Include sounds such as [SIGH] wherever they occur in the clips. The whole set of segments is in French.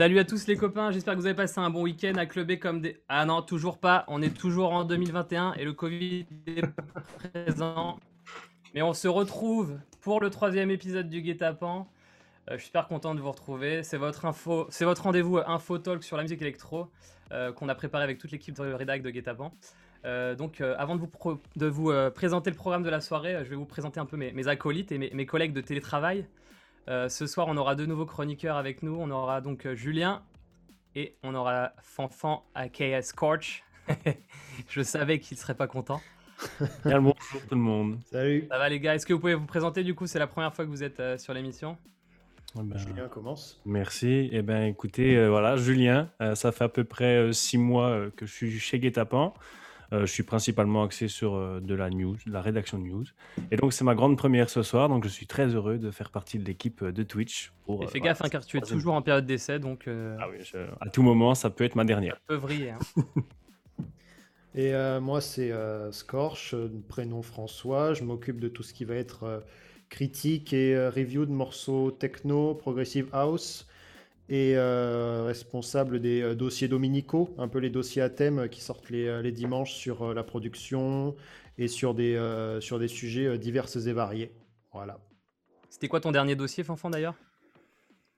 Salut à tous les copains, j'espère que vous avez passé un bon week-end à clubber comme des... Ah non, toujours pas, on est toujours en 2021 et le Covid est présent. Mais on se retrouve pour le troisième épisode du Guet-apens. Euh, je suis super content de vous retrouver. C'est votre info, c'est votre rendez-vous Info Talk sur la musique électro euh, qu'on a préparé avec toute l'équipe de rédac de Guet-apens. Euh, donc, avant de vous, présenter le programme de la soirée, je vais vous présenter un peu mes, acolytes et mes collègues de télétravail. Euh, ce soir, on aura deux nouveaux chroniqueurs avec nous. On aura donc euh, Julien et on aura Fanfan aka Scorch. [LAUGHS] je savais qu'il serait pas content. [LAUGHS] Bien le bonjour tout le monde. Salut. Ça va les gars? Est-ce que vous pouvez vous présenter du coup? C'est la première fois que vous êtes euh, sur l'émission. Eh ben, Julien commence. merci. Eh ben, écoutez, euh, voilà, Julien, euh, ça fait à peu près euh, six mois euh, que je suis chez Guetapan. Euh, je suis principalement axé sur euh, de la news, de la rédaction de news. Et donc, c'est ma grande première ce soir. Donc, je suis très heureux de faire partie de l'équipe euh, de Twitch. Pour, Et euh, fais voilà, gaffe hein, car tu es toujours en période d'essai donc euh, Ah oui, je- à tout moment, ça peut être ma dernière. ça peut vriller. hein. [LAUGHS] Et euh, moi, c'est euh, Scorch, euh, prénom François. Je m'occupe de tout ce qui va être euh, critique et review de morceaux techno, progressive house et euh, responsable des euh, dossiers dominicaux, un peu les dossiers à thème euh, qui sortent les, les dimanches sur la production et sur des, euh, sur des sujets divers et variés. Voilà. C'était quoi ton dernier dossier Fanfan d'ailleurs?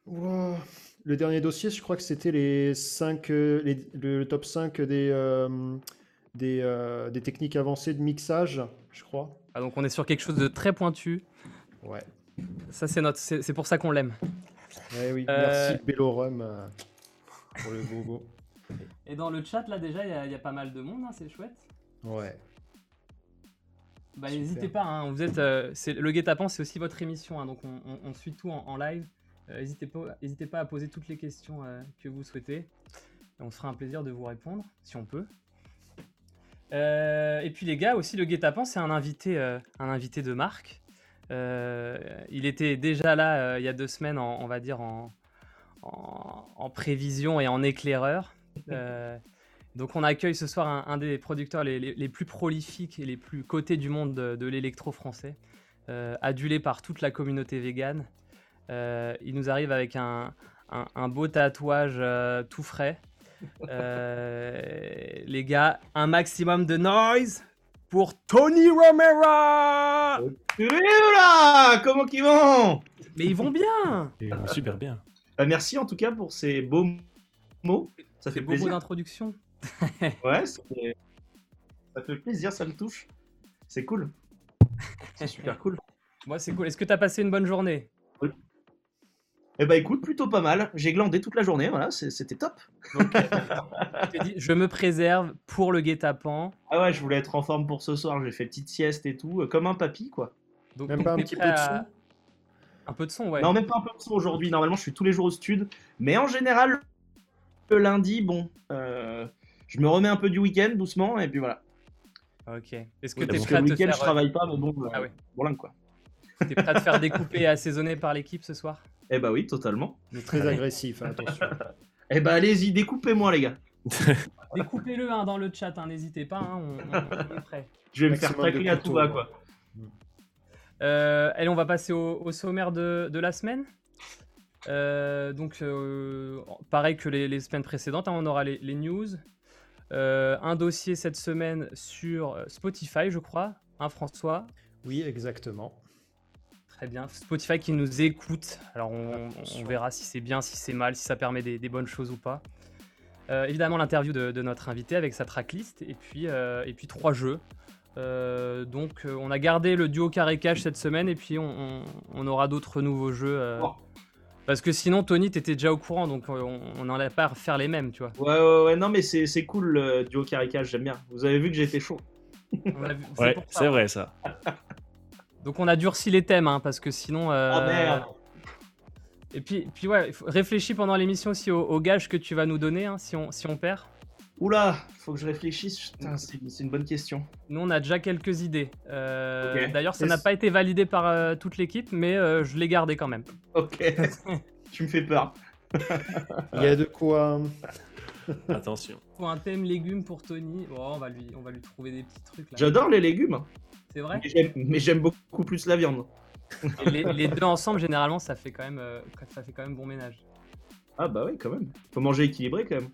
Le dernier dossier, je crois que c'était les 5, le, le top 5 des, euh, des, des techniques avancées de mixage, je crois. ah, Donc on est sur quelque chose de très pointu. Ouais. Ça c'est notre, c'est c'est pour ça qu'on l'aime. Ouais, oui. Euh, Merci Bellorum euh, pour le [LAUGHS] gogo. Et dans le chat là déjà il y, a pas mal de monde, hein, c'est chouette. Ouais. Bah, n'hésitez pas, hein, vous êtes, euh, le guet-apens, c'est aussi votre émission, hein, donc on, on- on suit tout en, en live. Euh, n'hésitez, pas, n'hésitez pas à poser toutes les questions euh, que vous souhaitez. Et on se fera un plaisir de vous répondre, si on peut. Et puis les gars, aussi le guet-apens, c'est un invité, un invité de marque. Euh, il était déjà là euh, il y a deux semaines, en- on va dire, en, en, en prévision et en éclaireur. Euh, donc on accueille ce soir un, un des producteurs les, les- les plus prolifiques et les plus cotés du monde de, de l'électro français, adulé par toute la communauté végane. Il nous arrive avec un, un- un beau tatouage tout frais. Euh, les gars, un maximum de noise pour Tony Romera là Comment qu'ils vont? Mais ils vont bien euh, super bien. Bah, Merci en tout cas pour ces beaux mots. Ça fait plaisir. d'introduction. [LAUGHS] Ouais, ça fait... ça fait plaisir, ça me touche. C'est cool. C'est super cool. Moi c'est cool. Est-ce que tu as passé une bonne journée? Eh bah écoute, plutôt pas mal. J'ai glandé toute la journée, voilà, c'était top. [LAUGHS] Donc, euh, je t'ai dit, je me préserve pour le guet-apens. Ah ouais, je voulais être en forme pour ce soir, j'ai fait petite sieste et tout, euh, comme un papy quoi. Donc, Même donc pas un t'es petit peu de son Un peu de son, ouais. Non, même pas un peu de son aujourd'hui, normalement je suis tous les jours au stud. Mais en général, le lundi, bon, euh, je me remets un peu du week-end doucement et puis voilà. Ok. Est-ce que Oui, tu es parce prêt que à le te week-end faire, je travaille pas, mais bon, euh, Ah ouais. voilà quoi. t'es prêt à te faire [LAUGHS] découper et assaisonner par l'équipe ce soir? Eh bah oui, totalement. Mais très agressif, hein, attention. [LAUGHS] Eh bah allez-y, découpez-moi les gars. [LAUGHS] Découpez-le hein, dans le chat, hein, n'hésitez pas, hein, on, on- on est prêt. Je vais me faire tacler à tout va quoi. Euh, allez, on va passer au, au sommaire de, de la semaine. Euh, donc, euh, pareil que les, les semaines précédentes, hein, on aura les, les news. Euh, un dossier cette semaine sur Spotify, je crois. Hein, François? Oui, exactement. Très bien. Spotify qui nous écoute. Alors on, verra si c'est bien, si c'est mal, si ça permet des, des bonnes choses ou pas. Euh, évidemment l'interview de, de notre invité avec sa tracklist et puis, euh, et puis trois jeux. Euh, donc on a gardé le duo carré cash cette semaine et puis on, on- on aura d'autres nouveaux jeux. euh, Oh. Parce que sinon Tony t'étais déjà au courant donc on n'en allait pas refaire les mêmes tu vois. Ouais, ouais, ouais, non, mais c'est c'est cool le duo caricage, j'aime bien. Vous avez vu que j'étais chaud. On a vu- [LAUGHS] c'est Ouais, pour ça. c'est vrai ça. [LAUGHS] Donc on a durci les thèmes hein, parce que sinon... euh, Ah merde Et puis, puis ouais, réfléchis pendant l'émission aussi aux, aux gages que tu vas nous donner hein, si, on, si on perd. Oula, faut que je réfléchisse. Putain, c'est c'est une bonne question. Nous, on a déjà quelques idées. Euh. D'ailleurs, ça Et n'a pas été validé par euh, toute l'équipe, mais euh, je l'ai gardé quand même. Ok. [LAUGHS] tu me fais peur. Il y a de quoi. Attention. Pour un thème légumes pour Tony, oh, on, va lui, on va lui trouver des petits trucs là. J'adore les légumes, C'est vrai mais j'aime- beaucoup plus la viande. Les, les deux ensemble, généralement, ça fait quand même, euh, ça fait quand même bon ménage. Ah bah oui, quand même. Faut manger équilibré quand même.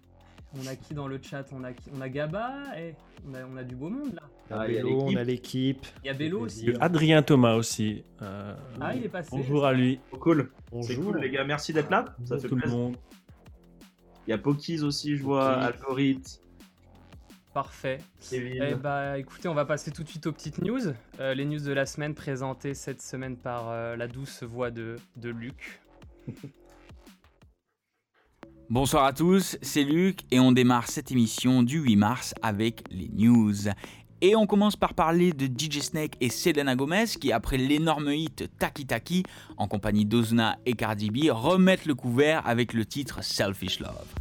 On a qui dans le chat? On a, qui? On a Gaba eh, on, a, on a du beau monde là. On a Ah, il y a Bélo, on a l'équipe. Il y a Bélo aussi. plaisir. Adrien Thomas aussi. euh, Ah, il est passé. Bonjour à lui. Oh, cool. C'est Bonjour. cool les gars, merci d'être là. Ça fait tout le plaisir. monde. Il y a Pokies aussi, je vois. Algorithme, Parfait. Kevin. Eh bah écoutez, on va passer tout de suite aux petites news. Euh, les news de la semaine présentées cette semaine par euh, la douce voix de, de Luc. [LAUGHS] Bonsoir à tous, c'est Luc et on démarre cette émission du 8 mars avec les news. Et on commence par parler de DJ Snake et Selena Gomez qui, après l'énorme hit Taki Taki, en compagnie d'Ozuna et Cardi B, remettent le couvert avec le titre Selfish Love.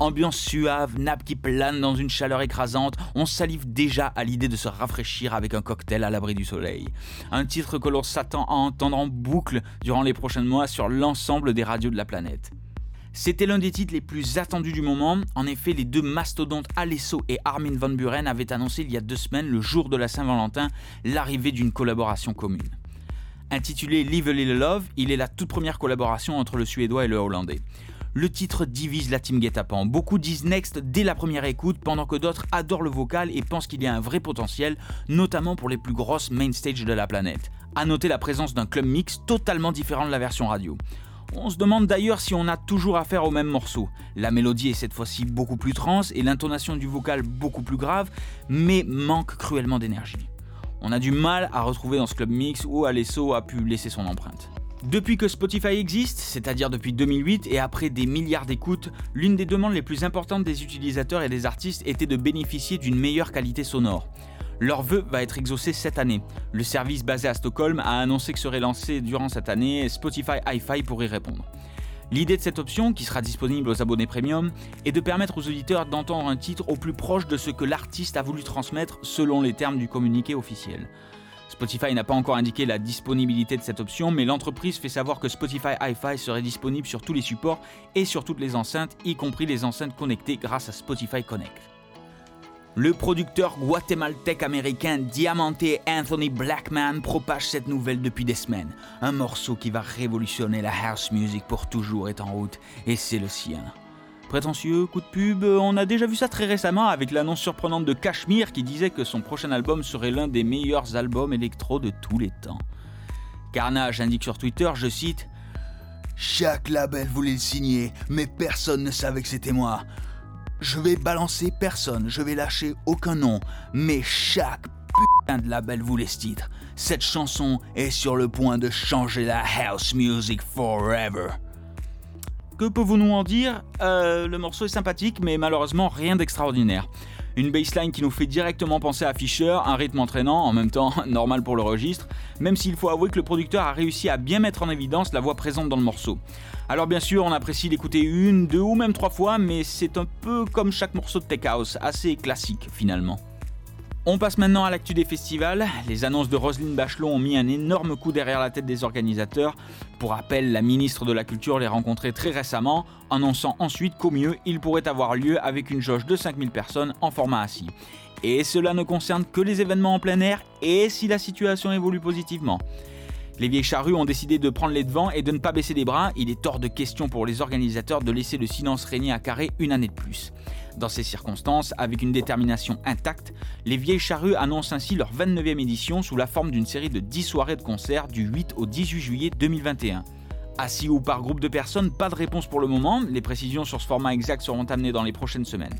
Ambiance suave, nappe qui plane dans une chaleur écrasante, on salive déjà à l'idée de se rafraîchir avec un cocktail à l'abri du soleil. Un titre que l'on s'attend à entendre en boucle durant les prochains mois sur l'ensemble des radios de la planète. C'était l'un des titres les plus attendus du moment. En effet, les deux mastodontes Alesso et Armin van Buren avaient annoncé il y a deux semaines, le jour de la Saint-Valentin, l'arrivée d'une collaboration commune. Intitulé Live a Little Love, il est la toute première collaboration entre le Suédois et le Hollandais. Le titre divise la team Guet-Apens. Beaucoup disent Next dès la première écoute, pendant que d'autres adorent le vocal et pensent qu'il y a un vrai potentiel, notamment pour les plus grosses main stage de la planète. À noter la présence d'un club mix totalement différent de la version radio. On se demande d'ailleurs si on a toujours affaire au même morceau. La mélodie est cette fois-ci beaucoup plus trans et l'intonation du vocal beaucoup plus grave, mais manque cruellement d'énergie. On a du mal à retrouver dans ce club mix où Alesso a pu laisser son empreinte. Depuis que Spotify existe, c'est-à-dire depuis 2008 et après des milliards d'écoutes, l'une des demandes les plus importantes des utilisateurs et des artistes était de bénéficier d'une meilleure qualité sonore. Leur vœu va être exaucé cette année. Le service basé à Stockholm a annoncé que serait lancé durant cette année Spotify Hi-Fi pour y répondre. L'idée de cette option, qui sera disponible aux abonnés premium, est de permettre aux auditeurs d'entendre un titre au plus proche de ce que l'artiste a voulu transmettre selon les termes du communiqué officiel. Spotify n'a pas encore indiqué la disponibilité de cette option, mais l'entreprise fait savoir que Spotify Hi-Fi serait disponible sur tous les supports et sur toutes les enceintes, y compris les enceintes connectées grâce à Spotify Connect. Le producteur guatémaltèque américain Diamante Anthony Blackman propage cette nouvelle depuis des semaines. Un morceau qui va révolutionner la house music pour toujours est en route, et c'est le sien. Prétentieux, coup de pub, on a déjà vu ça très récemment avec l'annonce surprenante de Cashmere qui disait que son prochain album serait l'un des meilleurs albums électro de tous les temps. Carnage indique sur Twitter, je cite Chaque label voulait le signer, mais personne ne savait que c'était moi. Je vais balancer personne, je vais lâcher aucun nom, mais chaque putain de label voulait ce titre. Cette chanson est sur le point de changer la house music forever. Que pouvons-nous en dire? Euh, Le morceau est sympathique, mais malheureusement rien d'extraordinaire. Une baseline qui nous fait directement penser à Fisher, un rythme entraînant, en même temps [LAUGHS] normal pour le registre, même s'il faut avouer que le producteur a réussi à bien mettre en évidence la voix présente dans le morceau. Alors bien sûr, on apprécie l'écouter une, deux ou même trois fois, mais c'est un peu comme chaque morceau de Tech House, assez classique finalement. On passe maintenant à l'actu des festivals. Les annonces de Roselyne Bachelot ont mis un énorme coup derrière la tête des organisateurs. Pour rappel, la ministre de la Culture les rencontrait très récemment, annonçant ensuite qu'au mieux, il pourrait avoir lieu avec une jauge de 5000 personnes en format assis. Et cela ne concerne que les événements en plein air et si la situation évolue positivement. Les vieilles charrues ont décidé de prendre les devants et de ne pas baisser les bras. Il est hors de question pour les organisateurs de laisser le silence régner à Carré une année de plus. Dans ces circonstances, avec une détermination intacte, les vieilles charrues annoncent ainsi leur 29e édition sous la forme d'une série de 10 soirées de concerts du 8 au 18 juillet 2021. Assis ou par groupe de personnes, pas de réponse pour le moment, les précisions sur ce format exact seront amenées dans les prochaines semaines.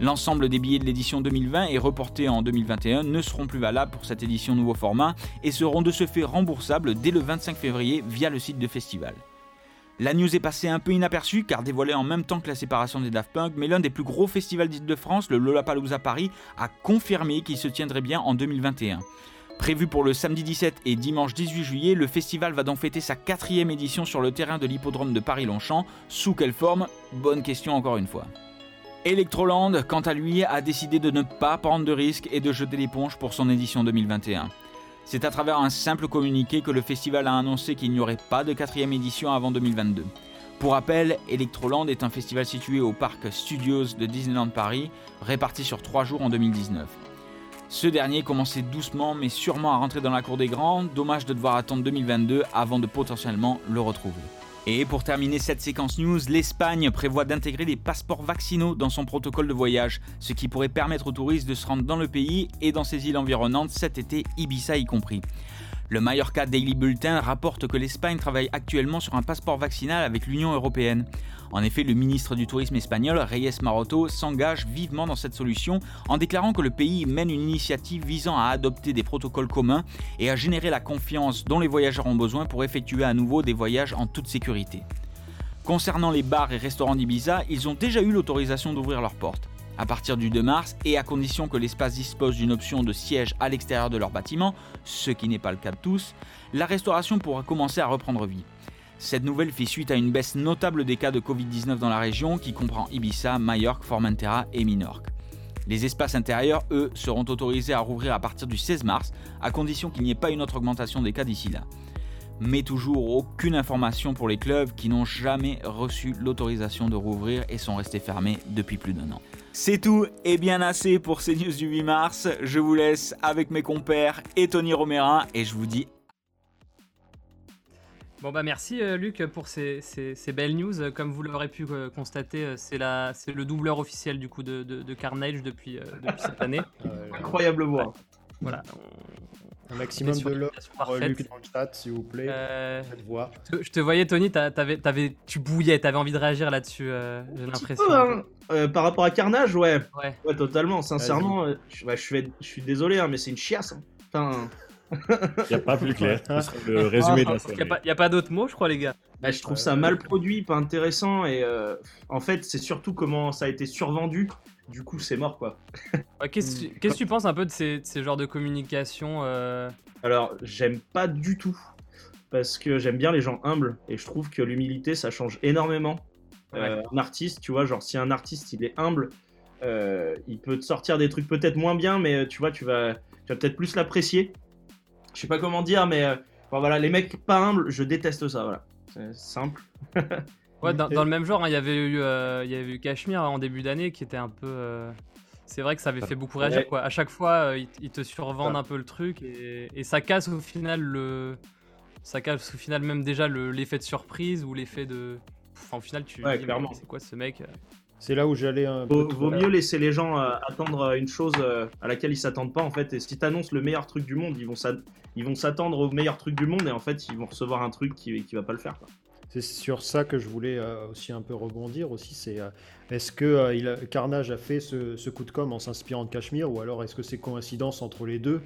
L'ensemble des billets de l'édition 2020 et reportés en 2021 ne seront plus valables pour cette édition nouveau format et seront de ce fait remboursables dès le 25 février via le site de festival. La news est passée un peu inaperçue car dévoilée en même temps que la séparation des Daft Punk, mais l'un des plus gros festivals d'Île-de-France, le Lollapalooza Paris, a confirmé qu'il se tiendrait bien en 2021. Prévu pour le samedi 17 et dimanche 18 juillet, le festival va donc fêter sa quatrième édition sur le terrain de l'hippodrome de Paris-Longchamp. Sous quelle forme? Bonne question encore une fois. Electroland, quant à lui, a décidé de ne pas prendre de risques et de jeter l'éponge pour son édition 2021. C'est à travers un simple communiqué que le festival a annoncé qu'il n'y aurait pas de quatrième édition avant 2022. Pour rappel, Electroland est un festival situé au parc Studios de Disneyland Paris, réparti sur trois jours en 2019. Ce dernier commençait doucement mais sûrement à rentrer dans la cour des grands, dommage de devoir attendre 2022 avant de potentiellement le retrouver. Et pour terminer cette séquence news, l'Espagne prévoit d'intégrer les passeports vaccinaux dans son protocole de voyage, ce qui pourrait permettre aux touristes de se rendre dans le pays et dans ses îles environnantes cet été, Ibiza y compris. Le Mallorca Daily Bulletin rapporte que l'Espagne travaille actuellement sur un passeport vaccinal avec l'Union européenne. En effet, le ministre du Tourisme espagnol, Reyes Maroto, s'engage vivement dans cette solution en déclarant que le pays mène une initiative visant à adopter des protocoles communs et à générer la confiance dont les voyageurs ont besoin pour effectuer à nouveau des voyages en toute sécurité. Concernant les bars et restaurants d'Ibiza, ils ont déjà eu l'autorisation d'ouvrir leurs portes. À partir du 2 mars, et à condition que l'espace dispose d'une option de siège à l'extérieur de leur bâtiment, ce qui n'est pas le cas de tous, la restauration pourra commencer à reprendre vie. Cette nouvelle fait suite à une baisse notable des cas de Covid-19 dans la région qui comprend Ibiza, Majorque, Formentera et Minorque. Les espaces intérieurs, eux, seront autorisés à rouvrir à partir du 16 mars, à condition qu'il n'y ait pas une autre augmentation des cas d'ici là. Mais toujours aucune information pour les clubs qui n'ont jamais reçu l'autorisation de rouvrir et sont restés fermés depuis plus d'un an. C'est tout et bien assez pour ces news du 8 mars. Je vous laisse avec mes compères et Tony Romerin et je vous dis Bon bah merci euh, Luc pour ces, ces- ces belles news. Comme vous l'aurez pu euh, constater, euh, c'est la- c'est le doubleur officiel du coup de, de- de Carnage depuis, euh, depuis cette année. [LAUGHS] Euh, Incroyable voix. Voilà. un maximum de love pour. Luc dans le chat, s'il vous plaît. Euh, voix. je te- je te voyais Tony, t'as- t'avais- t'avais- tu bouillais, t'avais envie de réagir là-dessus, euh, j'ai l'impression. peu, hein. Euh, par rapport à Carnage, ouais. Ouais. Ouais, totalement. Sincèrement, je, suis, je suis désolé, hein, mais c'est une chiasse. hein. Enfin, [LAUGHS] Il n'y a pas plus clair. Le résumé de la Il n'y a pas, y a pas d'autres mots, je crois, les gars. bah, je trouve Ouais, ça mal produit, pas intéressant. Et euh, en fait, c'est surtout comment ça a été survendu. Du coup, c'est mort, quoi. [LAUGHS] Ouais, Qu'est-ce que tu penses un peu de ces, de ces genres de communication euh, Alors, j'aime pas du tout. Parce que j'aime bien les gens humbles. Et je trouve que l'humilité, ça change énormément. Euh, un artiste, tu vois, genre, si un artiste, il est humble, euh, il peut te sortir des trucs peut-être moins bien, mais euh, tu vois, tu vas, tu vas peut-être plus l'apprécier. Je sais pas comment dire, mais euh, bon, voilà, les mecs pas humbles, je déteste ça, voilà. C'est simple. Ouais, [LAUGHS] dans, dans le même genre, hein, il y avait eu, euh, il y avait eu Cachemire en début d'année qui était un peu. euh, C'est vrai que ça avait fait beaucoup réagir. Quoi. À chaque fois, euh, ils, te survendent Ouais. un peu le truc et, et ça casse au final le. Ça casse au final même déjà le- l'effet de surprise ou l'effet de. Enfin, au final, tu Ouais, dis, clairement. c'est quoi ce mec C'est là où j'allais un peu. Vaut, mieux laisser les gens euh, attendre euh, une chose euh, à laquelle ils s'attendent pas, en fait. Et si t'annonces le meilleur truc du monde, ils vont s'a- ils vont s'attendre au meilleur truc du monde, et en fait, ils vont recevoir un truc qui, qui va pas le faire, quoi. C'est sur ça que je voulais euh, aussi un peu rebondir aussi. C'est est-ce que il a- Carnage a fait ce, ce coup de com en s'inspirant de Cachemire ou alors est-ce que c'est coïncidence entre les deux?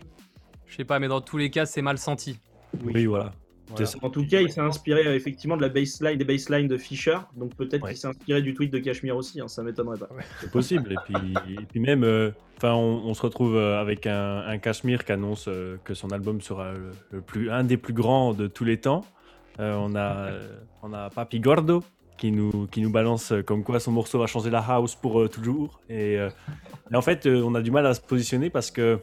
Je sais pas, mais dans tous les cas, c'est mal senti. Oui, voilà. Voilà. C'est ça. En tout cas, il s'est inspiré effectivement de la baseline, des baselines de Fisher, donc peut-être Ouais. qu'il s'est inspiré du tweet de Cashmere aussi, hein, ça m'étonnerait pas. C'est possible. Et puis, et puis même, euh, enfin, on, on se retrouve euh, avec un, un Cashmere qui annonce euh, que son album sera le, le plus, un des plus grands de tous les temps. Euh, on a, euh, on a Papi Gordo qui nous, qui nous balance comme quoi son morceau va changer la house pour euh, toujours. Et, euh, et en fait, euh, on a du mal à se positionner parce que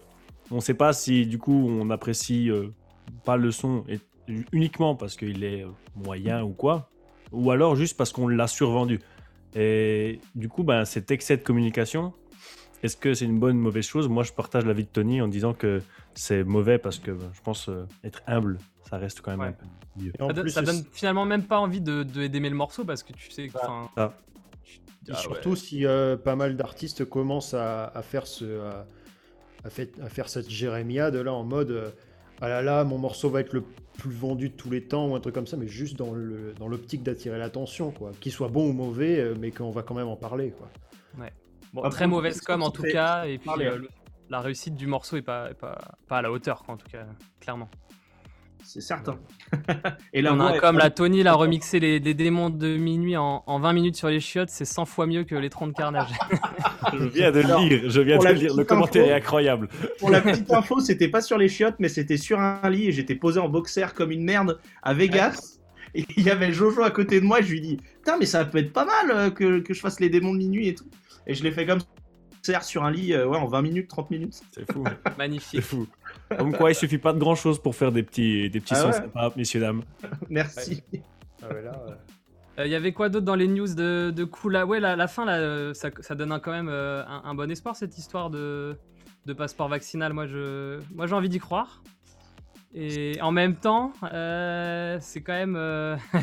on ne sait pas si du coup on apprécie euh, pas le son et, uniquement parce qu'il est euh, moyen ou quoi, ou alors juste parce qu'on l'a survendu. Et du coup, ben, cet excès de communication, est-ce que c'est une bonne ou une mauvaise chose? Moi, je partage l'avis de Tony en disant que c'est mauvais parce que ben, je pense euh, être humble, ça reste quand même Ouais. un peu mieux. Et en Ça, donne- plus, ça donne finalement même pas envie de de- d'aimer le morceau parce que tu sais que. Tu- Et ah ouais. surtout si euh, pas mal d'artistes commencent à, à faire ce, à, à fait- à faire cette jérémiade là en mode euh, ah là là mon morceau va être le plus vendu de tous les temps ou un truc comme ça, mais juste dans le dans l'optique d'attirer l'attention quoi, qu'il soit bon ou mauvais, euh, mais qu'on va quand même en parler quoi. Bon, Après, très mauvaise com en tout cas, et puis euh, le- la réussite du morceau est pas, est pas, pas à la hauteur, quoi, en tout cas, clairement. C'est certain. Et là, on a moi, un com, la Tony, il a remixé les, les démons de minuit en, en 20 minutes sur les chiottes, c'est 100 fois mieux que les 30 de carnage. [LAUGHS] Je viens de le Alors, lire, je viens de la le lire. Le commentaire info- est incroyable. Pour la petite info, c'était pas sur les chiottes, mais c'était sur un lit et j'étais posé en boxer comme une merde à Vegas. Et il y avait Jojo à côté de moi et je lui dis Putain, mais ça peut être pas mal euh, que, que je fasse les démons de minuit et tout. Et je l'ai fait comme ça sur un lit euh, ouais, en 20 minutes, 30 minutes. C'est fou, c'est Magnifique. fou. Comme quoi, il suffit pas de grand chose pour faire des petits, des petits Ah sons ouais. sympas, messieurs dames. Merci. Ah ouais, là, euh, Il y avait quoi d'autre dans les news de, de cool Ouais, la, la fin, là, euh, ça, ça donne un- quand même euh, un, un bon espoir, cette histoire de, de passeport vaccinal. Moi, je, moi, j'ai envie d'y croire. Et en même temps, euh, c'est quand même. euh, [LAUGHS]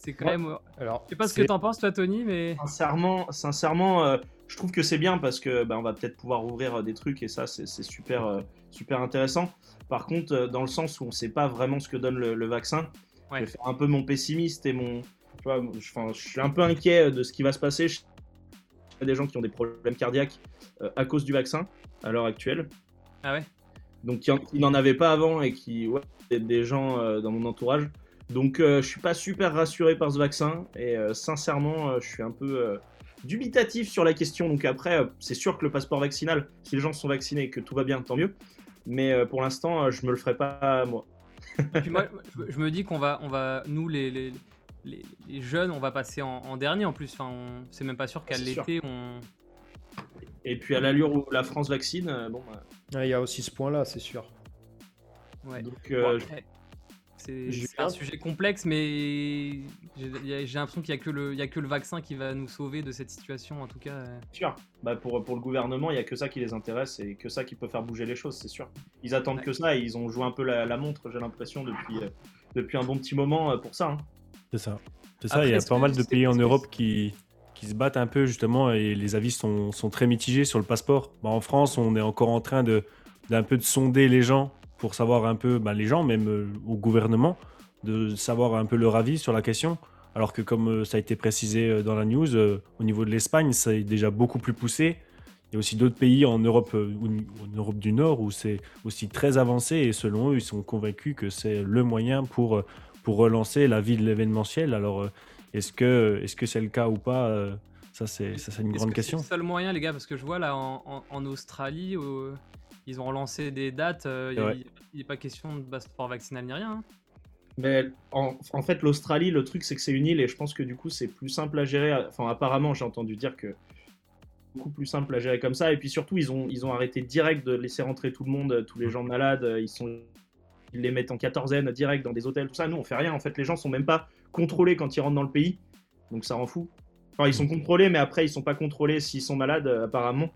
C'est quand même. Alors, Je sais pas ce que t'en penses, toi, Tony, mais. Sincèrement, sincèrement euh, je trouve que c'est bien parce que bah, on va peut-être pouvoir ouvrir euh, des trucs et ça, c'est super, euh, super intéressant. Par contre, euh, dans le sens où on sait pas vraiment ce que donne le, le vaccin, Ouais. je vais faire un peu mon pessimiste et mon. Tu vois, je, enfin, je suis un peu inquiet de ce qui va se passer. Je- Il y a des gens qui ont des problèmes cardiaques euh, à cause du vaccin à l'heure actuelle. Ah ouais? Donc qui, en- qui n'en avaient pas avant et qui, ouais, des- des gens euh, dans mon entourage. Donc euh, je suis pas super rassuré par ce vaccin et sincèrement je suis un peu dubitatif sur la question. Donc après euh, c'est sûr que le passeport vaccinal, si les gens sont vaccinés et que tout va bien, tant mieux. Mais euh, pour l'instant euh, je me le ferai pas moi. Et puis moi, je, me dis qu'on va, on va, nous les, les, les, les jeunes, on va passer en, en dernier en plus. Enfin, on- c'est même pas sûr qu'à C'est sûr. l'été, on. Et puis à l'allure où la France vaccine, bon. bah, Ah, Il y a aussi ce point-là, c'est sûr. Ouais. donc Bon, euh, après, c'est un sujet complexe, mais j'ai l'impression qu'il n'y a, que le- il y a que le vaccin qui va nous sauver de cette situation, en tout cas. euh. sûr. Bah pour, pour le gouvernement, il y a que ça qui les intéresse et que ça qui peut faire bouger les choses, c'est sûr. Ils attendent Ouais. que ça et ils ont joué un peu la, la montre, j'ai l'impression, depuis, euh, depuis un bon petit moment euh, pour ça. hein. C'est ça. C'est ça, il y a pas mal de pays en Europe qui, qui se battent un peu justement et les avis sont, sont très mitigés sur le passeport. Bah, en France, on est encore en train de d'un peu de sonder les gens pour savoir un peu, bah, les gens même euh, au gouvernement, de savoir un peu leur avis sur la question. Alors que comme euh, ça a été précisé euh, dans la news, au niveau de l'Espagne, c'est déjà beaucoup plus poussé. Il y a aussi d'autres pays en Europe, en Europe du Nord où c'est aussi très avancé et selon eux, ils sont convaincus que c'est le moyen pour, pour relancer la vie de l'événementiel. Alors, est-ce que est-ce que c'est le cas ou pas Ça, c'est c'est une grande que question. C'est le seul moyen, les gars, parce que je vois là en, en- en Australie, ils ont relancé des dates. euh, Il n'est pas question de passeport vaccinal ni rien. hein. Mais en, en fait, l'Australie, le truc, c'est que c'est une île et je pense que du coup, c'est plus simple à gérer. Enfin, apparemment, j'ai entendu dire que beaucoup plus simple à gérer comme ça. Et puis surtout, ils ont, ils ont arrêté direct de laisser rentrer tout le monde, euh, tous les gens malades. euh, Ils, sont, ils les mettent en quatorzaine direct dans des hôtels, tout ça. Nous, on fait rien. En fait, les gens sont même pas contrôlés quand ils rentrent dans le pays. Donc ça rend fou. Enfin, ils sont contrôlés, mais après, ils sont pas contrôlés s'ils sont malades, apparemment.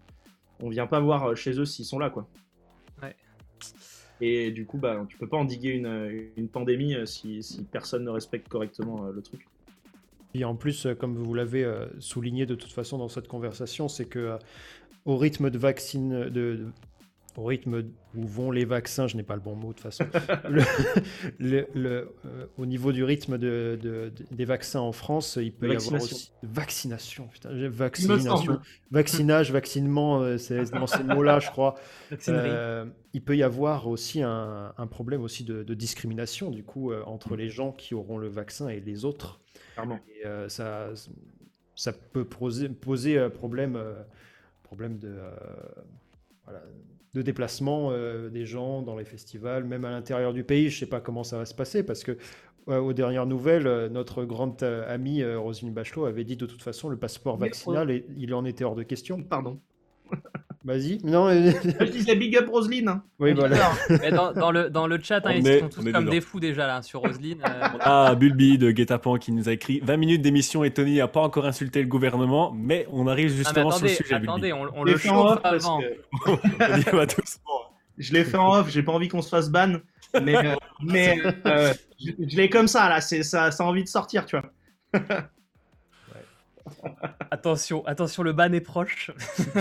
On vient pas voir euh, chez eux s'ils sont là, quoi. Ouais. Et du coup, bah, tu peux pas endiguer une, une pandémie euh, si, si personne ne respecte correctement euh, le truc. Et en plus, euh, comme vous l'avez euh, souligné de toute façon dans cette conversation, c'est que euh, au rythme de vaccine, de, de- au rythme où vont les vaccins, je n'ai pas le bon mot de toute façon, [LAUGHS] le- le- le, euh, au niveau du rythme de, de- de- des vaccins en France, il peut y avoir aussi vaccination, putain, vaccination, vaccinage, vaccinement, euh, c'est [LAUGHS] dans ces mots-là, je crois. Euh, il peut y avoir aussi un, un problème aussi de, discrimination du coup entre les gens qui auront le vaccin et les autres. Et, ça, ça peut poser, poser problème, problème de, voilà, de déplacement euh, des gens dans les festivals, même à l'intérieur du pays. Je ne sais pas comment ça va se passer parce que euh, aux dernières nouvelles, euh, notre grande amie Roselyne Bachelot avait dit de toute façon le passeport vaccinal, et, il en était hors de question. Pardon. Vas-y. Non, euh, [LAUGHS] Je disais big up Roselyne. hein. oui, voilà. Mais dans, dans le, dans le chat, hein, ils est- sont tous comme dedans. des fous déjà là sur Roselyne. euh, [LAUGHS] Ah, Bulbi de Guetapan qui nous a écrit 20 minutes d'émission et Tony n'a pas encore insulté le gouvernement, mais on arrive ah, justement attendez, sur le sujet. attendez, on, on Je l'ai le fait en chauffe avant. que-. [LAUGHS] On y va doucement. Je l'ai fait en off, j'ai pas envie qu'on se fasse ban, mais, euh, mais euh, je, je l'ai comme ça là, c'est ça, ça a envie de sortir, tu vois. Attention, attention, le ban est proche. [LAUGHS]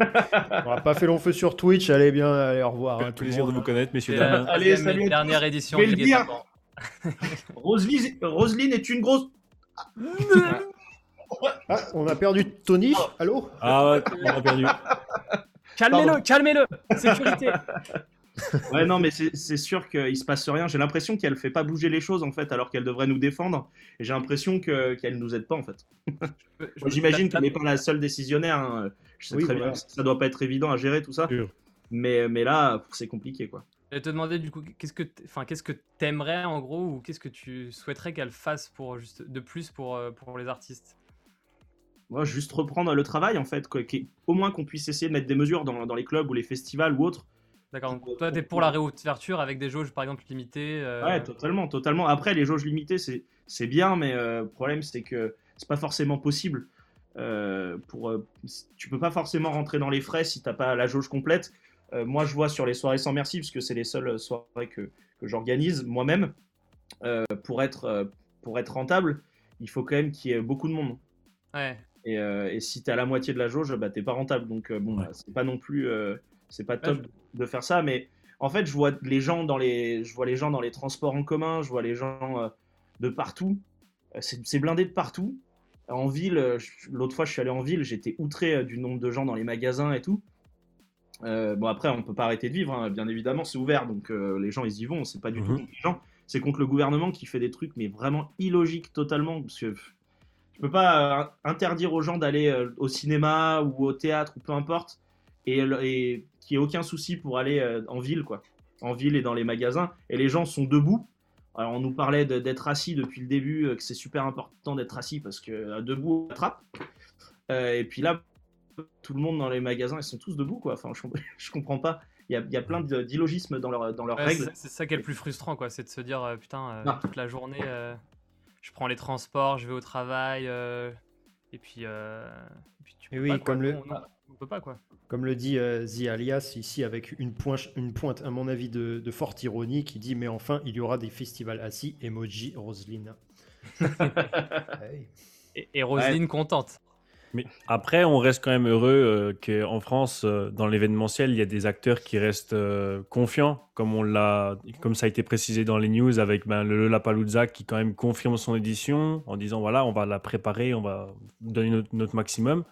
On n'a pas fait long feu sur Twitch. Allez bien, allez, au revoir. hein, tout Plaisir de vous connaître, messieurs dames. Allez, salut dernière tous. édition Je vais du le dire. Guet-apens. Roselyne, Roselyne est une grosse. Ah, on a perdu Tony. Allô? Ah ouais, on a perdu. Calmez-le, calmez-le Sécurité [LAUGHS] Ouais, non, mais c'est sûr qu'il se passe rien. J'ai l'impression qu'elle fait pas bouger les choses en fait, alors qu'elle devrait nous défendre. Et j'ai l'impression que- qu'elle nous aide pas en fait. J'imagine qu'elle n'est pas la seule décisionnaire. hein. Je sais Oui, très voilà. bien que ça doit pas être évident à gérer tout ça. Mais, mais là, c'est compliqué quoi. Je vais te demander du coup, qu'est-ce que, enfin, qu'est-ce que t'aimerais en gros, ou qu'est-ce que tu souhaiterais qu'elle fasse pour juste de plus pour, euh, pour les artistes? Moi, juste reprendre le travail en fait, quoi, au moins qu'on puisse essayer de mettre des mesures dans, dans les clubs ou les festivals ou autres. D'accord. Pour- Donc toi, t'es pour- pour la réouverture avec des jauges par exemple limitées. euh, Ouais, totalement, totalement. Après, les jauges limitées, c'est c'est bien, mais euh, le problème, c'est que c'est pas forcément possible. Euh, pour, euh, tu peux pas forcément rentrer dans les frais si t'as pas la jauge complète. Euh, moi, je vois sur les soirées sans merci, parce que c'est les seules soirées que, que j'organise moi-même, euh, pour, être, euh, pour être rentable, il faut quand même qu'il y ait beaucoup de monde. Ouais. Et, euh, et si t'es à la moitié de la jauge, bah, t'es pas rentable. Donc euh, bon, Ouais. bah, c'est pas non plus, euh, c'est pas top je- de faire ça. Mais en fait, je vois les gens dans les, je vois les gens dans les transports en commun, je vois les gens euh, de partout. Euh, C'est blindé de partout. En ville, euh, je- l'autre fois, je suis allé en ville, j'étais outré du nombre de gens dans les magasins et tout. Euh, bon après, on peut pas arrêter de vivre, hein, bien évidemment, c'est ouvert, donc euh, les gens ils y vont. C'est pas du tout Mhm. contre les gens, c'est contre le gouvernement qui fait des trucs, mais vraiment illogiques totalement, parce que pff, tu peux pas euh, interdire aux gens d'aller euh, au cinéma ou au théâtre ou peu importe, et, et qu'il n'y ait aucun souci pour aller euh, en ville, quoi, en ville et dans les magasins, et les gens sont debout. Alors on nous parlait de- d'être assis depuis le début, euh, que c'est super important d'être assis parce que euh, debout on attrape. Euh, et puis là, tout le monde dans les magasins, ils sont tous debout, quoi. Enfin, je, [LAUGHS] je comprends pas. Il y a, il y a plein d'illogismes dans, leur, dans leurs Ouais, règles. c'est ça qui est le plus frustrant, quoi. C'est de se dire, euh, putain, euh, Non. toute la journée, euh, je prends les transports, je vais au travail, euh, et puis, euh, et puis tu Et peux oui, pas, quoi. comme le- on peut pas, quoi. Comme le dit euh, The Alias ici, avec une pointe, une pointe, à mon avis, de, de forte ironie, qui dit Mais enfin, il y aura des festivals assis, emoji Roselyne. [LAUGHS] Hey. Et, et Roselyne contente. Mais après, on reste quand même heureux euh, qu'en France, euh, dans l'événementiel, il y a des acteurs qui restent euh, confiants, comme on l'a, comme ça a été précisé dans les news avec ben, le Lollapalooza qui quand même confirme son édition en disant voilà, on va la préparer, on va donner notre, notre maximum.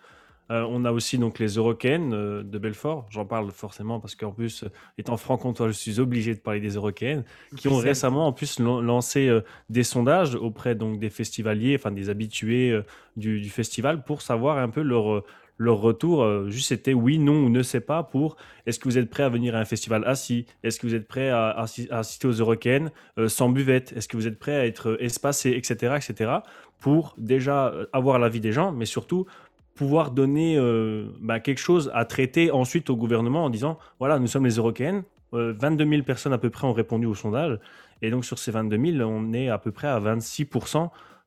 Euh, on a aussi donc les Eurocaines euh, de Belfort. J'en parle forcément parce qu'en plus, euh, étant franc-comtois, je suis obligé de parler des Eurocaines qui ont récemment en plus lan- lancé des sondages auprès donc des festivaliers, enfin des habitués du, du festival pour savoir un peu leur leur retour. juste c'était oui, non ou ne sais pas pour est-ce que vous êtes prêt à venir à un festival assis? Est-ce que vous êtes prêt à, assi- à assister aux Eurocaines euh, sans buvette? Est-ce que vous êtes prêt à être espacé, etc., etc. Pour déjà avoir l'avis des gens, mais surtout pouvoir donner euh, bah, quelque chose à traiter ensuite au gouvernement en disant voilà, nous sommes les Européennes, euh, 22 000 personnes à peu près ont répondu au sondage, et donc sur ces 22 000, on est à peu près à 26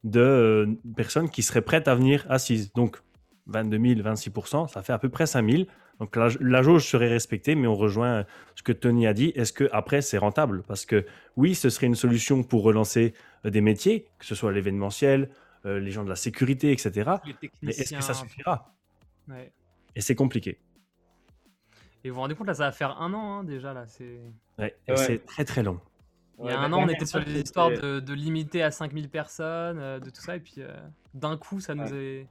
de euh, personnes qui seraient prêtes à venir assises. Donc 22 000, 26 ça fait à peu près 5 000. Donc la, la jauge serait respectée, mais on rejoint ce que Tony a dit. Est-ce que après c'est rentable? Parce que oui, ce serait une solution pour relancer euh, des métiers, que ce soit l'événementiel, euh, les gens de la sécurité, etc. Mais est-ce que ça suffira? Ouais. Et c'est compliqué. Et vous vous rendez compte, là, ça va faire un an, hein, déjà, là. C'est... Ouais, Ouais. très très long. Il y a un an, on était sur les histoires de, de limiter à 5000 personnes, euh, de tout ça, et puis euh, d'un coup, ça nous est,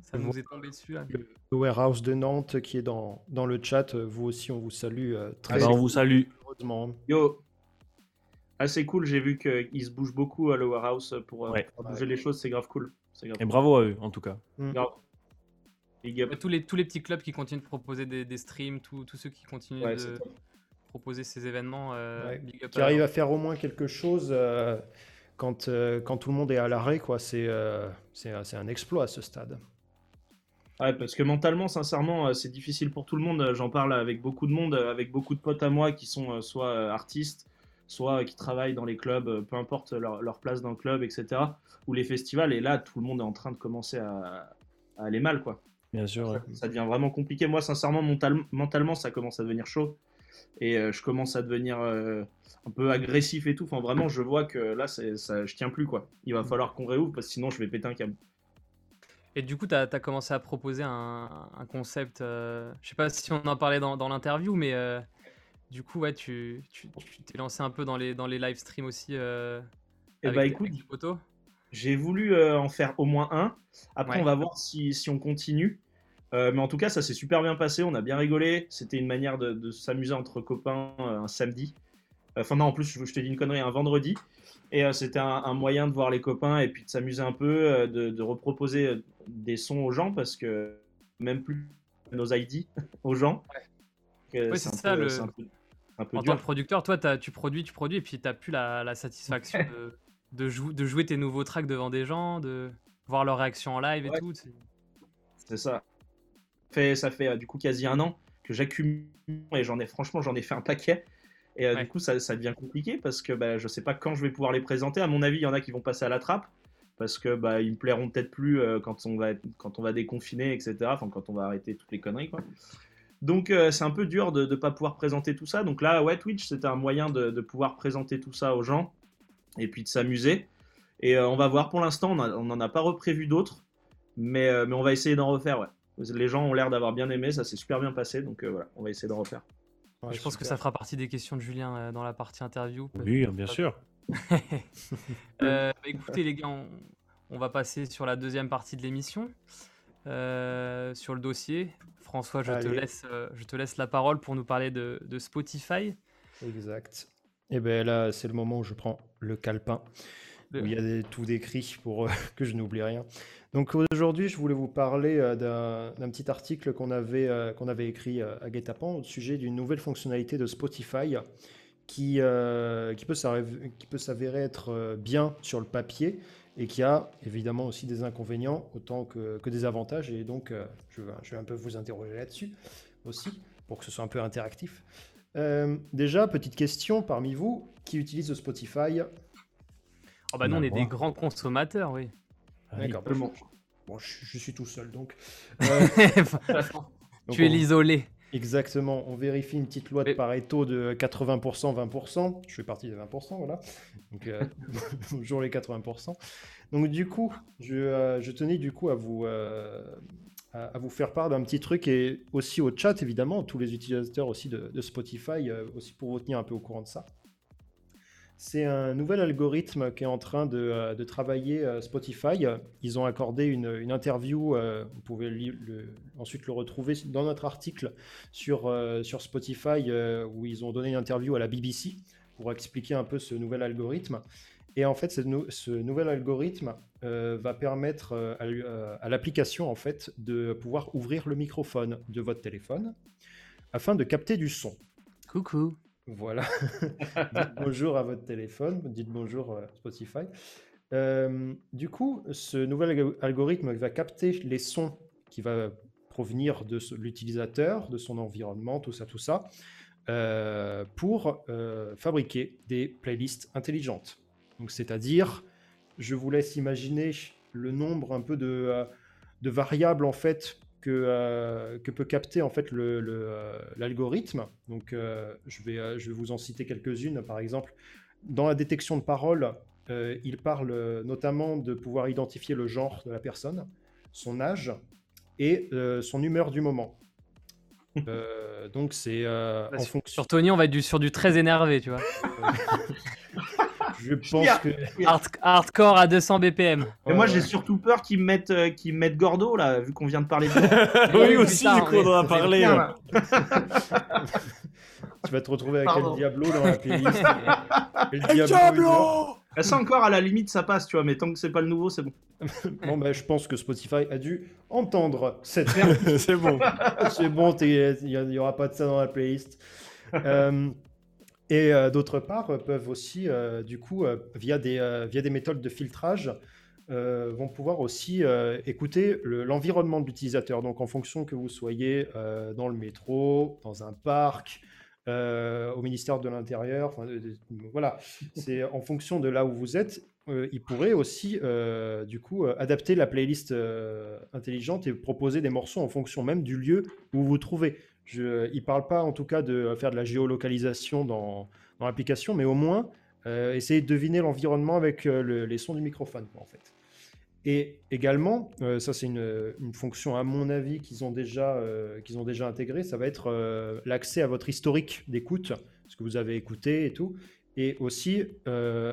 ça nous est tombé dessus. Là. Le warehouse de Nantes qui est dans, dans le chat, vous aussi, on vous salue euh, Ah très ben, on vous salue. heureusement. Yo, ah, c'est cool, j'ai vu qu'il se bouge beaucoup à le warehouse pour, euh, Ouais. pour bouger les choses, c'est grave cool. C'est grave Et bravo à eux, en tout cas. grave. Big up. Ouais, tous, les, tous les petits clubs qui continuent de proposer des, des streams, tous tous ceux qui continuent Ouais, de proposer ces événements, euh, Ouais, big up Qui à arrive eux. à faire au moins quelque chose euh, quand, euh, quand tout le monde est à l'arrêt, quoi. C'est euh, c'est c'est un exploit à ce stade. Ouais, parce que mentalement, sincèrement, c'est difficile pour tout le monde. J'en parle avec beaucoup de monde, avec beaucoup de potes à moi qui sont soit artistes, soit euh, qui travaillent dans les clubs, euh, peu importe leur, leur place dans le club, etc. Ou les festivals. Et là, tout le monde est en train de commencer à, à aller mal, quoi. Bien sûr. ouais. Ça devient vraiment compliqué. Moi, sincèrement, mental- mentalement, ça commence à devenir chaud. Et euh, je commence à devenir euh, un peu agressif et tout. Enfin, vraiment, je vois que là, c'est- ça, je tiens plus, quoi. Il va falloir qu'on réouvre parce que sinon, je vais péter un câble. Et du coup, tu as, commencé à proposer un, un concept, euh, je sais pas si on en parlait dans, dans l'interview, mais euh, du coup, ouais, tu tu tu t'es lancé un peu dans les, dans les live streams aussi. Euh, Eh avec bah, écoute, avec. J'ai voulu euh, en faire au moins un. Après, Ouais. on va voir si, si on continue. Euh, mais en tout cas, ça s'est super bien passé. On a bien rigolé. C'était une manière de, de s'amuser entre copains un samedi. Enfin, non, en plus, je, je te dis une connerie, un vendredi. Et c'était un, un moyen de voir les copains et puis de s'amuser un peu, de, de reproposer des sons aux gens parce que même plus nos ID [LAUGHS] aux gens. Ouais, c'est ça, peu- le- un peu, En dur. tant que producteur, toi, tu produis, tu produis, et puis tu plus la, la satisfaction [LAUGHS] de, de, jou- de jouer tes nouveaux tracks devant des gens, de voir leur réaction en live et Ouais. tout. c'est- ça. Fait, ça fait euh, du coup quasi un an que j'accumule et j'en ai franchement j'en ai fait un paquet. Et euh, Ouais. du coup ça, ça devient compliqué parce que bah, je sais pas quand je vais pouvoir les présenter. À mon avis, il y en a qui vont passer à la trappe parce que bah, ils me plairont peut-être plus euh, quand on va être- quand on va déconfiner, etc. Enfin quand on va arrêter toutes les conneries quoi. Donc euh, c'est un peu dur de ne pas pouvoir présenter tout ça. Donc là ouais Twitch c'était un moyen de, de pouvoir présenter tout ça aux gens et puis de s'amuser. Et euh, on va voir. Pour l'instant, on n'en a pas reprévu d'autres, mais, euh, mais on va essayer d'en refaire. Ouais. Les gens ont l'air d'avoir bien aimé, ça s'est super bien passé, donc euh, voilà, on va essayer d'en refaire. Ouais, je pense que ça fera partie des questions de Julien euh, dans la partie interview. Oui, bien sûr. [LAUGHS] euh, bah, écoutez les gars, on, on, va passer sur la deuxième partie de l'émission, euh, sur le dossier. François, je te, laisse, euh, je te laisse la parole pour nous parler de, de Spotify. Exact. Et bien là, c'est le moment où je prends le calepin, le... où il y a des, tout décrit pour [LAUGHS] que je n'oublie rien. Donc aujourd'hui, je voulais vous parler euh, d'un petit article qu'on avait, euh, qu'on avait écrit euh, à Guetapan au sujet d'une nouvelle fonctionnalité de Spotify qui, euh, qui peut s'avérer être euh, bien sur le papier et qui a évidemment aussi des inconvénients autant que, que des avantages. Et donc, euh, je, vais, je vais un peu vous interroger là-dessus aussi pour que ce soit un peu interactif. Euh, déjà, petite question parmi vous, qui utilise Spotify? Oh bah nous, on est des grands consommateurs, oui. D'accord. Bon, bon je, je, suis tout seul, donc. Euh, [LAUGHS] tu es l'isolé. Exactement. On vérifie une petite loi de Pareto de 80%, 20%. Je fais partie des 20%, voilà. Donc, euh, [LAUGHS] toujours les 80%. Donc, du coup, je, euh, je, tenais du coup à vous, euh, à, à, vous faire part d'un petit truc et aussi au chat, évidemment, tous les utilisateurs aussi de, de Spotify, euh, aussi pour vous tenir un peu au courant de ça. C'est un nouvel algorithme qui est en train de, euh, travailler euh, Spotify. Ils ont accordé une, interview, euh, vous pouvez ensuite le retrouver dans notre article sur, Spotify, où ils ont donné une interview à la BBC pour expliquer un peu ce nouvel algorithme. Et en fait, ce, nou ce nouvel algorithme va permettre à, à l'application en fait, de pouvoir ouvrir le microphone de votre téléphone afin de capter du son. Coucou voilà. [LAUGHS] dites bonjour à votre téléphone, dites bonjour à Spotify. Euh, du coup, ce nouvel algorithme va capter les sons qui va provenir de l'utilisateur, de son environnement, tout ça, tout ça, euh, pour euh, fabriquer des playlists intelligentes. Donc, c'est-à-dire, je vous laisse imaginer le nombre un peu de, de variables en fait que, euh, que, peut capter en fait l'algorithme. Le, le, Donc, euh, je, vais, euh, je vais vous en citer quelques-unes. Par exemple, dans la détection de parole, euh, il parle notamment de pouvoir identifier le genre de la personne, son âge et euh, son humeur du moment. [LAUGHS] donc, c'est bah, sur, fonction. Sur Tony, on va être du, sur du très énervé, tu vois. [LAUGHS] Je pense que. Hard, hardcore à 200 BPM. Mais moi, j'ai surtout peur qu'ils me mettent, euh, qu me mettent Gordo, là, vu qu'on vient de parler de. [LAUGHS] oui, aussi, du coup, on en a parlé. Bien, [LAUGHS] tu vas te retrouver avec Pardon. El Diablo dans la playlist. Et, [LAUGHS] et El Diablo Ça encore, à la limite, ça passe, tu vois, mais tant que c'est pas le nouveau, c'est bon. bon, bah, je pense que Spotify a dû entendre cette c'est bon. c'est bon, il n'y aura pas de ça dans la playlist. euh, et euh, d'autre part, peuvent aussi, euh, du coup, euh, via, des, via des méthodes de filtrage, vont pouvoir aussi écouter l'environnement le, de l'utilisateur. Donc, en fonction que vous soyez dans le métro, dans un parc, au ministère de l'Intérieur, voilà, c'est en fonction de là où vous êtes, ils pourraient aussi, du coup, adapter la playlist intelligente et proposer des morceaux en fonction même du lieu où vous vous trouvez. Je, il ne parle pas en tout cas de faire de la géolocalisation dans, l'application, mais au moins euh, essayer de deviner l'environnement avec euh, le, les sons du microphone, en fait. Et également, euh, ça c'est une, une, fonction à mon avis qu'ils ont déjà qu'ils ont déjà intégré, ça va être l'accès à votre historique d'écoute, ce que vous avez écouté et tout, et aussi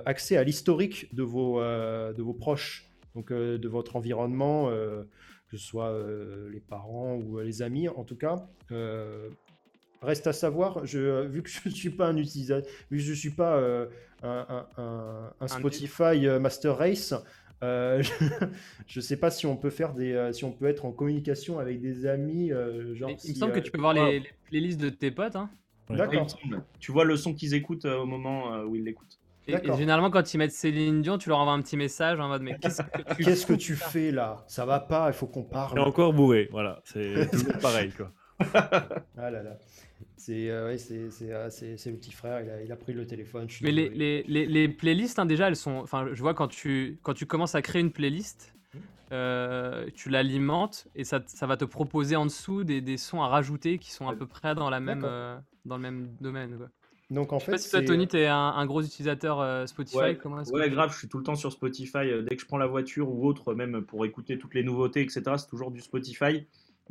accès à l'historique de vos de vos proches, donc de votre environnement que ce soit euh, les parents ou euh, les amis, en tout cas. Euh, reste à savoir, je, vu que je ne suis pas un utilisateur, vu que je ne suis pas euh, un, un, un, Spotify un Master Race, euh, [LAUGHS] je ne sais pas si on peut faire des, euh, si on peut être en communication avec des amis. genre il, si, me semble que tu peux voir les, les, playlists de tes potes. Hein. D'accord. Tu vois le son qu'ils écoutent au moment où ils l'écoutent. Et, et, généralement, quand ils mettent Céline Dion, tu leur envoies un petit message en mode Mais qu'est-ce que tu, [LAUGHS] qu'est-ce que tu fais là? Ça va pas, il faut qu'on parle. Et encore bourré, voilà, c'est [LAUGHS] toujours pareil quoi. ah là là. C'est euh, ouais, c'est euh, le petit frère, il a, il a, pris le téléphone. Mais les, les, les, les, playlists, hein, déjà, elles sont. Enfin, je vois quand tu, quand tu commences à créer une playlist, euh, tu l'alimentes et ça, ça, va te proposer en dessous des, des, sons à rajouter qui sont à peu près dans, la même, euh, dans le même domaine. Quoi. Donc en Je sais fait, pas si toi, Tony, t'es un, un gros utilisateur euh, Spotify. Ouais, comment est-ce Ouais, tu- grave, je suis tout le temps sur Spotify. euh, Dès que je prends la voiture ou autre, même pour écouter toutes les nouveautés, etc., c'est toujours du Spotify.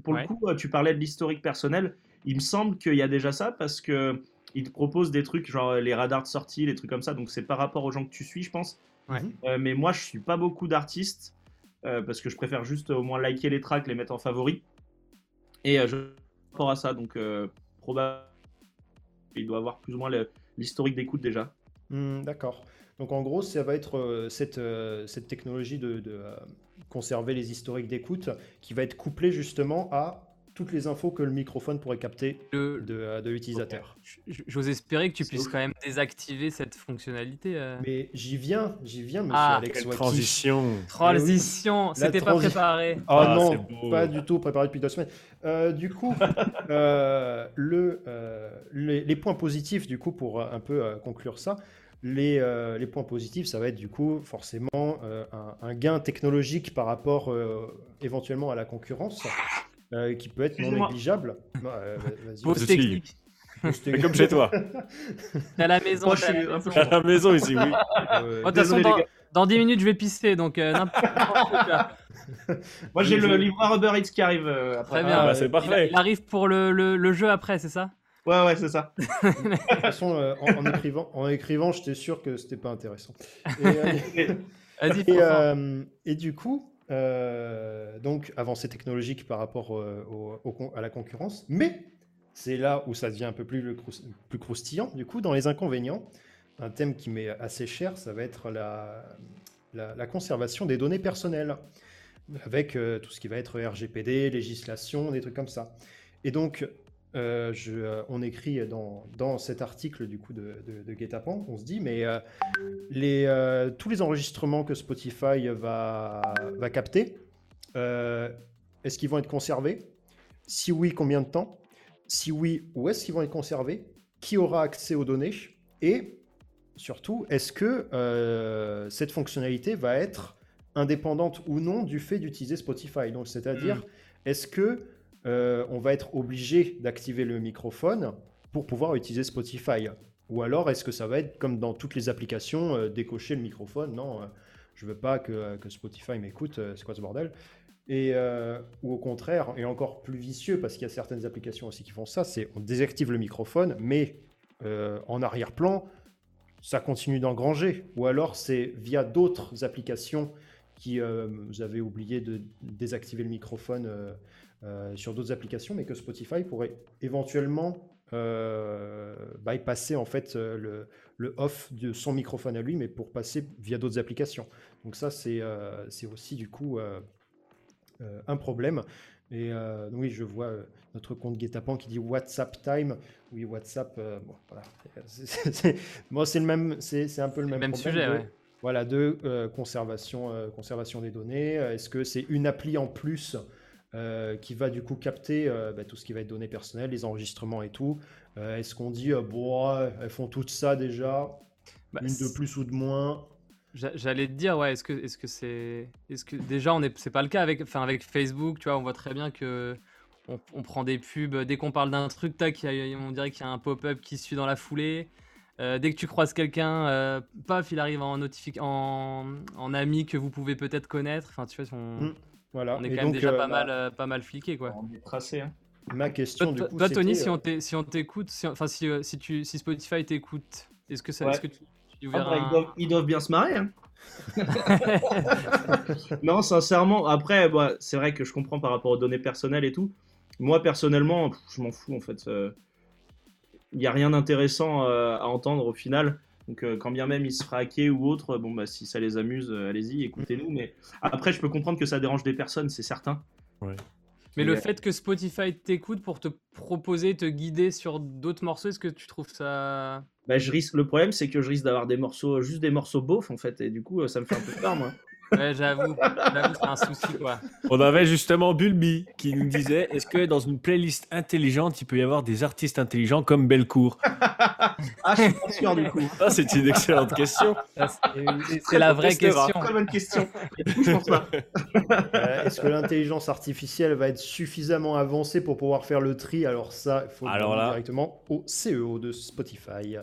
Pour Ouais. le coup, euh, tu parlais de l'historique personnel. Il me semble qu'il y a déjà ça parce que ils te proposent des trucs genre les radars de sortie, les trucs comme ça. Donc c'est par rapport aux gens que tu suis, je pense. Ouais. Euh, mais moi, je suis pas beaucoup d'artistes euh, parce que je préfère juste au moins liker les tracks, les mettre en favori. Et euh, je par rapport à ça, donc euh, probablement il doit avoir plus ou moins l'historique d'écoute déjà. Hmm, D'accord. Donc en gros, ça va être euh, cette, euh, cette technologie de, de, euh, conserver les historiques d'écoute qui va être couplée justement à toutes les infos que le microphone pourrait capter Le- de, euh, de l'utilisateur. j- J'ose espérer que tu puisses ouf. quand même désactiver cette fonctionnalité. euh. Mais j'y viens, j'y viens, monsieur Ah, Alex Quelle Waki. transition. Transition, La c'était pas transi- préparé. Oh [LAUGHS] Ah, non, pas du tout préparé depuis deux semaines. Euh, du coup, [LAUGHS] euh, le, euh, les, les points positifs, du coup, pour un peu euh, conclure ça, les, euh, les points positifs, ça va être du coup forcément euh, un, un gain technologique par rapport euh, éventuellement à la concurrence, euh, qui peut être non négligeable. Non, euh, vas-y. Pause technique. Mais comme chez toi. [LAUGHS] T'es à la maison. Moi, je t'es à suis la un peu maison. À la maison ici, oui. Euh, Oh, De toute façon, dans, dans 10 minutes, je vais pisser, donc euh. [LAUGHS] Moi, j'ai le livreur Uber Eats qui arrive euh, après. Très bien. Ah, bah, c'est Il, parfait. il arrive pour le, le- le jeu après, c'est ça? Ouais, ouais, c'est ça. [LAUGHS] De toute façon, euh, en, en écrivant, en écrivant, j'étais sûr que c'était pas intéressant. Et, euh, Vas-y, Et, euh, et du coup, euh, donc avancée technologique par rapport euh, à la concurrence, mais c'est là où ça devient un peu plus, croustillant. Du coup, dans les inconvénients, un thème qui m'est assez cher, ça va être la conservation des données personnelles, avec euh, tout ce qui va être RGPD, législation, des trucs comme ça. Et donc, euh, je, euh, on écrit dans, dans cet article du coup de, de, de Guet-apens, on se dit, mais euh, les, tous les enregistrements que Spotify va, va capter, est-ce qu'ils vont être conservés? Si oui, combien de temps? Si oui, où est-ce qu'ils vont être conservés? Qui aura accès aux données? Et surtout, est-ce que cette fonctionnalité va être indépendante ou non du fait d'utiliser Spotify? Donc, c'est-à-dire, Mm. est-ce que euh, on va être obligé d'activer le microphone pour pouvoir utiliser Spotify. Ou alors, est-ce que ça va être comme dans toutes les applications, euh, décocher le microphone? Non, euh, je veux pas que, que Spotify m'écoute, euh, c'est quoi ce bordel? Et, euh, Ou au contraire, et encore plus vicieux, parce qu'il y a certaines applications aussi qui font ça, c'est on désactive le microphone, mais euh, en arrière-plan, ça continue d'engranger. Ou alors, c'est via d'autres applications qui, euh, vous avez oublié de désactiver le microphone euh, sur d'autres applications, mais que Spotify pourrait éventuellement euh, bypasser en fait euh, le, le off de son microphone à lui, mais pour passer via d'autres applications. Donc ça, c'est euh, aussi du coup un problème. Et oui, je vois notre compte Guetapan qui dit WhatsApp Time. Oui, WhatsApp, bon, voilà. C'est- Bon, le même, c'est un peu le même, Même problème sujet, de- ouais. Voilà, de conservation, conservation des données. Est-ce que c'est une appli en plus euh, qui va du coup capter euh, bah, tout ce qui va être données personnelles, les enregistrements et tout Euh, Est-ce qu'on dit, bon, elles font tout ça déjà, Bah, une de plus ou de moins? J'a- J'allais te dire, ouais, est-ce que c'est est-ce que déjà on est c'est pas le cas avec enfin avec Facebook, tu vois, on voit très bien que on, on prend des pubs dès qu'on parle d'un truc, tac, on dirait qu'il y a un pop-up qui suit dans la foulée. Euh, dès que tu croises quelqu'un, euh, paf, il arrive en en, en ami que vous pouvez peut-être connaître. Enfin, tu vois, on, Mm. Voilà. on est Et quand même donc, déjà euh, pas ma- mal euh, pas mal fliqué quoi. On est tracé. Hein. Ma question, Toi, du coup, toi, Tony, si euh, on si on t'écoute, si, enfin si, euh, si tu si Spotify t'écoute, est-ce que ça, Ouais. est-ce que tu, tu Ah, verras bah, un- ils, doivent, ils doivent bien se marrer. hein. [LAUGHS] non, sincèrement, après, bah, c'est vrai que je comprends par rapport aux données personnelles et tout. Moi, personnellement, je m'en fous en fait. Il n'y a rien d'intéressant euh, à entendre au final. Donc, euh, quand bien même il se fera hacker ou autre, bon, bah, si ça les amuse, euh, allez-y, écoutez-nous. Mais après, je peux comprendre que ça dérange des personnes, c'est certain. Mais le fait que Spotify t'écoute pour te proposer, te guider sur d'autres morceaux, est-ce que tu trouves ça. Bah, je risque, le problème, c'est que je risque d'avoir des morceaux, juste des morceaux beaufs en fait. Et du coup, euh, ça me fait un peu peur, moi. Ouais, j'avoue, j'avoue, c'est un souci quoi. On avait justement Bulby qui nous disait est-ce que dans une playlist intelligente, il peut y avoir des artistes intelligents comme Belcourt Ah, je suis pas sûr du coup. Ça, c'est une excellente question. Ça, C'est c'est la vraie testera. question. Très bonne question. Je pense pas. Euh, Est-ce que l'intelligence artificielle va être suffisamment avancée pour pouvoir faire le tri? Alors ça, il faut le Alors là- directement au CEO de Spotify.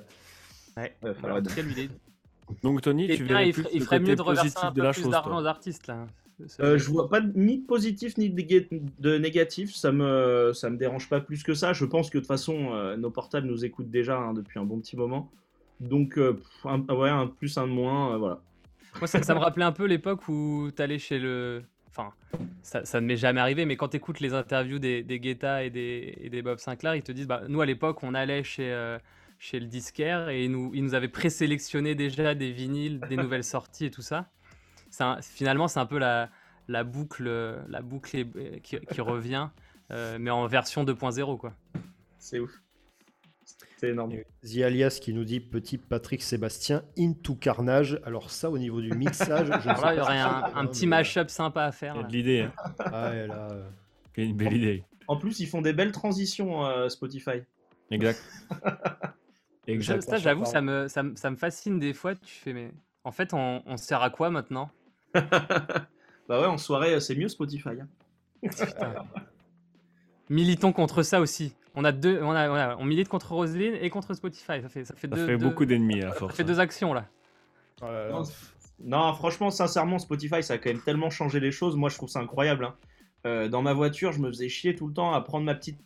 Ouais. Ouais, falloir- Quelle idée. Donc, Tony, Et tu bien, verrais il plus il ferait mieux de reverser un de peu la plus d'argent aux artistes là. C'est- Euh, je vois pas de- ni de positif ni de, néga- de négatif, ça me, ça me dérange pas plus que ça. Je pense que de toute façon, euh, nos portables nous écoutent déjà hein, depuis un bon petit moment. Donc, euh, pff, un, ouais, un plus, un de moins, euh, voilà. Moi, ça, ça me rappelait un peu l'époque où t'allais chez le. Enfin, ça, ça ne m'est jamais arrivé, mais quand t'écoutes les interviews des, des Guetta et des, et des Bob Sinclair, ils te disent bah, nous à l'époque, on allait chez, euh, chez le disquaire et ils nous, ils nous avaient présélectionné déjà des vinyles, des [LAUGHS] nouvelles sorties et tout ça. Un- finalement, c'est un peu la, la boucle, la boucle qui, qui revient, euh, mais en version 2.0 quoi. C'est ouf. C'est énorme. The Alias qui nous dit petit Patrick Sébastien into Carnage. Alors ça, au niveau du mixage, je ne sais Alors là, il y aurait un, petit mash-up sympa à Il faire. y a là. de l'idée. Hein. Ah, là, euh, Il une belle idée. En plus, ils font des belles transitions, euh, Spotify. Exact. [LAUGHS] Ça, exact. ça, j'avoue, ça me, ça, me, ça me fascine des fois. Tu fais, mais en fait, on, on sert à quoi maintenant? [LAUGHS] Bah ouais, en soirée, c'est mieux Spotify. hein. Militons contre ça aussi. On a deux, on, a, on, a- on milite contre Roselyne et contre Spotify. Ça fait, ça fait, Ça deux, fait deux- beaucoup d'ennemis à ça force. fait hein. deux actions là. oh là là. Non, Non, franchement, sincèrement, Spotify, ça a quand même tellement changé les choses. Moi, je trouve ça incroyable. hein. Euh, dans ma voiture, je me faisais chier tout le temps à prendre ma petite.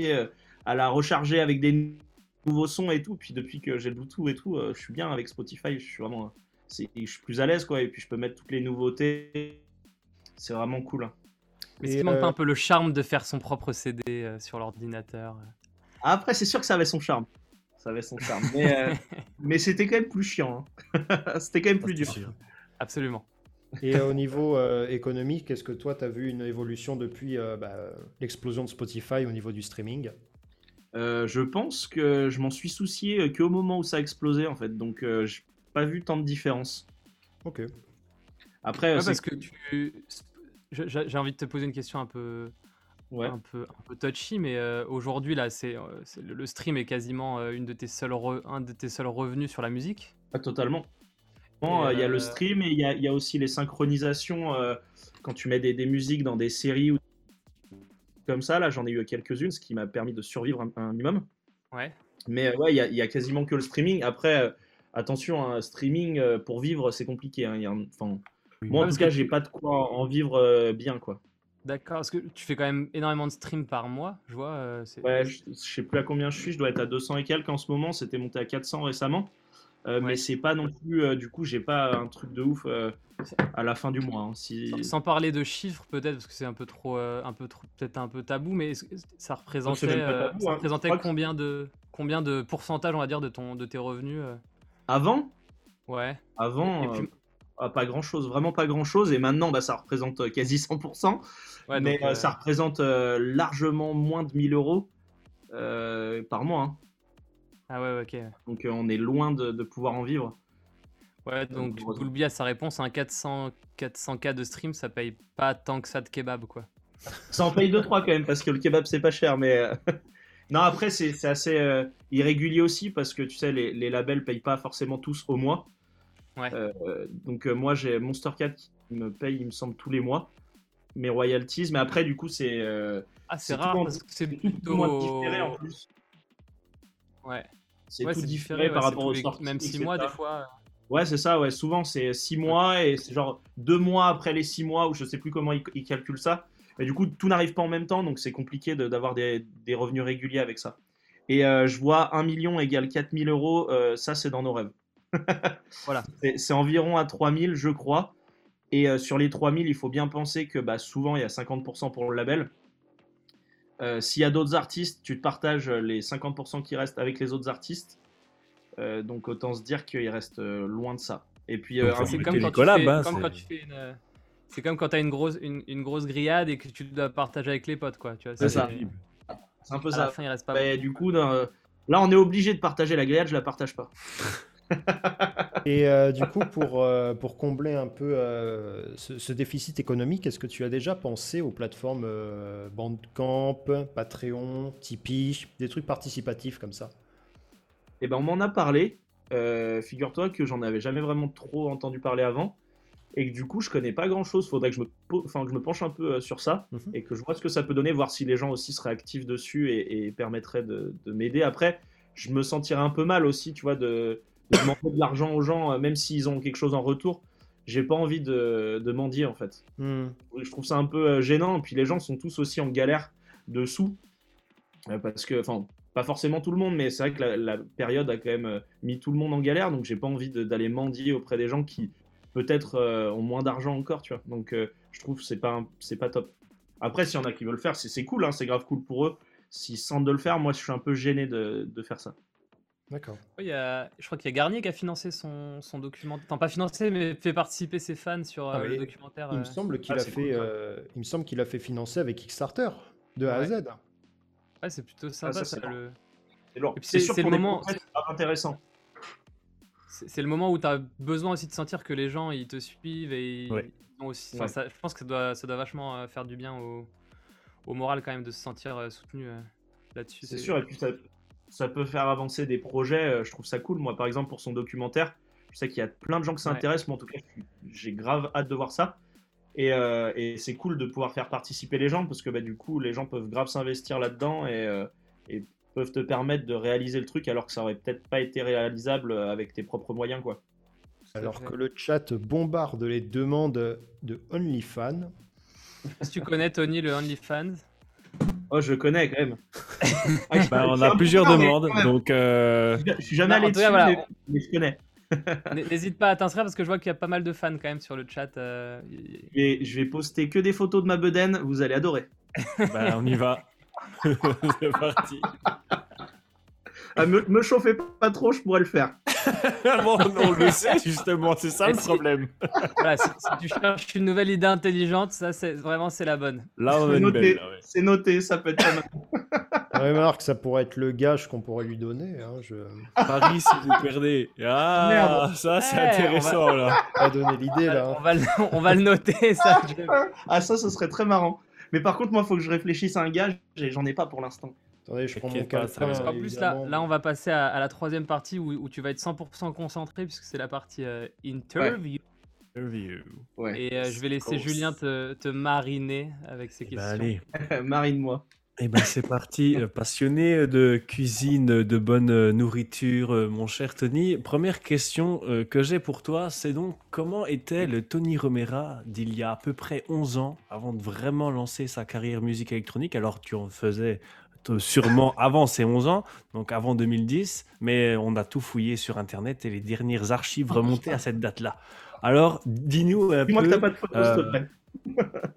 euh, à la recharger avec des nouveaux sons et tout. Puis depuis que j'ai le Bluetooth et tout, euh, je suis bien avec Spotify. Je suis vraiment. c'est- je suis plus à l'aise, quoi. Et puis, je peux mettre toutes les nouveautés. C'est vraiment cool. hein. Mais est-ce qu'il manque euh, pas un peu le charme de faire son propre CD euh, sur l'ordinateur euh Après, c'est sûr que ça avait son charme. Ça avait son charme. Mais, euh, [LAUGHS] mais c'était quand même plus chiant. hein. [LAUGHS] c'était quand même plus dur. sûr. Absolument. Et au niveau euh, économique, est-ce que toi, tu as vu une évolution depuis euh, bah, l'explosion de Spotify au niveau du streaming? Euh, je pense que je m'en suis soucié euh, qu'au moment où ça a explosé en fait, donc euh, j'ai pas vu tant de différence. Ok. Après, euh, Ouais, parce que tu... J'ai envie de te poser une question un peu, ouais. un peu, un peu touchy, mais euh, aujourd'hui là, c'est euh, le, stream est quasiment euh, une de tes seuls re- un de tes seuls revenus sur la musique. pas totalement. Et, Bon, euh, Il y a le stream et il y a, il y a aussi les synchronisations euh, quand tu mets des, des musiques dans des séries ou comme ça. Là, j'en ai eu quelques-unes, ce qui m'a permis de survivre un, un minimum. Ouais. Mais euh, ouais, il y, a- il y a quasiment que le streaming. Après, euh, attention, un streaming euh, pour vivre, c'est compliqué. hein. Il y a un- enfin, Oui. moi, en Ouais, tout cas, j'ai tu- pas de quoi en vivre euh, bien, quoi. D'accord, parce que tu fais quand même énormément de streams par mois, je vois. euh, Ouais, je, je sais plus à combien je suis, je dois être à 200 et quelques en ce moment, c'était monté à 400 récemment. Euh, Ouais. Mais c'est pas non plus, euh, du coup, j'ai pas un truc de ouf euh, à la fin du mois. hein. Si... Sans, sans parler de chiffres peut-être, parce que c'est un peu trop, un peu trop, peut-être un peu tabou, mais ça représentait, tabou, ça hein. représentait combien de, combien de pourcentage, on va dire, de ton, de tes revenus Avant, Ouais. avant Et puis- ah, pas grand chose, vraiment pas grand chose. Et maintenant, bah, ça représente quasi 100%. Ouais, mais donc, euh, ça représente euh, largement moins de 1000 euros euh, par mois. hein. Ah ouais, ok. Donc euh, on est loin de, de pouvoir en vivre. Ouais, donc heureusement. Boulby a sa réponse, un 400, 400K de stream, ça paye pas tant que ça de kebab, quoi. [LAUGHS] Ça en paye 2-3 quand même, parce que le kebab c'est pas cher, mais. euh, [LAUGHS] non, après c'est c'est assez euh, irrégulier aussi, parce que tu sais, les, les labels payent pas forcément tous au mois. Ouais. Euh, donc euh, moi j'ai Monster Cat qui me paye, il me semble, tous les mois mes royalties, mais après du coup c'est. euh, Ah, c'est rare, parce que c'est tout plutôt... le mois différé en plus. Ouais, C'est ouais tout différé, différé, par ouais, rapport aux les- sorties. Même 6 etc. mois, des fois. euh. Ouais, c'est ça, ouais. Souvent, c'est 6 mois et c'est genre 2 mois après les 6 mois, ou je sais plus comment ils, ils calculent ça. Mais du coup, tout n'arrive pas en même temps, donc c'est compliqué de- d'avoir des, des revenus réguliers avec ça. Et euh, je vois 1 million égale 4000 euros, euh, ça c'est dans nos rêves. [LAUGHS] Voilà. C'est c'est environ à 3000, je crois. Et euh, sur les 3000, il faut bien penser que bah, souvent il y a 50% pour le label. Euh, S'il y a d'autres artistes, tu te partages les 50% qui restent avec les autres artistes. Euh, donc autant se dire qu'il reste euh, loin de ça. Et puis euh, un- C'est comme, quand tu fais- hein, comme c'est- quand tu fais une. euh, C'est comme quand t'as une grosse, une, une grosse grillade et que tu dois partager avec les potes, quoi. Tu vois, C'est ça. c'est un peu À la ça. fin, il reste pas. Bah, du coup, dans- là, on est obligé de partager la grillade, je la partage pas. [LAUGHS] Et euh, du coup, pour, euh, pour combler un peu euh, ce, ce déficit économique, est-ce que tu as déjà pensé aux plateformes Bandcamp, Patreon, Tipeee, des trucs participatifs comme ça? Et ben on m'en a parlé. Figure-toi que j'en avais jamais vraiment trop entendu parler avant. Et que du coup, je connais pas grand-chose. Faudrait que je me, enfin, que je me penche un peu sur ça Mhm. et que je vois ce que ça peut donner, voir si les gens aussi seraient actifs dessus et, et permettraient de, de m'aider. Après, je me sentirais un peu mal aussi, tu vois, de, de demander de l'argent aux gens, euh, même s'ils ont quelque chose en retour. J'ai pas envie de, de mendier en fait. Hmm. Je trouve ça un peu euh, gênant. Et puis les gens sont tous aussi en galère de sous. Euh, parce que, enfin, pas forcément tout le monde, mais c'est vrai que la, la période a quand même mis tout le monde en galère. Donc j'ai pas envie d'aller mendier auprès des gens qui peut-être euh, ont moins d'argent encore, tu vois. Donc euh, je trouve que c'est pas, c'est pas top. Après, s'il y en a qui veulent le faire, c'est c'est cool, hein, c'est grave cool pour eux. S'ils sentent de le faire, moi je suis un peu gêné de, de faire ça. D'accord. Il y a, je crois qu'il y a Garnier qui a financé son, son documentaire. Enfin, pas financé, mais fait participer ses fans sur Ah euh, le documentaire. Il euh. me semble qu'il Ah, a c'est fait, ça. euh, il me semble qu'il a fait financer avec Kickstarter de A à Ouais. Z. Ouais, c'est plutôt sympa. ça, ça, c'est le- C'est lourd. Et puis C'est c'est- sûr c'est pour le des moment- projets, c'est intéressant. C'est c'est le moment où tu as besoin aussi de sentir que les gens ils te suivent et ils Ouais. ont aussi. enfin, Ouais. ça- je pense que ça doit, ça doit vachement euh, faire du bien au, au moral quand même de se sentir euh, soutenu euh, là-dessus. C'est sûr, et puis ça, ça peut faire avancer des projets. euh, Je trouve ça cool. Moi, par exemple, pour son documentaire, je sais qu'il y a plein de gens qui Ouais. s'intéressent. Moi, en tout cas, j'ai grave hâte de voir ça. Et, euh, et c'est cool de pouvoir faire participer les gens parce que bah, du coup, les gens peuvent grave s'investir là-dedans et, euh, et peuvent te permettre de réaliser le truc alors que ça aurait peut-être pas été réalisable avec tes propres moyens, quoi. Alors que le chat bombarde les demandes de OnlyFans. [LAUGHS] Si tu connais Tony le OnlyFans, Oh, je connais quand même. [LAUGHS] Ah, Bah, on a plusieurs demandes, donc euh, Je suis jamais allé cas, dessus, voilà, mais- mais je connais. [LAUGHS] n'hésite pas à t'inscrire parce que je vois qu'il y a pas mal de fans quand même sur le chat. euh, vais, je vais poster que des photos de ma bedaine, vous allez adorer. [LAUGHS] bah, on y va. C'est parti. Ah, me, me chauffez pas trop, je pourrais le faire. [LAUGHS] Bon, on le sait justement, c'est ça Et le si- problème. [LAUGHS] Voilà, si, si tu cherches une nouvelle idée intelligente, ça c'est vraiment c'est la bonne. Là, on a C'est noté, belle. là, ouais. c'est noté, ça peut être pas mal. [LAUGHS] Marc, ça pourrait être le gage qu'on pourrait lui donner. Hein, je Paris, si vous perdez. Ah, Merde. ça c'est va- intéressant là. l'idée. On va, le, on va le noter ça. Ah, ça, ce serait très marrant. Mais par contre, moi, il faut que je réfléchisse à un gage et j'en ai pas pour l'instant. Attendez, je prends mon va. En plus là, là on va passer à, à la troisième partie où, où tu vas être 100% concentré puisque c'est la partie euh, interview. Interview. Ouais. Et euh, je vais laisser. Julien te, te mariner avec ses Eh questions. ben, allez. [LAUGHS] Marine-moi. Eh ben c'est parti, Euh, passionné de cuisine, de bonne nourriture, mon cher Tony. Première question que j'ai pour toi, c'est donc comment était le Tony Romera d'il y a à peu près 11 ans, avant de vraiment lancer sa carrière musique électronique? Alors tu en faisais sûrement [LAUGHS] avant ces 11 ans, donc avant 2010, mais on a tout fouillé sur Internet et les dernières archives remontaient à cette date-là. Alors dis-nous un Dis-moi que t'as peu, pas de photos, s'il te euh, plaît.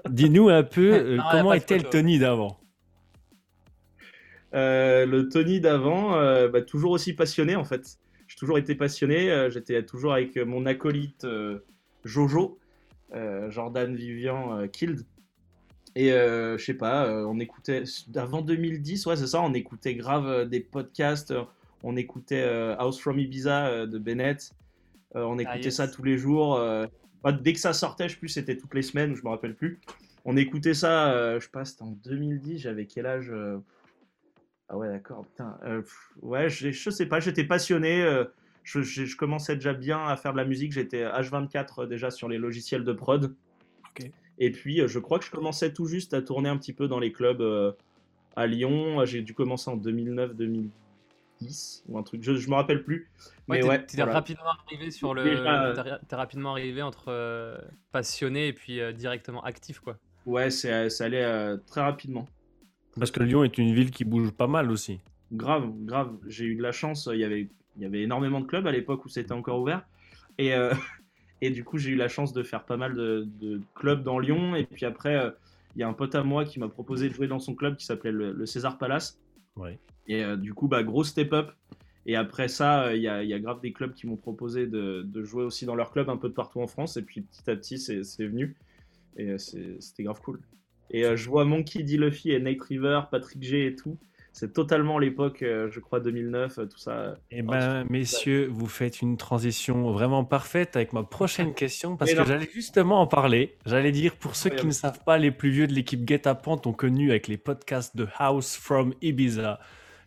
dis-nous un peu euh, [LAUGHS] comment était le. Tony d'avant? Euh, le Tony d'avant, euh, bah, toujours aussi passionné en fait. J'ai toujours été passionné. euh, J'étais toujours avec euh, mon acolyte euh, Jojo, euh, Jordan Vivian euh, Kild. Et euh, je sais pas, euh, on écoutait avant 2010, ouais, c'est ça, on écoutait grave euh, des podcasts. on écoutait House from Ibiza de Bennett. on écoutait yes. ça tous les jours. dès que ça sortait, je sais plus, c'était toutes les semaines, je me rappelle plus. On écoutait ça, je sais pas, c'était en 2010, j'avais quel âge Ah ouais, d'accord, putain. pff, ouais, je sais pas, j'étais passionné. je, je- je commençais déjà bien à faire de la musique. J'étais H24 déjà sur les logiciels de prod. Et puis, euh, je crois que je commençais tout juste à tourner un petit peu dans les clubs euh, à Lyon. J'ai dû commencer en 2009-2010 ou un truc, je, je me rappelle plus. Ouais, Mais t'es- ouais, t'es voilà. rapidement arrivé sur le. Déjà, euh, T'es ra- t'es rapidement arrivé entre euh, passionné et puis euh, directement actif quoi. Ouais, c'est, ça allait euh, très rapidement. Parce que Lyon est une ville qui bouge pas mal aussi. Grave, grave. J'ai eu de la chance. Il y avait, il y avait énormément de clubs à l'époque où c'était encore ouvert. Et, euh, et du coup, j'ai eu la chance de faire pas mal de, de clubs dans Lyon. Et puis après, euh, il y a un pote à moi qui m'a proposé de jouer dans son club qui s'appelait le, le César Palace. Ouais. Et euh, du coup, bah, gros step-up. Et après ça, euh, il y, a, il y a grave des clubs qui m'ont proposé de, de jouer aussi dans leur club un peu de partout en France. Et puis petit à petit, c'est venu. Et c'était grave cool. Et je vois Monkey D. Luffy et Nate River, Patrick G et tout. C'est totalement l'époque, euh, je crois, 2009, euh, tout ça. Eh ben, messieurs, vous faites une transition vraiment parfaite avec ma prochaine question parce que j'allais justement en parler. J'allais dire, pour ceux qui ne savent pas, les plus vieux de l'équipe Up ont connu avec les podcasts de House from Ibiza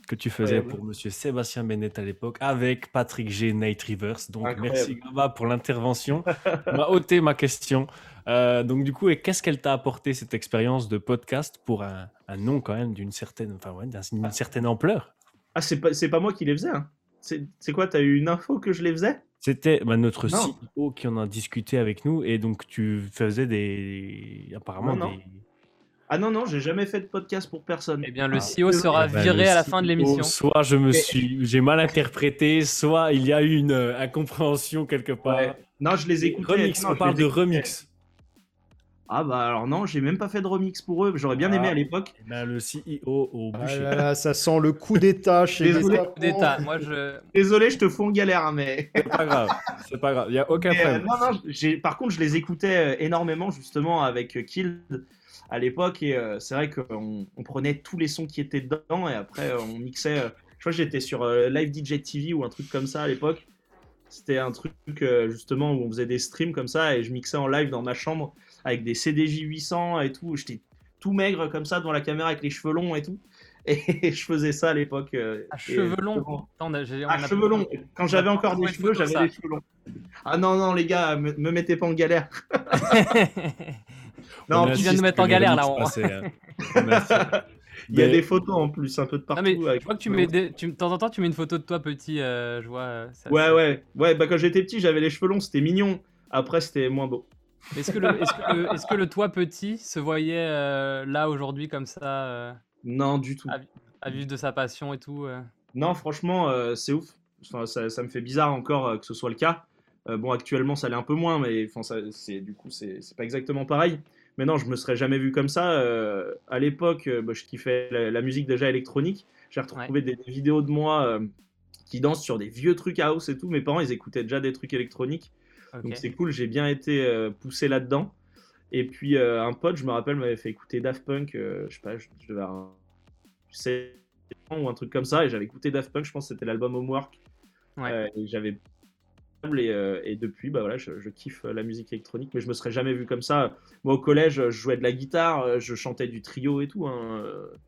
que tu faisais pour Monsieur Sébastien Bennett à l'époque avec Patrick G. Nate Rivers. Donc merci Gaba pour l'intervention. [LAUGHS] m'a ôté ma question. Euh, donc du coup, qu'est-ce qu'elle t'a apporté cette expérience de podcast pour un, nom quand même d'une certaine, enfin ouais, d'une ah. certaine ampleur? Ah, c'est pas, c'est pas moi qui les faisais. Hein. C'est quoi T'as eu une info que je les faisais? C'était bah, notre CEO qui en a discuté avec nous et donc tu faisais des apparemment des ah non, non, j'ai jamais fait de podcast pour personne. Eh bien, le CEO sera eh ben, viré à la fin de l'émission. Soit je me suis, j'ai mal interprété, soit il y a eu une euh, incompréhension quelque part. Non, je les écoutais. Remix, on parle de remix. Ah bah alors non, j'ai même pas fait de remix pour eux. J'aurais bien aimé à l'époque. Eh ben, le CEO au ah boucher. ça sent le coup d'état chez Désolé. d'état. Moi je. Désolé, je te fous en galère, hein, mais. C'est pas grave. C'est pas grave. Il y a [LAUGHS] aucun euh, problème. non, non, par contre, je les écoutais euh, énormément justement avec Kill à l'époque. Et euh, c'est vrai qu'on on prenait tous les sons qui étaient dedans et après euh, on mixait. Euh, je crois que j'étais sur Live DJ TV ou un truc comme ça à l'époque. C'était un truc justement où on faisait des streams comme ça et je mixais en live dans ma chambre avec des CDJ 800 et tout. J'étais tout maigre comme ça devant la caméra avec les cheveux longs et tout. [LAUGHS] Et je faisais ça à l'époque. À cheveux longs À cheveux longs. Quand j'avais encore des cheveux, j'avais des cheveux longs. Ah non, non, les gars, me, me mettez pas en galère. [LAUGHS] Non, tu viens de nous mettre en galère là. Hein. [LAUGHS] Il y a des photos en plus, un peu de partout. mais je crois que tu mets de temps en temps, tu mets une photo de toi petit, euh, je vois. Euh, ouais, ouais, ouais. Bah quand j'étais petit, j'avais les cheveux longs, c'était mignon. Après, c'était moins beau. Est-ce que, le, est-ce, que, le toi petit se voyait euh, là aujourd'hui comme ça Non, du tout. À, vivre de sa passion et tout Non, franchement, c'est ouf. Enfin, ça, ça, me fait bizarre encore que ce soit le cas. bon, actuellement, ça l'est un peu moins, mais enfin, ça, du coup, c'est, pas exactement pareil. Mais non, je me serais jamais vu comme ça. Euh, à l'époque, euh, bah, je kiffais la, musique déjà électronique. J'ai retrouvé des, vidéos de moi euh, qui dansent sur des vieux trucs house et tout. Mes parents, ils écoutaient déjà des trucs électroniques. Donc c'est cool, j'ai bien été poussé là-dedans. Et puis un pote, je me rappelle, m'avait fait écouter Daft Punk, je sais pas, je, devais avoir 7 ans ou un truc comme ça. Et j'avais écouté Daft Punk, je pense que c'était l'album Homework. Ouais. et j'avais euh, et, depuis, bah voilà, je, kiffe la musique électronique, mais je me serais jamais vu comme ça. Moi, au collège, je jouais de la guitare, euh, je chantais du trio et tout. Hein.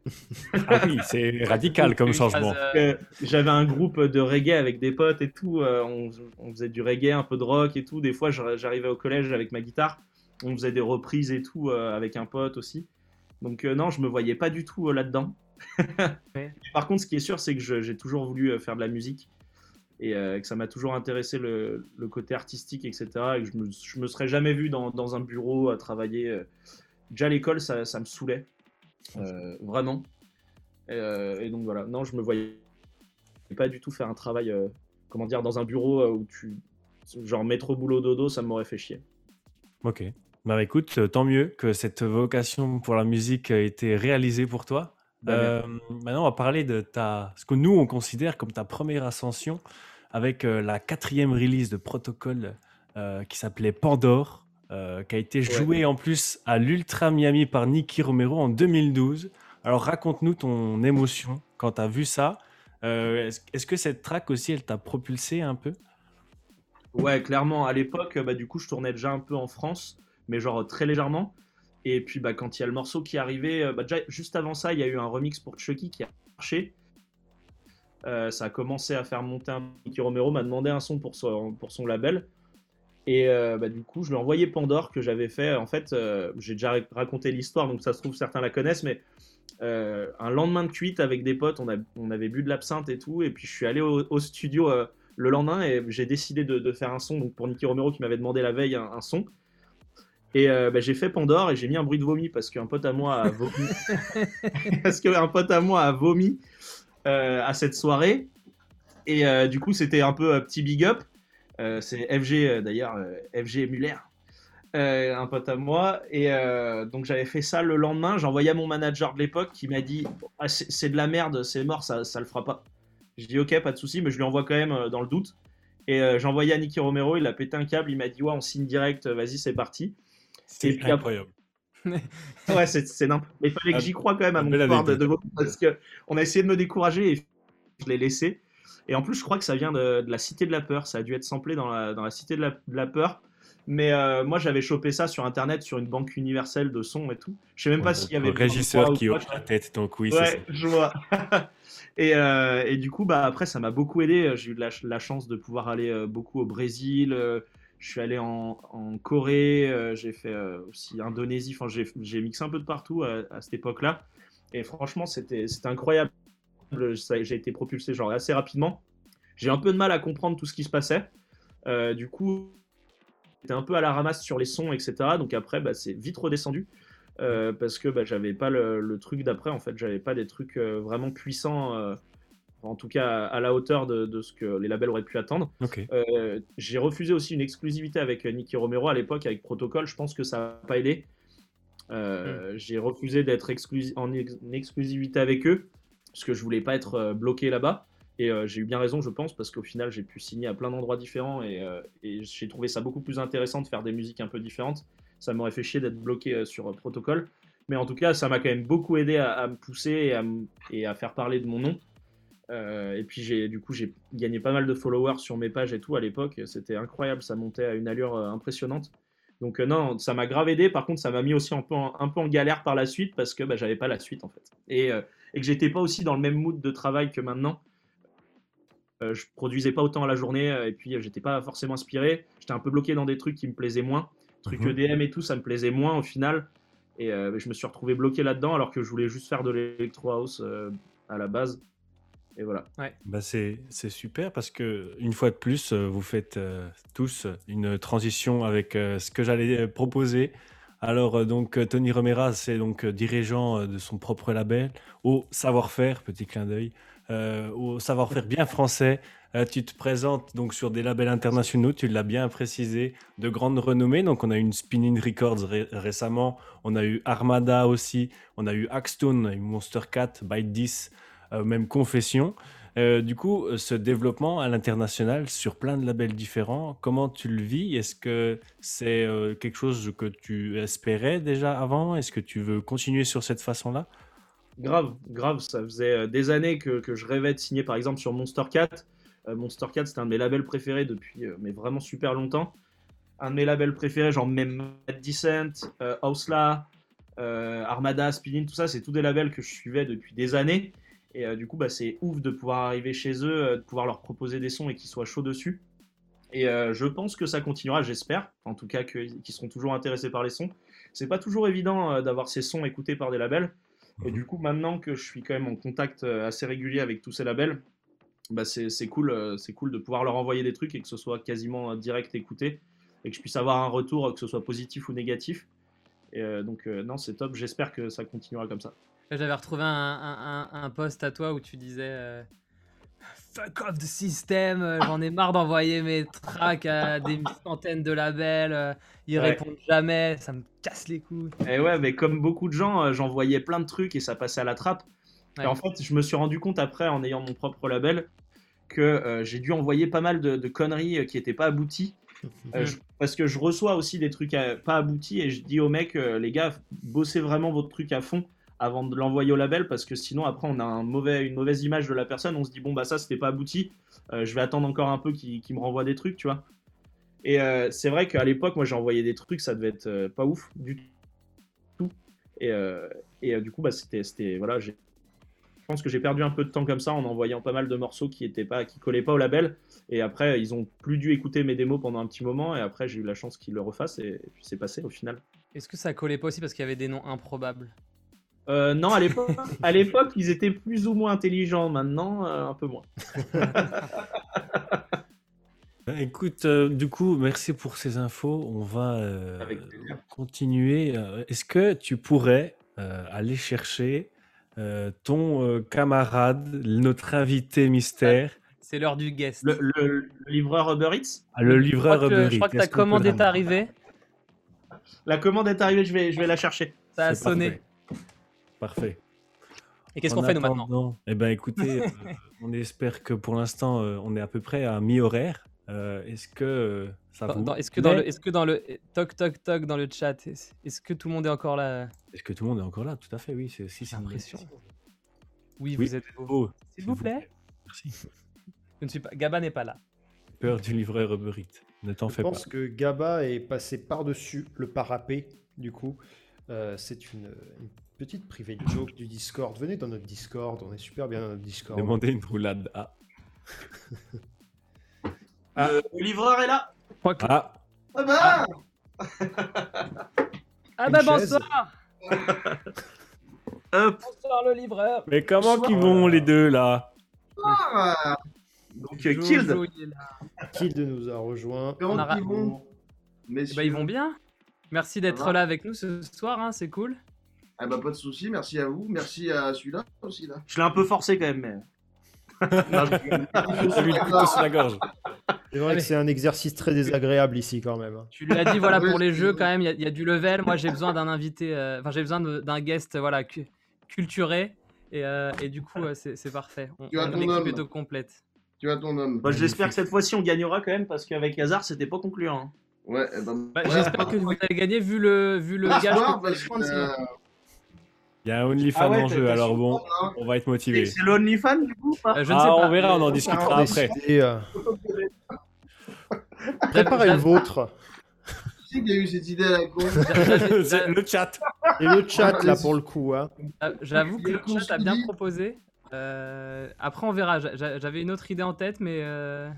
[LAUGHS] ah oui, c'est [LAUGHS] radical comme changement. Euh, j'avais un groupe de reggae avec des potes et tout. On, faisait du reggae, un peu de rock et tout. Des fois, j'arrivais au collège avec ma guitare. On faisait des reprises et tout avec un pote aussi. Donc non, je me voyais pas du tout là-dedans. [LAUGHS] Par contre, ce qui est sûr, c'est que j'ai toujours voulu faire de la musique et euh, que ça m'a toujours intéressé le, côté artistique, etc. Et que je me, me serais jamais vu dans, dans un bureau à travailler. Euh. Déjà à l'école, ça, ça, me saoulait, euh, vraiment. Et, donc voilà, non, je me voyais pas du tout faire un travail, comment dire, dans un bureau où tu, genre métro boulot dodo, ça m'aurait fait chier. Ok. Bah écoute, tant mieux que cette vocation pour la musique ait été réalisée pour toi. Bah, maintenant, on va parler de ta, ce que nous on considère comme ta première ascension avec euh, la quatrième release de Protocol euh, qui s'appelait Pandore, euh, qui a été jouée en plus à l'Ultra Miami par Nicky Romero en 2012. Alors raconte-nous ton émotion quand tu as vu ça. Est-ce que cette track aussi, elle t'a propulsé un peu? Ouais, clairement. À l'époque, bah, du coup, je tournais déjà un peu en France, mais genre très légèrement. Et puis bah, quand il y a le morceau qui est arrivé, bah, déjà juste avant ça, il y a eu un remix pour Chucky qui a marché. Euh, ça a commencé à faire monter un. Nicky Romero m'a demandé un son pour son, label. Et euh, bah, du coup, je lui ai envoyé Pandore que j'avais fait. En fait, euh, j'ai déjà raconté l'histoire, donc ça se trouve, certains la connaissent, mais un lendemain de cuite avec des potes, on avait bu de l'absinthe et tout. Et puis, je suis allé au, studio le lendemain et j'ai décidé de, faire un son donc pour Nicky Romero qui m'avait demandé la veille un, son. Et bah, j'ai fait Pandore et j'ai mis un bruit de vomi parce qu'un pote à moi a vomi. [LAUGHS] parce qu'un pote à moi a vomi. Euh, à cette soirée. Et euh, du coup, c'était un peu un petit big up. Euh, c'est FG d'ailleurs, FG Muller, un pote à moi. Et donc j'avais fait ça le lendemain. Envoyé à mon manager de l'époque qui m'a dit ah, c'est de la merde, c'est mort, ça, ça le fera pas. Je dis ok, pas de souci, mais je lui envoie quand même dans le doute. Et j'ai envoyé à Nicky Romero, il a pété un câble, il m'a dit ouais, on signe direct, vas-y, c'est parti. C'est incroyable. [LAUGHS] ouais, c'est n'importe Mais il fallait que Ah, j'y croie quand même à mon pouvoir de, de parce que on a essayé de me décourager et je l'ai laissé. Et en plus, je crois que ça vient de, de la Cité de la Peur. Ça a dû être samplé dans la, dans la Cité de la, de la Peur. Mais euh, moi, j'avais chopé ça sur Internet, sur une banque universelle de son et tout. Je sais même pas s'il y avait Un régisseur qui hoche la tête, donc oui, c'est ça. Ouais, [LAUGHS] je vois. [LAUGHS] et, euh, et du coup, bah, après, ça m'a beaucoup aidé. J'ai eu la chance de pouvoir aller euh, beaucoup au Brésil. Euh, je suis allé en, Corée. euh, j'ai fait euh, aussi Indonésie. Enfin, j'ai mixé un peu de partout à, à cette époque-là. Et franchement, c'était incroyable. J'ai été propulsé genre assez rapidement. J'ai un peu de mal à comprendre tout ce qui se passait. Euh, du coup, j'étais un peu à la ramasse sur les sons, etc. Donc après, bah, c'est vite redescendu. Euh, parce que bah, j'avais pas le, truc d'après en fait j'avais pas des trucs euh, vraiment puissants euh, en tout cas à, la hauteur de, de ce que les labels auraient pu attendre. Euh, j'ai refusé aussi une exclusivité avec euh, Nicky Romero à l'époque avec Protocol je pense que ça n'a pas aidé Euh, j'ai refusé d'être exclusi- en ex- en exclusivité avec eux parce que je voulais pas être euh, bloqué là-bas et j'ai eu bien raison je pense parce qu'au final j'ai pu signer à plein d'endroits différents et, et j'ai trouvé ça beaucoup plus intéressant de faire des musiques un peu différentes ça m'aurait fait chier d'être bloqué sur Protocol. Mais en tout cas, ça m'a quand même beaucoup aidé à, à me pousser et à, me- et à faire parler de mon nom. Euh, et puis, j'ai, du coup, j'ai gagné pas mal de followers sur mes pages et tout à l'époque. C'était incroyable, ça montait à une allure euh, impressionnante. Donc, euh, non, ça m'a grave aidé. Par contre, ça m'a mis aussi un peu en, un peu en galère par la suite parce que bah, j'avais pas la suite en fait. Et, euh, et que j'étais pas aussi dans le même mood de travail que maintenant. Euh, je produisais pas autant à la journée et puis j'étais pas forcément inspiré. J'étais un peu bloqué dans des trucs qui me plaisaient moins. Trucs Mhm. EDM et tout, ça me plaisait moins au final. Et je me suis retrouvé bloqué là-dedans alors que je voulais juste faire de l'électro house à la base. Et voilà. Bah c'est c'est super parce que une fois de plus, euh, vous faites euh, tous une transition avec euh, ce que j'allais proposer. Alors donc Tony Romera, c'est donc dirigeant de son propre label au savoir-faire, petit clin d'œil, euh, au savoir-faire bien français. Euh, tu te présentes donc sur des labels internationaux, tu l'as bien précisé, de grande renommée. Donc on a eu une Spinning Records ré- récemment, on a eu Armada aussi, on a eu Axtone, on a eu Monster Cat, Byte 10, euh, même Confession. Euh, du coup, euh, ce développement à l'international sur plein de labels différents, comment tu le vis? Est-ce que c'est euh, quelque chose que tu espérais déjà avant? Est-ce que tu veux continuer sur cette façon-là? Grave, grave. Ça faisait euh, des années que, je rêvais de signer par exemple sur Monster Cat. Euh, Monster Cat, c'était un de mes labels préférés depuis euh, mais vraiment super longtemps. Un de mes labels préférés, genre même Mad Descent, euh, euh, Armada, Spinning, tout ça, c'est tous des labels que je suivais depuis des années. Et euh, du coup, bah, c'est ouf de pouvoir arriver chez eux, euh, de pouvoir leur proposer des sons et qu'ils soient chauds dessus. Et euh, je pense que ça continuera, j'espère. En tout cas, qu'ils seront toujours intéressés par les sons. C'est pas toujours évident d'avoir ces sons écoutés par des labels. Et du coup, maintenant que je suis quand même en contact assez régulier avec tous ces labels, bah c'est cool, cool de pouvoir leur envoyer des trucs et que ce soit quasiment direct écouté et que je puisse avoir un retour, que ce soit positif ou négatif. Et donc, non, c'est top. J'espère que ça continuera comme ça. J'avais retrouvé un, un, un- un post à toi où tu disais euh, Fuck off the system, euh, j'en ai marre d'envoyer mes tracks à des centaines de labels, euh, ils Ouais. répondent jamais, ça me casse les couilles. Et ouais, mais comme beaucoup de gens, euh, j'envoyais plein de trucs et ça passait à la trappe. Ouais. Et en fait, je me suis rendu compte après, en ayant mon propre label, que euh, j'ai dû envoyer pas mal de, de conneries qui n'étaient pas abouties. [LAUGHS] Euh, je- parce que je reçois aussi des trucs à- pas aboutis et je dis aux mecs, euh, les gars, bossez vraiment votre truc à fond avant de l'envoyer au label parce que sinon après on a une mauvaise image de la personne, on se dit bon bah ça c'était pas abouti, euh, je vais attendre encore un peu qu'il qu'il me renvoie des trucs, tu vois. Et euh, c'est vrai qu'à l'époque moi j'ai envoyé des trucs, ça devait être euh, pas ouf du tout. Et, et du coup bah c'était, voilà, je pense que j'ai perdu un peu de temps comme ça en envoyant pas mal de morceaux qui étaient pas, qui collaient pas au label. Et après, ils ont plus dû écouter mes démos pendant un petit moment. Et après, j'ai eu la chance qu'ils le refassent. Et puis c'est passé au final. Est-ce que ça collait pas aussi parce qu'il y avait des noms improbables? Euh, non, à l'époque, à l'époque, ils étaient plus ou moins intelligents. Maintenant, euh, un peu moins. [LAUGHS] Écoute, euh, du coup, merci pour ces infos. On va euh, continuer. Est-ce que tu pourrais euh, aller chercher euh, ton euh, camarade, notre invité mystère, C'est l'heure du guest. Le, le- le livreur Uber Eats, ah, le Je livreur crois que, Uber je crois Eats, que ta commande est arrivée, la commande est arrivée. Je vais, je vais la chercher. ça a sonné. Parfait. Parfait. Et qu'est-ce qu'on fait nous maintenant Eh ben, écoutez, [LAUGHS] euh, on espère que pour l'instant, euh, on est à peu près à mi-horaire. Euh, est-ce que euh, ça Dans- vous Est-ce que, dans le, est-ce que dans le toc toc toc dans le chat, est-ce est-ce que tout le monde est encore là? Est-ce que tout le monde est encore là? Tout à fait, oui. C'est si, c'est question. Oui, Oui. vous êtes beau. Oh, S'il vous plaît. Merci. Je ne suis pas. Gaba n'est pas là. Peur du livreur Uber Eats. Ne t'en Je fais pas. pense que Gaba est passé par-dessus le parapet, du coup. Euh, c'est une, une petite private joke du Discord. Venez dans notre Discord, on est super bien dans notre Discord. Demandez une roulade. Ah, Le, le livreur est là. Je crois que- ah Ah bah Ah Une bah bonsoir. [LAUGHS] Bonsoir le livreur Mais comment qu'ils vont les deux là Ah, Donc euh, Jojo. Kild nous a rejoint. comment On a ils ra- vont Eh Messieurs bah, ils vont bien. Merci d'être là avec nous ce soir, hein, c'est cool. Ah bah pas de souci, merci à vous, merci à celui-là aussi là. Je l'ai un peu forcé quand même, mais. [LAUGHS] Je- couteau sur la gorge. C'est vrai que c'est un exercice très désagréable ici quand même. hein. Tu lui as dit, voilà, pour les jeux, quand même, il y a- il y, a du level. Moi, j'ai besoin d'un invité, euh, enfin, j'ai besoin d'un guest, voilà, cu- culturé. Et, euh, et du coup, c'est parfait. On, Tu as on- ton homme. est au complète. Tu as ton homme. Bah, J'espère que cette fois-ci on gagnera quand même parce qu'avec Hazard c'était pas concluant. hein. Ouais, eh ben, Bah, ouais, J'espère que vous allez gagner vu le, vu le gage que parce que, euh, Il y a un OnlyFans Ah ouais, en jeu, alors bon, hein. on va être motivé. C'est l'OnlyFans du coup Euh, je ne sais Ah, pas. on verra, on en Ah, discutera après. Euh, [LAUGHS] préparez le vôtre. Qui a eu cette idée à la con [LAUGHS] [LAUGHS] le chat. Et le chat là pour le coup. Hein. Euh, J'avoue que le chat a bien proposé. Euh, après, on verra. J'a- j'a- J'avais une autre idée en tête, mais euh,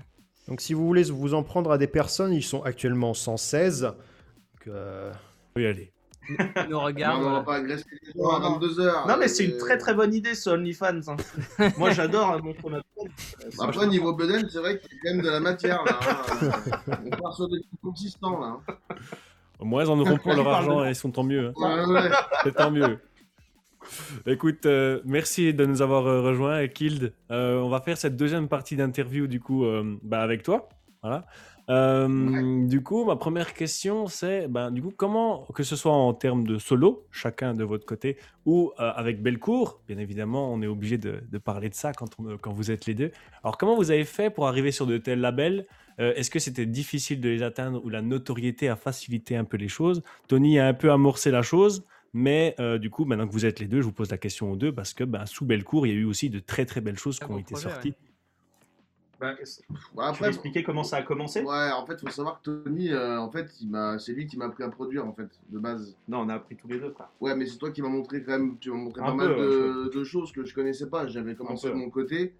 Donc si vous voulez vous en prendre à des personnes, ils sont actuellement 116. Donc, euh, Faut y nous Non, regardent. on va pas agresser les gens à 22h. Non mais c'est une très très bonne idée ce OnlyFans. hein. [LAUGHS] Moi j'adore euh, montrer ma tête. Après, niveau Beden, c'est vrai qu'il y a quand même de la matière là. hein. On part sur des trucs consistants là. hein. Au moins, ils en auront pour [LAUGHS] leur argent et ils sont tant mieux. hein. Ouais, ouais. C'est [LAUGHS] tant mieux. Écoute, euh, merci de nous avoir euh, rejoints, Kild. Euh, on va faire cette deuxième partie d'interview du coup euh, bah, avec toi. Voilà. Euh, Du coup, ma première question, c'est ben, du coup comment, que ce soit en termes de solo, chacun de votre côté, ou euh, avec Belcourt, bien évidemment, on est obligé de, de parler de ça quand, on, quand vous êtes les deux. Alors, comment vous avez fait pour arriver sur de tels labels? Euh, Est-ce que c'était difficile de les atteindre ou la notoriété a facilité un peu les choses? Tony a un peu amorcé la chose. Mais euh, du coup, maintenant que vous êtes les deux, je vous pose la question aux deux parce que ben, sous Belcourt, il y a eu aussi de très très belles choses qui ont été projet, sorties. Bah, c'est- Ouais, tu après, expliquer comment ça a commencé? Ouais, en fait, faut savoir que Tony, euh, en fait, il c'est lui qui m'a appris à produire en fait, de base. Non on a appris tous les deux frère. Ouais, mais c'est toi qui m'as montré quand même, tu m'as montré Un pas peu, mal de, de choses que je connaissais pas. J'avais commencé de mon côté.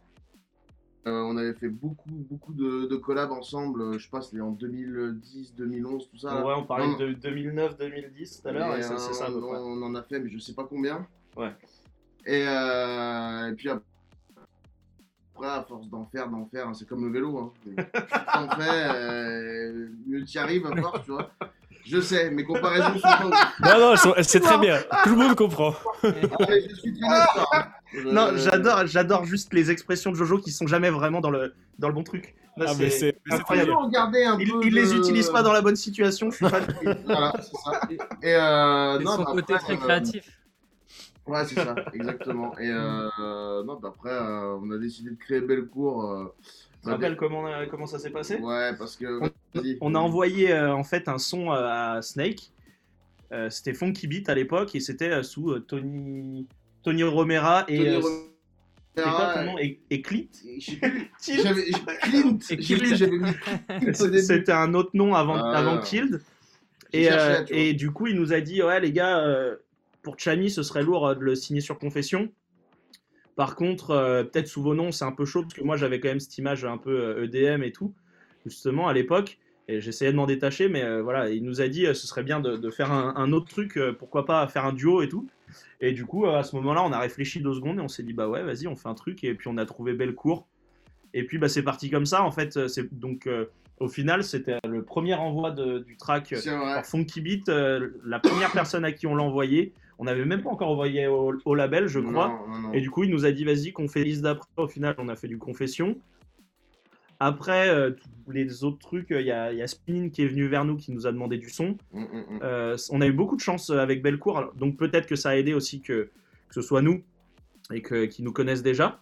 Euh, on avait fait beaucoup, beaucoup de, de collabs ensemble. euh, Je sais pas, c'était en 2010, 2011, tout ça. ouais on parlait Non, de 2009-2010 tout à l'heure c'est ça on, en a fait, mais je sais pas combien. Ouais. Et, euh, et puis après, à force d'en faire, d'en faire, hein, c'est comme le vélo. Hein. Plus t'en fais, euh, mieux arrives à force, tu vois. Je sais, mes comparaisons sont pas. Non, non, elles sont- c'est très bien. Tout le monde comprend. Ah, mais je suis très d'accord. hein. Je- Non j'adore j'adore juste les expressions de Jojo qui sont jamais vraiment dans le dans le bon truc. Là, Ah, mais c'est incroyable. Un Il, peu il les utilise pas dans la bonne situation, je suis fan. Voilà, c'est ça. Et euh, non, son bah, côté après, très euh, créatif. Ouais, c'est ça, exactement. Et euh, non, après, euh, on a décidé de créer Bellecour. Euh, Tu te rappelles comment, euh, comment ça s'est passé? Ouais, parce que. On a envoyé en fait un son à Snake. C'était Funky Beat à l'époque et c'était sous Tony Tony Romera et Tony Romera, c'était quoi ton nom? Et, et Clint? J'avais. C'était un autre nom avant avant. J'ai Et, et du coup, il nous a dit Ouais, les gars, pour Chani, ce serait lourd euh, de le signer sur confession. Par contre, euh, peut-être sous vos noms, c'est un peu chaud parce que moi j'avais quand même cette image un peu euh, EDM et tout, justement à l'époque. Et j'essayais de m'en détacher, mais euh, voilà, il nous a dit euh, ce serait bien de, de faire un, un autre truc, pourquoi pas faire un duo et tout. Et du coup, à ce moment-là, on a réfléchi deux secondes et on s'est dit bah ouais, vas-y, on fait un truc. Et puis on a trouvé Bellecour. Et puis bah, c'est parti comme ça. En fait, c'est donc au final, c'était le premier envoi de- du track. alors, Funky Beat, euh, la première personne à qui on l'a envoyé, on n'avait même pas encore envoyé au, au label, je crois. Non, non, non. Et du coup, il nous a dit, vas-y, qu'on fait liste d'après. Au final, on a fait du confession. Après, euh, tous les autres trucs, euh, il y, a, y a Spin qui est venu vers nous, qui nous a demandé du son. Mm, mm, mm. Euh, on a eu beaucoup de chance avec Belcourt, donc peut-être que ça a aidé aussi que, que ce soit nous et qu'ils nous connaissent déjà.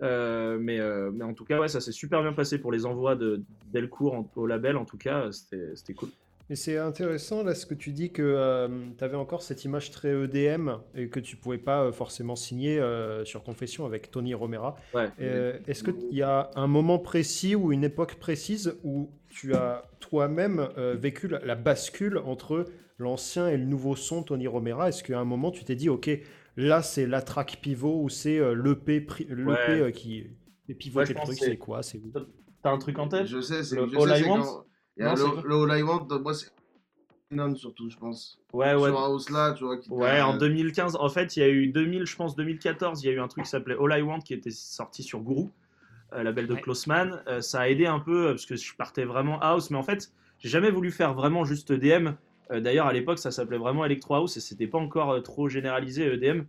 Mais, mais en tout cas, ouais, ça s'est super bien passé pour les envois de, Delcourt en- au label, en tout cas, c'était cool. Et c'est intéressant là ce que tu dis que tu avais encore cette image très EDM et que tu pouvais pas euh, forcément signer euh, sur Confession avec Tony Romera. Ouais. Euh, Est-ce qu'il y a un moment précis ou une époque précise où tu as toi-même euh, vécu la, la bascule entre l'ancien et le nouveau son Tony Romera? Est-ce qu'à un moment tu t'es dit ok là c'est la track pivot ou c'est euh, l'EP Ouais. euh, qui est pivoté je le truc c'est- quoi? C'est T'as un truc en tête? Je sais, c'est Le je All sais, I Want? quand- Il y a Non, c'est le, All I Want, moi, c'est non surtout, je pense. Ouais, ouais. Sur House là, tu vois. Qui Ouais, en 2015, en fait, il y a eu 2000, je pense 2014, il y a eu un truc qui s'appelait All I Want qui était sorti sur Guru, euh, label de Ouais. Closeman. Euh, ça a aidé un peu euh, parce que je partais vraiment house, mais en fait, j'ai jamais voulu faire vraiment juste EDM. Euh, D'ailleurs, à l'époque, ça s'appelait vraiment Electro House et c'était pas encore euh, trop généralisé EDM.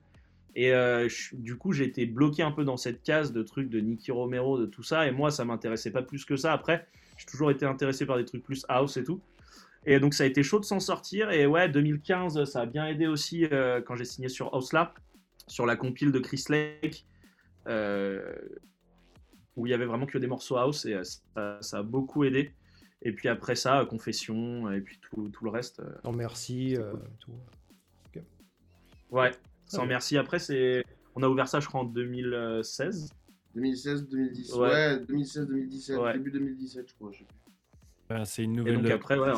Et euh, je- du coup, j'ai été bloqué un peu dans cette case de trucs de Nicky Romero, de tout ça. Et moi, ça m'intéressait pas plus que ça. Après, j'ai toujours été intéressé par des trucs plus house et tout. Et donc, ça a été chaud de s'en sortir. Et ouais, 2015, ça a bien aidé aussi euh, quand j'ai signé sur House là, sur la compile de Chris Lake, euh, où il y avait vraiment que des morceaux house. Et euh, ça, ça a beaucoup aidé. Et puis après ça, Confession, et puis tout, tout le reste. euh, Non merci euh, tout. ouais, sans merci. Après, c'est. On a ouvert ça, je crois, en 2016. 2016, 2017. Ouais. Ouais, 2016, 2017, Ouais. début 2017, je crois. je sais plus. Ben, c'est une Et nouvelle. donc après, ouais.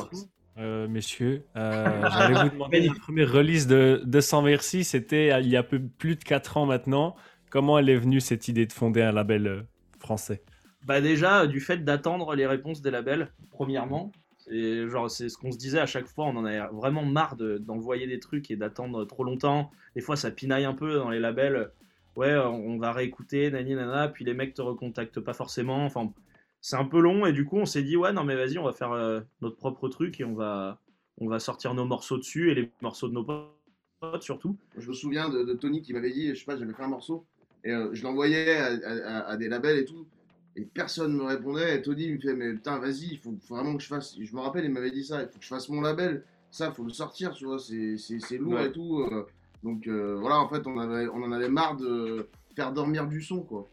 Euh, messieurs, euh, [LAUGHS] j'allais vous demander la première release de, de Sans Merci, c'était euh, il y a peu, plus de 4 ans maintenant. Comment elle est venue cette idée de fonder un label euh, français? Bah déjà, du fait d'attendre les réponses des labels, premièrement. C'est genre c'est ce qu'on se disait à chaque fois, on en avait vraiment marre de- d'envoyer des trucs et d'attendre trop longtemps. Des fois, ça pinaille un peu dans les labels. Ouais, on va réécouter, nani nana, puis les mecs te recontactent pas forcément. Enfin, c'est un peu long et du coup, on s'est dit ouais, non mais vas-y, on va faire euh, notre propre truc et on va on va sortir nos morceaux dessus et les morceaux de nos potes surtout. Je me souviens de, de Tony qui m'avait dit, je sais pas, j'avais fait un morceau et euh, je l'envoyais à, à- à des labels et tout. Et personne me répondait. Et Tony me fait, mais putain, vas-y, il faut, faut vraiment que je fasse. Je me rappelle, il m'avait dit ça, il faut que je fasse mon label. Ça, faut le sortir, tu vois, c'est lourd Ouais. et tout. euh. Donc euh, voilà, en fait, on, avait, on en avait marre de faire dormir du son, quoi.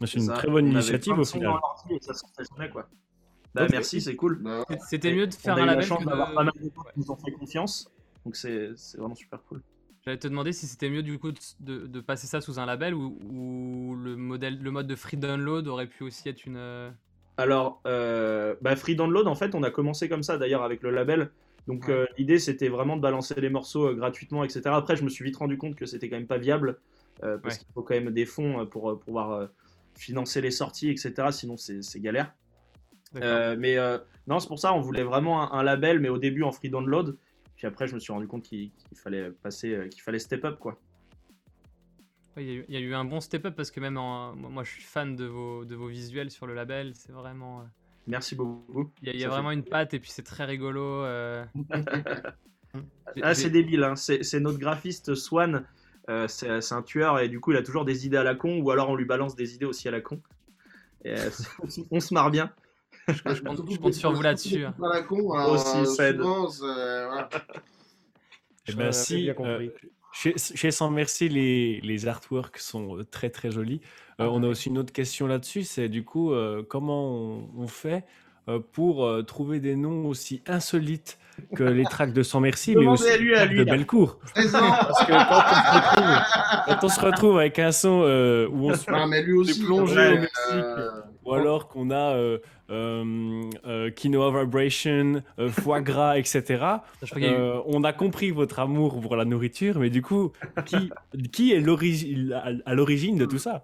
C'est une Ça, très bonne on initiative au final. et ça quoi. Bah merci, c'est cool. Bah. C'était mieux de faire on a un label chance que d'avoir de- pas mal de gens qui nous ont fait confiance. Donc c'est c'est vraiment super cool. J'allais te demander si c'était mieux du coup de, de- de passer ça sous un label ou, ou le, modèle, le mode de free download aurait pu aussi être une. euh, Alors, euh, bah, Free Download, en fait, on a commencé comme ça d'ailleurs avec le label. Donc euh, l'idée c'était vraiment de balancer les morceaux euh, gratuitement, etc. Après, je me suis vite rendu compte que c'était quand même pas viable euh, parce Ouais. qu'il faut quand même des fonds pour pouvoir financer les sorties, etc. Sinon, c'est galère. mais non, c'est pour ça, on voulait vraiment un, un label, mais au début en free download. Puis après, je me suis rendu compte qu'il fallait passer, qu'il fallait step up, quoi. Ouais, Il y, a eu- il y a eu un bon step-up parce que même en- moi moi, je suis fan de vos, de vos visuels sur le label. C'est vraiment. Euh, Merci beaucoup. Il y a, il y a Ça fait- vraiment une patte et puis c'est très rigolo. euh. [LAUGHS] Ah, c'est débile, hein. c'est notre graphiste Swan. euh, c'est un tueur et du coup, il a toujours des idées à la con, ou alors on lui balance des idées aussi à la con. Et, euh, [LAUGHS] on se marre bien. je, compte, je compte sur vous là-dessus. hein. Pas la con, alors, Aussi, euh, ça aide. voilà. Eh ben, si, bien compris. euh, chez, chez Sans Merci, les, les artworks sont euh, très très jolis. Euh, on a aussi une autre question là-dessus, c'est du coup euh, comment on, on fait euh, pour euh, trouver des noms aussi insolites que les [LAUGHS] tracks de Sans Merci, mais Demandez aussi à les lui, à tracks lui, de là. Bellecour. [LAUGHS] Parce que quand on se retrouve, quand on se retrouve avec un son euh, où on se Non, mais lui aussi. plongé au Mexique. euh, ou alors qu'on a euh, euh, euh, Quinoa Vibration, euh, foie gras, etc. Je crois qu'il y a eu- Euh, on a compris votre amour pour la nourriture, mais du coup, qui, qui est l'origi- à à l'origine de tout ça?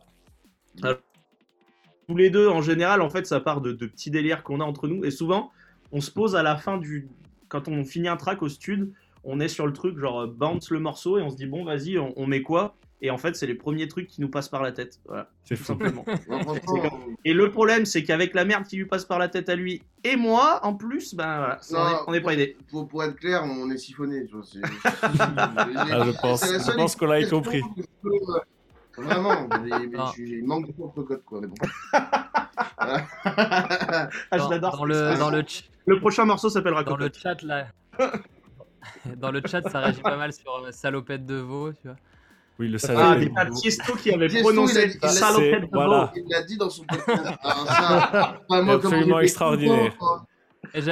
Tous les deux, en général, en fait, ça part de, de petits délires qu'on a entre nous. Et souvent, on se pose à la fin du. Quand on finit un track au stud, on est sur le truc, genre euh, bounce le morceau et on se dit, bon, vas-y, on, on met quoi? Et en fait, c'est les premiers trucs qui nous passent par la tête. Voilà, C'est tout fou. simplement. [LAUGHS] franchement, Et le problème, c'est qu'avec la merde qui lui passe par la tête à lui et moi, en plus, ben voilà, on Non, est- on n'est pas aidé. pour, pour être clair, on est siphonné, tu vois. c'est- [LAUGHS] Ah, je pense, je pense qu'on l'a compris. Vraiment, [LAUGHS] il manque de propre code, quoi. Mais bon. [LAUGHS] Ah, je l'adore. dans le, dans, le, ch- Le prochain morceau s'appellera dans le chat là. [LAUGHS] dans le chat, ça réagit pas mal sur euh, salopette de veau, tu vois. Oui, le Ça salopette Ah. Tiesto qui avait Tiesto, il a prononcé dit- il a- salopette de voilà. veau. Il l'a dit dans son podcast. Ça, comme Absolument extraordinaire.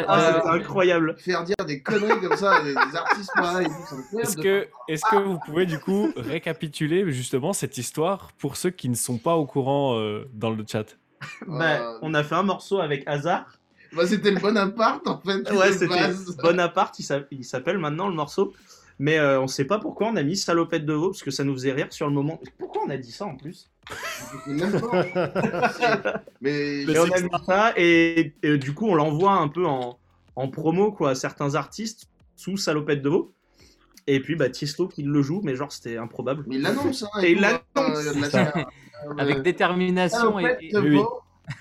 Ah, euh, c'était incroyable. Faire dire des conneries comme ça à des, des [LAUGHS] artistes pareils, c'est. Est-ce que, est-ce que vous pouvez du coup récapituler justement cette histoire pour ceux qui ne sont pas au courant euh, dans le chat? Bah, Euh, on a fait un morceau avec Hazard. Bah, c'était le bon appart en fait. Ouais, c'était. Bonaparte, il s'a- il s'appelle maintenant le morceau. Mais euh, on sait pas pourquoi on a mis salopette de veau, parce que ça nous faisait rire sur le moment. Pourquoi on a dit ça en plus? Même pas. C'est- [LAUGHS] Mais Et on a mis ça, et, et du coup, on l'envoie un peu en, en promo quoi, à certains artistes sous salopette de veau. Et puis, bah, Tiesto qui le joue, mais genre, c'était improbable. Mais il l'annonce. Hein, Et il tout, l'annonce. euh, euh, avec détermination et, salopette et- de Oui, oui.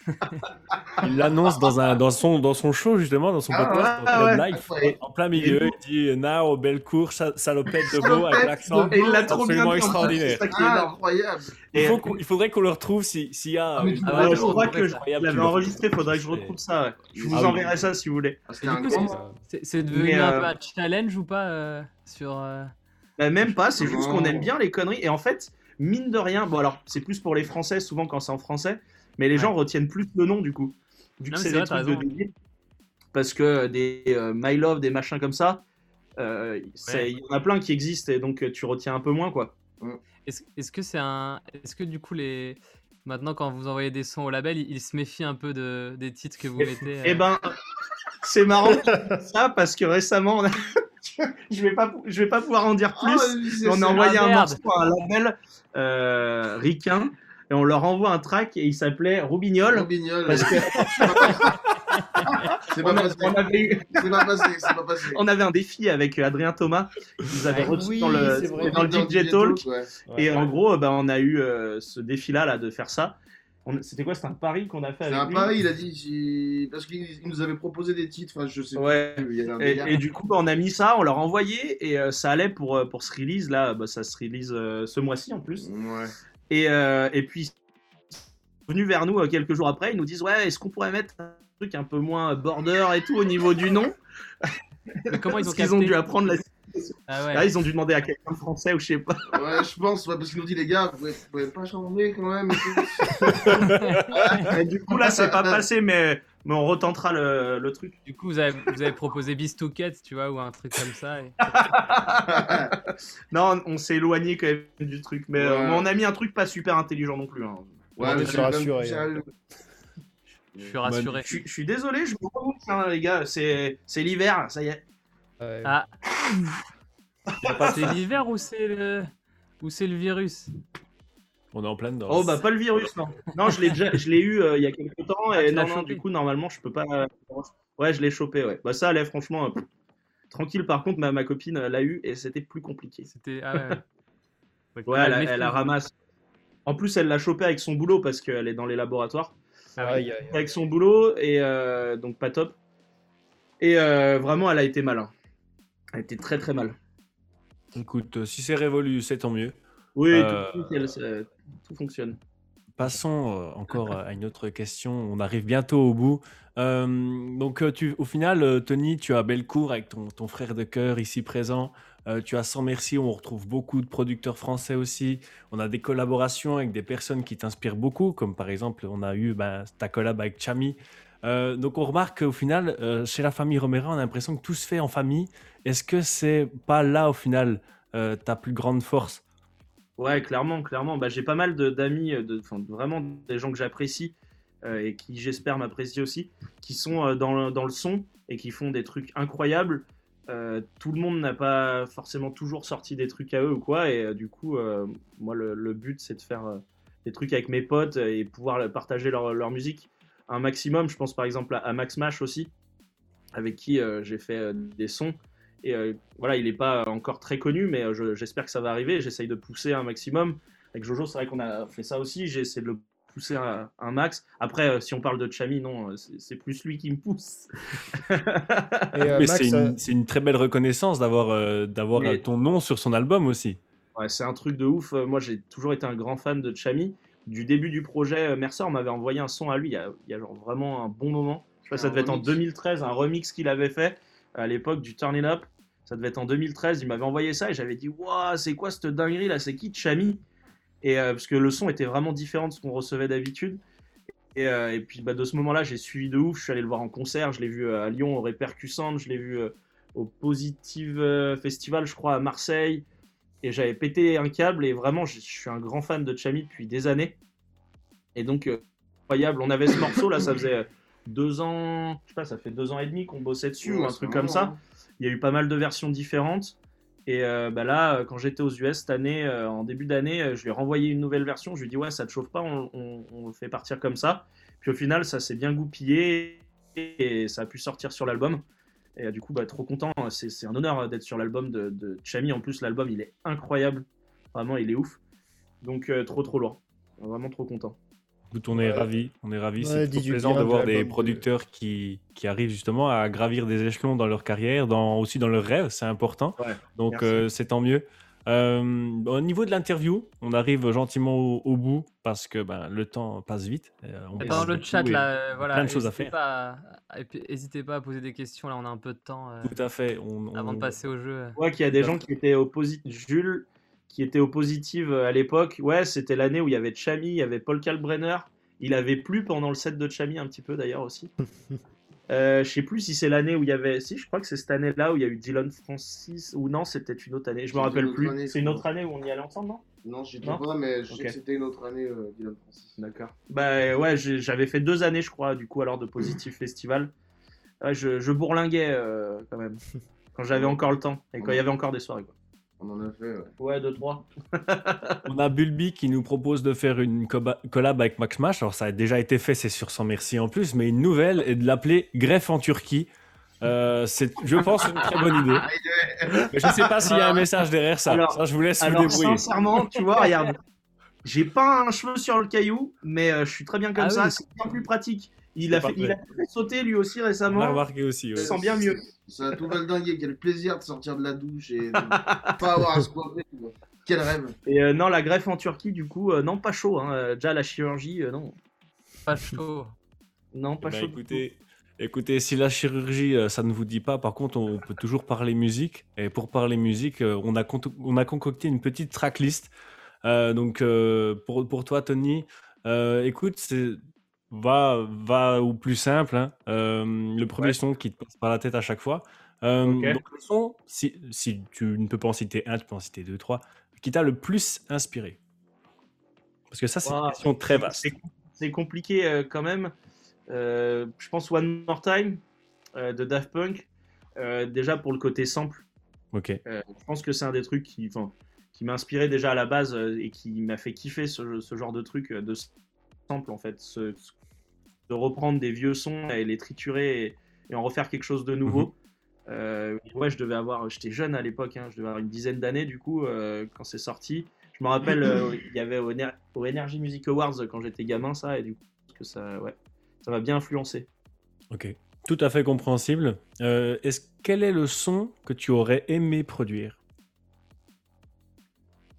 [LAUGHS] Il l'annonce dans, un, dans, son, dans son show justement, dans son Ah, podcast, ouais, ouais. En plein milieu, il dit Now, belle course, sa- salopette de veau avec l'accent. de Et il l'a trop bien Absolument extraordinaire. c'est ça qui est Ah, incroyable. Il, faut il faudrait qu'on le retrouve si- s'il y a. Ah, euh, crois trouve que je l'avais enregistré, faudrait que je retrouve ça. Je vous Ah enverrai ça si vous voulez. C'est- euh, c'est devenu un euh, peu un challenge ou pas euh, sur. euh, Bah, même pas, c'est juste qu'on aime bien les conneries. Et en fait, mine de rien, bon alors c'est plus pour les Français, souvent quand c'est en français, mais les gens retiennent plus le nom du coup. Vu que Non, c'est des trucs de débile. Parce que des euh, My Love, des machins comme ça, euh, Ouais. il y en a plein qui existent et donc euh, tu retiens un peu moins quoi. Est-ce est-ce que c'est un. Est-ce que du coup, les. Maintenant, quand vous envoyez des sons au label, ils, ils se méfient un peu de, des titres que vous mettez. euh, Eh ben, c'est marrant [LAUGHS] ça parce que récemment, on a- [LAUGHS] je vais pas, je vais pas pouvoir en dire plus. Oui, c'est- on a envoyé un morceau à un label euh, ricain et on leur envoie un track et il s'appelait Roubignol. Robignol. Parce que C'est pas a- passé. on avait eu- C'est pas passé. C'est pas passé. on avait un défi avec euh, Adrien Thomas qu'ils avaient reçu Oui, dans le, c'est vrai. dans le DJ Talk. ouais. Et en gros, bah, on a eu euh, ce défi-là là, de faire ça. On- C'était quoi? C'était un pari qu'on a fait C'est avec un lui? pari, il a dit. Parce qu'il il nous avait proposé des titres. Enfin, je sais Ouais. plus. Il y avait un Et, du coup, bah, on a mis ça, on leur a envoyé et euh, ça allait pour, pour ce release là. Bah, ça se release euh, ce mois-ci en plus. Ouais. Et, euh, et puis, venu vers nous euh, quelques jours après, ils nous disent Ouais, est-ce qu'on pourrait mettre un truc un peu moins border et tout au niveau du nom? Mais comment ils ont Parce qu'ils ont dû apprendre la. Ah ouais. Là, ils ont dû demander à quelqu'un de français ou je sais pas. Ouais, je pense, ouais, parce qu'ils nous dit, les gars, vous pouvez, vous pouvez pas changer quand même. et tout. [LAUGHS] Et du coup, là, c'est pas passé, mais, mais on retentera le, le truc. Du coup, vous avez, vous avez proposé Beast to Cat, tu vois, ou un truc comme ça. et- [LAUGHS] Non, on s'est éloigné quand même du truc, mais, euh, mais on a mis un truc pas super intelligent non plus. hein. Ouais, On mais est c'est quand même rassuré, sérieux. Je suis rassuré. Je, suis- je suis désolé, je me rends hein, les gars, c'est c'est l'hiver, ça y est. Ouais. Ah. c'est l'hiver ou c'est le. Ou c'est le virus? On est en plein dedans. Oh bah pas le virus, non. Non, je l'ai déjà, je l'ai eu euh, il y a quelques temps Ah, et non, non, du coup normalement je peux pas. euh, Ouais, je l'ai chopé, ouais. Bah ça allait franchement. euh, tranquille, par contre ma, ma copine l'a eu et c'était plus compliqué. C'était. Ah ouais. [LAUGHS] elle, a- elle la ramasse. En plus, elle l'a chopé avec son boulot parce qu'elle est dans les laboratoires. Ah. Avec son boulot et euh, donc pas top. Et euh, vraiment, elle a été mal. hein. Elle a été très très mal. Écoute, si c'est révolu, c'est tant mieux. Oui, Euh, tout, fonctionne. Passons euh, encore à une autre question. On arrive bientôt au bout. Euh, donc, euh, tu, au final, euh, Tony, tu as Bellecour avec ton, ton frère de cœur ici présent. Euh, tu as Sans Merci, où on retrouve beaucoup de producteurs français aussi. On a des collaborations avec des personnes qui t'inspirent beaucoup, comme par exemple, on a eu ben, ta collab avec Chami. Euh, donc, on remarque qu'au final, euh, chez la famille Romera, on a l'impression que tout se fait en famille. Est-ce que c'est pas là, au final, euh, ta plus grande force? Ouais, clairement, clairement. Bah, j'ai pas mal d'amis, euh, vraiment des gens que j'apprécie euh, et qui j'espère m'apprécier aussi, qui sont euh, dans, le, dans le son et qui font des trucs incroyables. Tout le monde n'a pas forcément toujours sorti des trucs à eux ou quoi, et du coup, moi, le, but, c'est de faire des trucs avec mes potes et pouvoir partager leur, leur musique un maximum. Je pense par exemple à, Max Mash aussi, avec qui j'ai fait des sons. Et euh, voilà, il n'est pas encore très connu, mais euh, je- j'espère que ça va arriver. J'essaye de pousser un maximum. Avec Jojo, c'est vrai qu'on a fait ça aussi. J'ai essayé de le pousser un, un max. Après, euh, si on parle de Chami, non, c'est plus lui qui me pousse. [LAUGHS] Et, euh, Mais c'est une, c'est une très belle reconnaissance d'avoir euh, d'avoir Mais- ton nom sur son album aussi. Ouais, c'est un truc de ouf. Moi, j'ai toujours été un grand fan de Chami. Du début du projet, Mercer m'avait envoyé un son à lui il y a, il y a genre vraiment un bon moment. Je sais pas, ça Un devait être en remix. 2013, un remix qu'il avait fait à l'époque du Turn It Up. Ça devait être en 2013. Il m'avait envoyé ça et j'avais dit Waouh, c'est quoi cette dinguerie là C'est qui Chami? Et euh, parce que le son était vraiment différent de ce qu'on recevait d'habitude. Et, euh, puis bah, de ce moment-là, j'ai suivi de ouf. Je suis allé le voir en concert. Je l'ai vu euh, à Lyon au Répercussante. Je l'ai vu au Positive Festival, je crois, à Marseille. Et j'avais pété un câble. Et vraiment, je suis un grand fan de Chami depuis des années. Et donc, incroyable. On avait ce morceau là, ça faisait deux ans. Je sais pas, ça fait deux ans et demi qu'on bossait dessus ou un truc comme ça. Il y a eu pas mal de versions différentes. Et euh, bah là, euh, quand j'étais aux US cette année, euh, en début d'année, je lui ai renvoyé une nouvelle version. Je lui ai dit, ouais, ça te chauffe pas, on, on- on fait partir comme ça. Puis au final, ça s'est bien goupillé et ça a pu sortir sur l'album. Et du coup, bah, trop content. C'est un honneur d'être sur l'album de, Chami. En plus, l'album, il est incroyable. Vraiment, il est ouf. Donc, trop, trop loin. Vraiment trop content. Écoute, on est Ouais. ravis, on est ravis. Ouais, c'est plaisant de voir des de- producteurs qui, qui arrivent justement à gravir des échelons dans leur carrière, dans, aussi dans leurs rêves, c'est important. Ouais, Donc euh, c'est tant mieux. Euh, au niveau de l'interview, on arrive gentiment au, au bout parce que ben, le temps passe vite. Euh, on Dans parle le chat, et- là, euh, voilà, plein de choses à faire. N'hésitez pas à poser des questions, là, on a un peu de temps euh, Tout à fait. On, avant de passer au jeu. Ouais, qu'il y a des gens qui étaient au positif. Jules, qui était au positif euh, à l'époque. Ouais, c'était l'année où il y avait Chami, il y avait Paul Kalbrenner. Il avait plu pendant le set de Chami un petit peu d'ailleurs aussi. [LAUGHS] Euh, je sais plus si c'est l'année où il y avait. Si, je crois que c'est cette année-là où il y a eu Dylan Francis. Ou non, c'était une autre année. Je me rappelle plus. C'est une je autre année où on y allait ensemble, non? Non, étais Non? pas, mais je Ok. sais que c'était une autre année, euh, Dylan Francis. D'accord. Bah ouais, j'avais fait deux années, je crois, du coup, alors de Positive [LAUGHS] Festival. Ouais, je, je bourlinguais euh, quand même. [LAUGHS] Quand j'avais encore le temps. Et quand il y avait encore des soirées, quoi. On en a fait, ouais. Ouais, deux, trois. [LAUGHS] On a Bulby qui nous propose de faire une collab avec Max Mash. Alors ça a déjà été fait, c'est sur son merci en plus, mais une nouvelle est de l'appeler Greffe en Turquie. Euh, c'est, je pense, une très bonne idée. [LAUGHS] Mais je ne sais pas s'il y a un message derrière ça. Alors- ça, je vous laisse vous Alors, débrouiller. sincèrement, tu vois, regarde. J'ai pas un cheveu sur le caillou, mais euh, je suis très bien comme Ah ça. oui. c'est bien plus pratique. Il a, fait, il a fait sauter lui aussi On l'a récemment. remarqué aussi. ouais. Je sens bien mieux. Ça a tout valdingué. Quel plaisir de sortir de la douche et de [LAUGHS] pas avoir à se coiffer. Quel rêve. Et euh, non, la greffe en Turquie, du coup, euh, non, pas chaud. Hein. Déjà, la chirurgie, euh, non. Pas chaud. Non, pas Eh ben, chaud. écoutez, écoutez, si la chirurgie, euh, ça ne vous dit pas, par contre, on peut toujours parler musique. Et pour parler musique, euh, on, a con- on a concocté une petite tracklist. Euh, donc, euh, pour, pour toi, Tony, euh, écoute, c'est- va, va au plus simple. hein. Euh, le premier Ouais. son qui te passe par la tête à chaque fois. Euh. Donc, le son, si, si tu ne peux pas en citer un, tu peux en citer deux, trois, qui t'a le plus inspiré. Parce que ça, c'est une question très vaste. C'est- compliqué euh, quand même. Je pense One More Time de Daft Punk. Déjà pour le côté sample. Ok. Je pense que c'est un des trucs qui, qui m'a inspiré déjà à la base et qui m'a fait kiffer ce, ce genre de truc de sample en fait. Ce- de reprendre des vieux sons et les triturer et, et en refaire quelque chose de nouveau. Euh, ouais, je devais avoir, j'étais jeune à l'époque, hein, je devais avoir une dizaine d'années du coup euh, quand c'est sorti. Je me rappelle, euh, [CLEARS THROAT] il y avait au, au Energy Music Awards quand j'étais gamin ça et du coup que ça, ouais, ça m'a bien influencé. Ok, tout à fait compréhensible. Est-ce quel est le son que tu aurais aimé produire?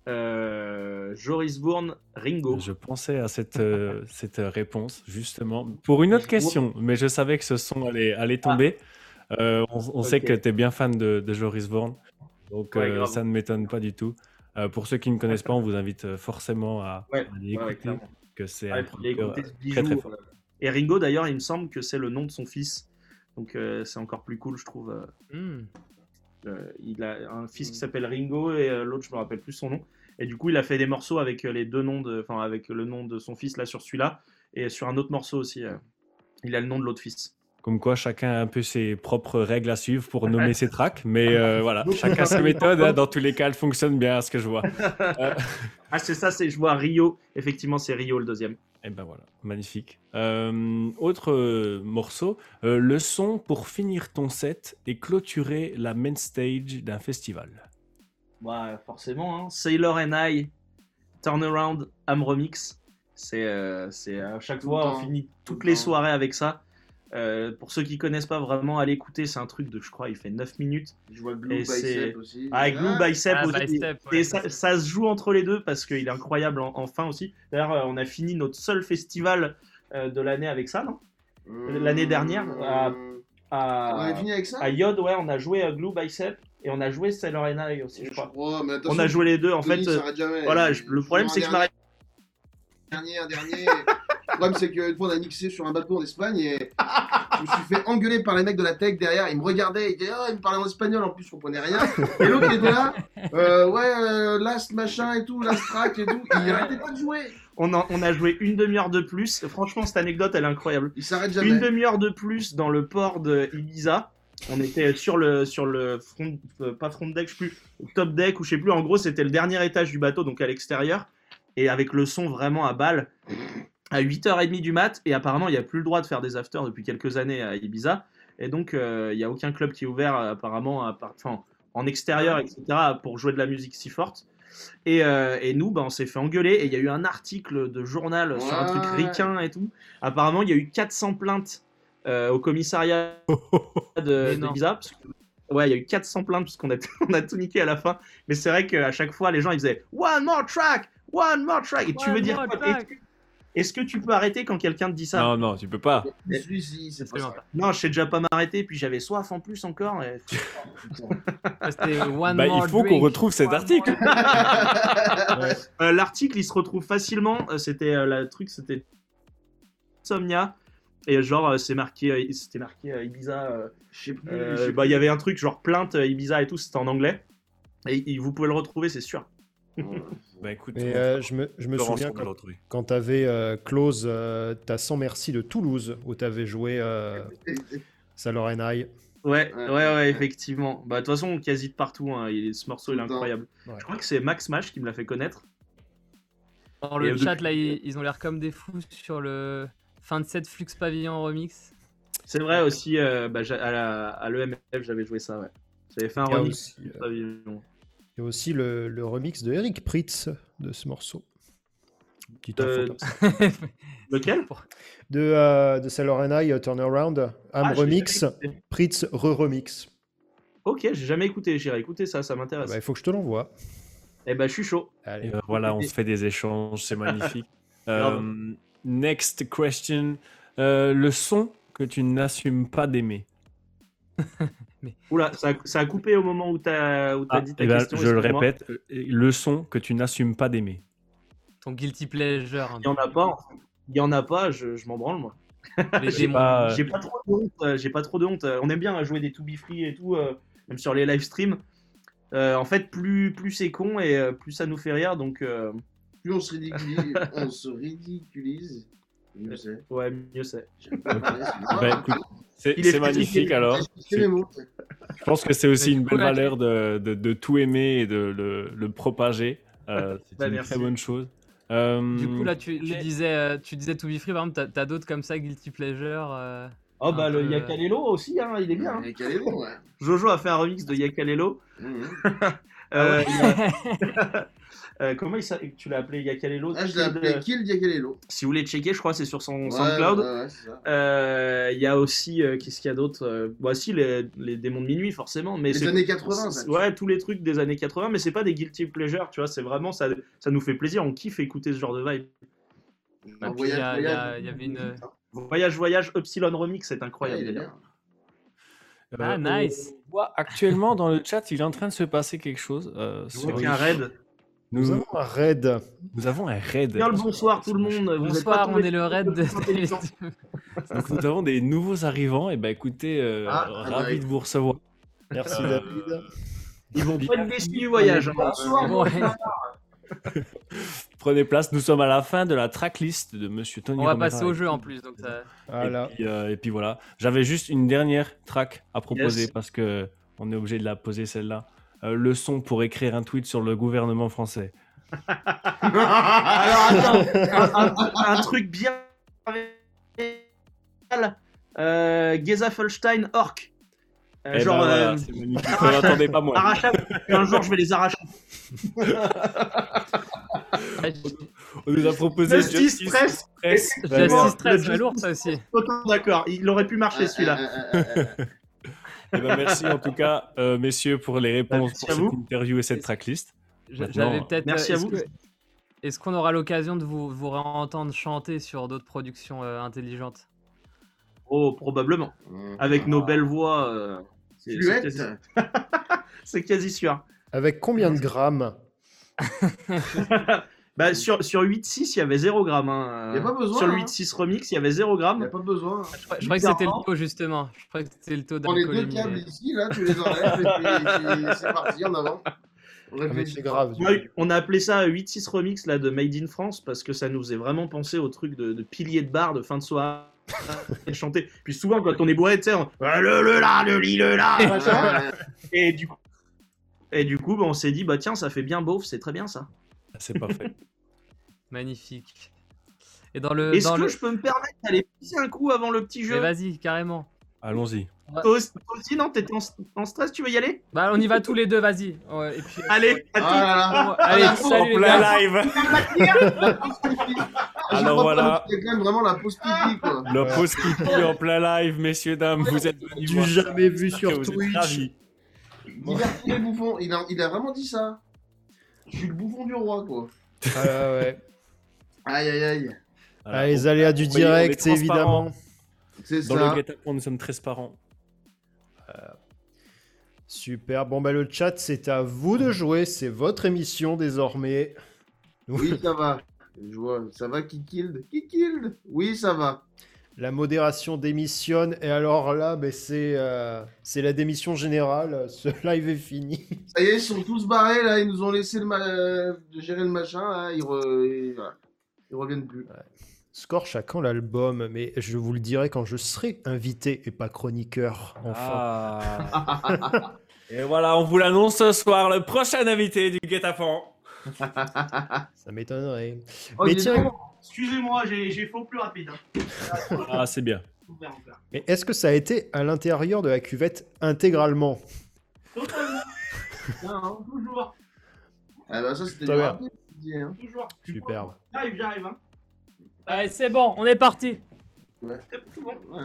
Euh, Joris Bourne, Ringo. Je pensais à cette, euh, [LAUGHS] cette réponse justement pour une autre question, mais je savais que ce son allait, allait tomber. Euh, on on sait que tu es bien fan de, de Joris Vorn, donc Ouais, euh, ça ne m'étonne pas du tout. Euh, pour ceux qui ne connaissent pas, on vous invite forcément à, Ouais, à ouais, que c'est un très très fort. Et Ringo d'ailleurs, il me semble que c'est le nom de son fils. Donc euh, c'est encore plus cool, je trouve. Hmm. Euh, il a un fils qui s'appelle Ringo et euh, l'autre je me rappelle plus son nom. Et du coup il a fait des morceaux avec euh, les deux noms de, enfin avec le nom de son fils là sur celui-là et sur un autre morceau aussi. euh, il a le nom de l'autre fils. Comme quoi, chacun a un peu ses propres règles à suivre pour [LAUGHS] nommer ses tracks, mais euh, [LAUGHS] voilà, chacun sa méthode. hein. dans tous les cas, elle fonctionne bien, à ce que je vois. [LAUGHS] Euh, Ah c'est ça, c'est je vois Rio. Effectivement c'est Rio le deuxième. Et ben voilà, magnifique. Euh, autre morceau, le son pour finir ton set et clôturer la main stage d'un festival. Ouais forcément. Hein. Sailor and I, Turnaround, Am Remix. C'est euh, c'est à chaque Tout fois on finit tout toutes le les soirées avec ça. Euh, pour ceux qui connaissent pas vraiment, allez écouter, c'est un truc de, je crois, il fait 9 minutes. Je vois Glue Bicep aussi. Ah, avec Blue Bicep Ah, aussi. Bicep, Et ouais, ça, ça, ça se joue entre les deux parce qu'il est incroyable en, en fin aussi. D'ailleurs, euh, on a fini notre seul festival euh, de l'année avec ça, non? Mmh, l'année dernière, à- On à, avait fini avec ça? à Yod, ouais, on a joué à Glue Bicep et on a joué Sailor Night aussi, je Je crois. mais On a joué les deux. En Tony fait, euh, voilà, Il- je- le problème c'est que je m'arrête. dernier, dernier. le problème, c'est qu'une fois, on a mixé sur un bateau en Espagne et je me suis fait engueuler par les mecs de la tech derrière. Ils me regardaient, ils, disaient, oh, ils me parlaient en espagnol en plus, je comprenais rien. Et l'autre était là, euh, ouais, euh, last machin et tout, last track et tout. Il arrêtait pas de jouer. On, en- on a joué une demi-heure de plus. Franchement, cette anecdote, elle est incroyable. Il s'arrête Une jamais. demi-heure de plus dans le port de Ibiza. On était sur le, sur le front, euh, pas front deck, je sais plus, top deck ou je sais plus. En gros, c'était le dernier étage du bateau, donc à l'extérieur. Et avec le son vraiment à balle. À 8h30 du mat. Et apparemment, il n'y a plus le droit de faire des afters depuis quelques années à Ibiza. Et donc, euh, il n'y a aucun club qui est ouvert apparemment à part- enfin, en extérieur, etc. pour jouer de la musique si forte. Et, euh, et nous, bah, on s'est fait engueuler. Et il y a eu un article de journal sur un truc ricain et tout. Apparemment, il y a eu 400 plaintes au commissariat [LAUGHS] de, d'Ibiza. parce que- Ouais, il y a eu 400 plaintes parce qu'on a, [LAUGHS] on a tout niqué à la fin. Mais c'est vrai qu'à chaque fois, les gens ils faisaient One more track, one more track. Et tu One veux dire quoi? Est-ce que- tu peux arrêter quand quelqu'un te dit ça? Non, non, tu peux pas. Celui-ci, c'est pas Absolument ça. Non, je sais déjà pas m'arrêter. Puis j'avais soif en plus encore. et- [LAUGHS] Ah, One Bah, More il faut qu'on retrouve cet article. Euh, L'article, il se retrouve facilement. Euh, C'était euh, le truc, c'était Somnia. Et genre, euh, c'est marqué, euh, c'était marqué euh, Ibiza. euh, Je sais plus. Euh, je sais bah, il y avait un truc genre plainte euh, Ibiza et tout, c'était en anglais. Et, et vous pouvez le retrouver, c'est sûr. Bah écoute, Mais euh, je me, je me Florence, souviens quand, quand tu avais close euh, ta Sans Merci de Toulouse, où tu avais joué euh, Sailor High. Ouais, ouais, Ouais, effectivement. Bah, de toute façon, quasi de partout. hein, il- ce morceau, il est incroyable. Ouais. Je crois que c'est Max Mash qui me l'a fait connaître. Dans Et le depuis- chat, là, ils, ils ont l'air comme des fous sur le fin de set Flux Pavillon remix. C'est vrai aussi, euh, bah, à, la- à l'EMF, j'avais joué ça, ouais. J'avais fait un Il remix. aussi, euh, pavillon. Il y a aussi le, le remix de Eric Pritz de ce morceau. Petite Euh, info comme ça. [LAUGHS] Lequel? De, euh, de Sailor High, Turnaround, Am Ah, Remix. Pritz re-remix. Ok, j'ai jamais écouté, j'irai écouter ça, ça m'intéresse. bah, il faut que je te l'envoie. Eh bah, je suis chaud. Allez. Euh, voilà, on se fait des échanges, c'est magnifique. [LAUGHS] Euh, next question. Euh, le son que tu n'assumes pas d'aimer. [LAUGHS] Oula, ça a, ça a coupé au moment où où t'as Ah, dit ta eh ben, question. je le répète, euh, le son que tu n'assumes pas d'aimer. Ton guilty pleasure. Il y en a pas. Il y en a pas, je, je m'en branle moi. J'ai pas, euh, J'ai pas trop de honte. J'ai pas trop de honte. On aime bien jouer des to be free et tout, euh, même sur les live streams. Euh, en fait, plus plus c'est con et plus ça nous fait rire. Donc euh, Plus on se ridiculise, [LAUGHS] on se ridiculise. Mieux c'est. ouais, mieux c'est. C'est Bah, c'est c'est magnifique alors. C'est. Je pense que c'est aussi une là, valeur de, de- de tout aimer et de le, le propager. Euh, c'est Bah, une merci. très bonne chose. Euh, Du coup, là, tu, tu disais, euh, tu disais To Be Free, par exemple, t'as- d'autres comme ça, guilty pleasure. euh, Oh bah le peu, euh, Yakalelo aussi, hein, il est bien. hein. Ouais. Jojo a fait un remix de Yakalelo. Mhm. [LAUGHS] Euh, il a- [LAUGHS] euh, comment il tu l'as appelé Yakalelo Ah, je l'ai appelé Kill Diakalelo. Si vous voulez checker, je crois que c'est sur son Ouais, SoundCloud. ouais. Euh, Il y a aussi, euh, qu'est-ce qu'il y a d'autre euh, Bah si, les, les démons de minuit, forcément. Mais Les années 80, ça. Ouais, tous les trucs des années 80, mais c'est pas des guilty pleasure, tu vois, c'est vraiment, ça, ça nous fait plaisir, on kiffe écouter ce genre de vibe. Il y voyage, y voyage. il y avait une- Voyage, voyage, Epsilon Remix, c'est incroyable. Ah, nice. on voit actuellement dans le chat, il est en train de se passer quelque chose. euh, sur un raid. Nous Nous, avons un raid. nous avons un raid. Bien le bonsoir tout le monde. Vous êtes pas Bonsoir, on est le raid de. [LAUGHS] Donc, nous avons des nouveaux arrivants. Et ben écoutez, euh, Ah, ah ravi de vous recevoir. Merci Euh, David. Ils vont pas être déçus du voyage. Bonsoir, Ouais. [LAUGHS] Prenez place, nous sommes à la fin de la tracklist de Monsieur Tony On va passer au jeu en plus. Donc ça... Voilà. Et puis, euh, et puis voilà. J'avais juste une dernière track à proposer Yes. parce que on est obligé de la poser celle-là. Euh, le son pour écrire un tweet sur le gouvernement français. Alors attends, un, un- un truc bien. Euh, Gezafelstein Orc. Euh, Eh genre, ben voilà, euh. On l'attendait pas arrachable. Un jour, je vais les arracher. On nous a proposé Justice Press. Press. Effectivement. Justice Stress, le c'est lourd ça aussi. Autant d'accord, il aurait pu marcher celui-là. Eh ben, merci en tout cas, euh, messieurs, pour les réponses Merci pour cette vous. interview et cette tracklist. J'avais peut-être. merci euh, à vous. que- Est-ce qu'on aura l'occasion de vous, vous réentendre chanter sur d'autres productions euh, intelligentes? Oh, probablement. Avec nos belles voix. euh, c'est- c'est Fluette. quasi- [LAUGHS] c'est quasi sûr. Avec combien de grammes? [LAUGHS] Bah, sur, sur 8.6, il y avait 0 g. Hein. Y a pas besoin, Sur le hein. 8.6 Remix, il y avait 0 Y a g. pas besoin. Je crois, je crois que c'était le taux justement. Je crois que c'était le taux Prends les deux câbles ici, là, tu les enlèves, et puis c'est- parti, en avant. On Ah, grave. Ouais, on a appelé ça 8.6 Remix là, de Made in France parce que ça nous faisait vraiment penser au truc de, de pilier de bar de fin de soirée. [LAUGHS] et chanter. Puis souvent, quand on est bourré, tu sais, on... Le, le là, le lit, le là, Et du coup, et du coup bah, on s'est dit, bah tiens, ça fait bien beauf, c'est très bien ça. C'est parfait. [LAUGHS] Magnifique. Et dans le. Est-ce dans que le... je peux me permettre d'aller pisser un coup avant le petit Mais jeu vas-y, carrément. Allons-y. Toi aussi, toi aussi, non T'étais en, en stress, tu veux y aller Bah, on y va tous les deux, vas-y. Ouais, et puis, Allez, Ah là là. Bon, allez, Ah, salut les plein gars. live. La pause pipi. À chaque Alors voilà. C'est quand même vraiment la pause pipi, quoi. Le pause pipi en plein live, messieurs, dames. Vous êtes venus Du jamais vu sur Twitch. ravis. Divertis les bouffons. Il a, il a vraiment dit ça. Je suis le bouffon du roi, quoi. Ah ouais. Aïe, aïe, aïe. Voilà. Ah, les aléas du on est direct, évidemment. C'est Dans ça. le guet-apens, nous sommes transparents. Super. Bon, bah, le chat, c'est à vous de jouer. C'est votre émission désormais. Oui, ça va. Je vois. Ça va, qui killed Qui killed Oui, ça va. La modération démissionne. Et alors là, c'est euh, c'est la démission générale. Ce [LAUGHS] live est fini. Ça y est, ils sont tous barrés, là. Ils nous ont laissé le ma- euh, de gérer le machin. Ils, re- et voilà. Ils reviennent plus. Scorch à quand l'album? Mais je vous le dirai quand je serai invité et pas chroniqueur. Enfin. Ah. [LAUGHS] Et voilà, on vous l'annonce ce soir, le prochain invité du guet-apens. [LAUGHS] Ça m'étonnerait. Oh, Mais tiens. Excusez-moi, j'ai au plus rapide. hein. Ah, c'est bien. mais est-ce que ça a été à l'intérieur de la cuvette intégralement? Totalement. [LAUGHS] Non, toujours, Ah bah ça, c'était bien. hein. toujours. Superbe. J'arrive, j'arrive. Hein. Allez, c'est bon, on est parti. Ouais. C'est bon. Ouais.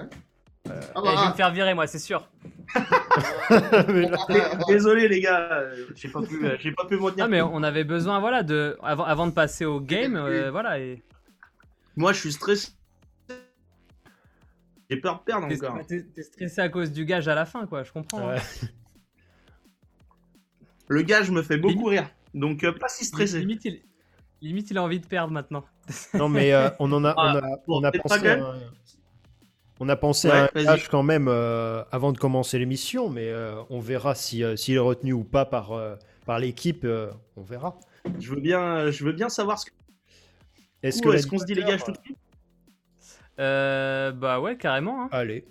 Euh, Ah Eh, je vais bah, me faire virer, moi, c'est sûr. [LAUGHS] Ah, [LAUGHS] Désolé les gars, euh, j'ai pas pu, euh, j'ai pas pu me retenir. Non, mais on avait besoin, voilà, de. Avant, avant de passer au game, euh, voilà. Et... Moi, je suis stressé. J'ai peur de perdre T'es encore. t'es- t'es stressé à cause du gage à la fin, quoi, je comprends. hein. Ouais. Le gars, je me fais beaucoup rire, donc euh, pas si stressé. Limite il... Limite, il a envie de perdre maintenant. [LAUGHS] Non, mais euh, on en a, on a, Ah, on a peut-être pensé à on a pensé Ouais, à un vas-y. gage quand même euh, avant de commencer l'émission, mais euh, on verra si, euh, s'il est retenu ou pas par, euh, par l'équipe. euh, on verra. Je veux bien, je veux bien savoir ce que. Est-ce Est-ce que qu'on se dit les gages tout de suite? Euh, bah ouais, carrément. hein. Allez.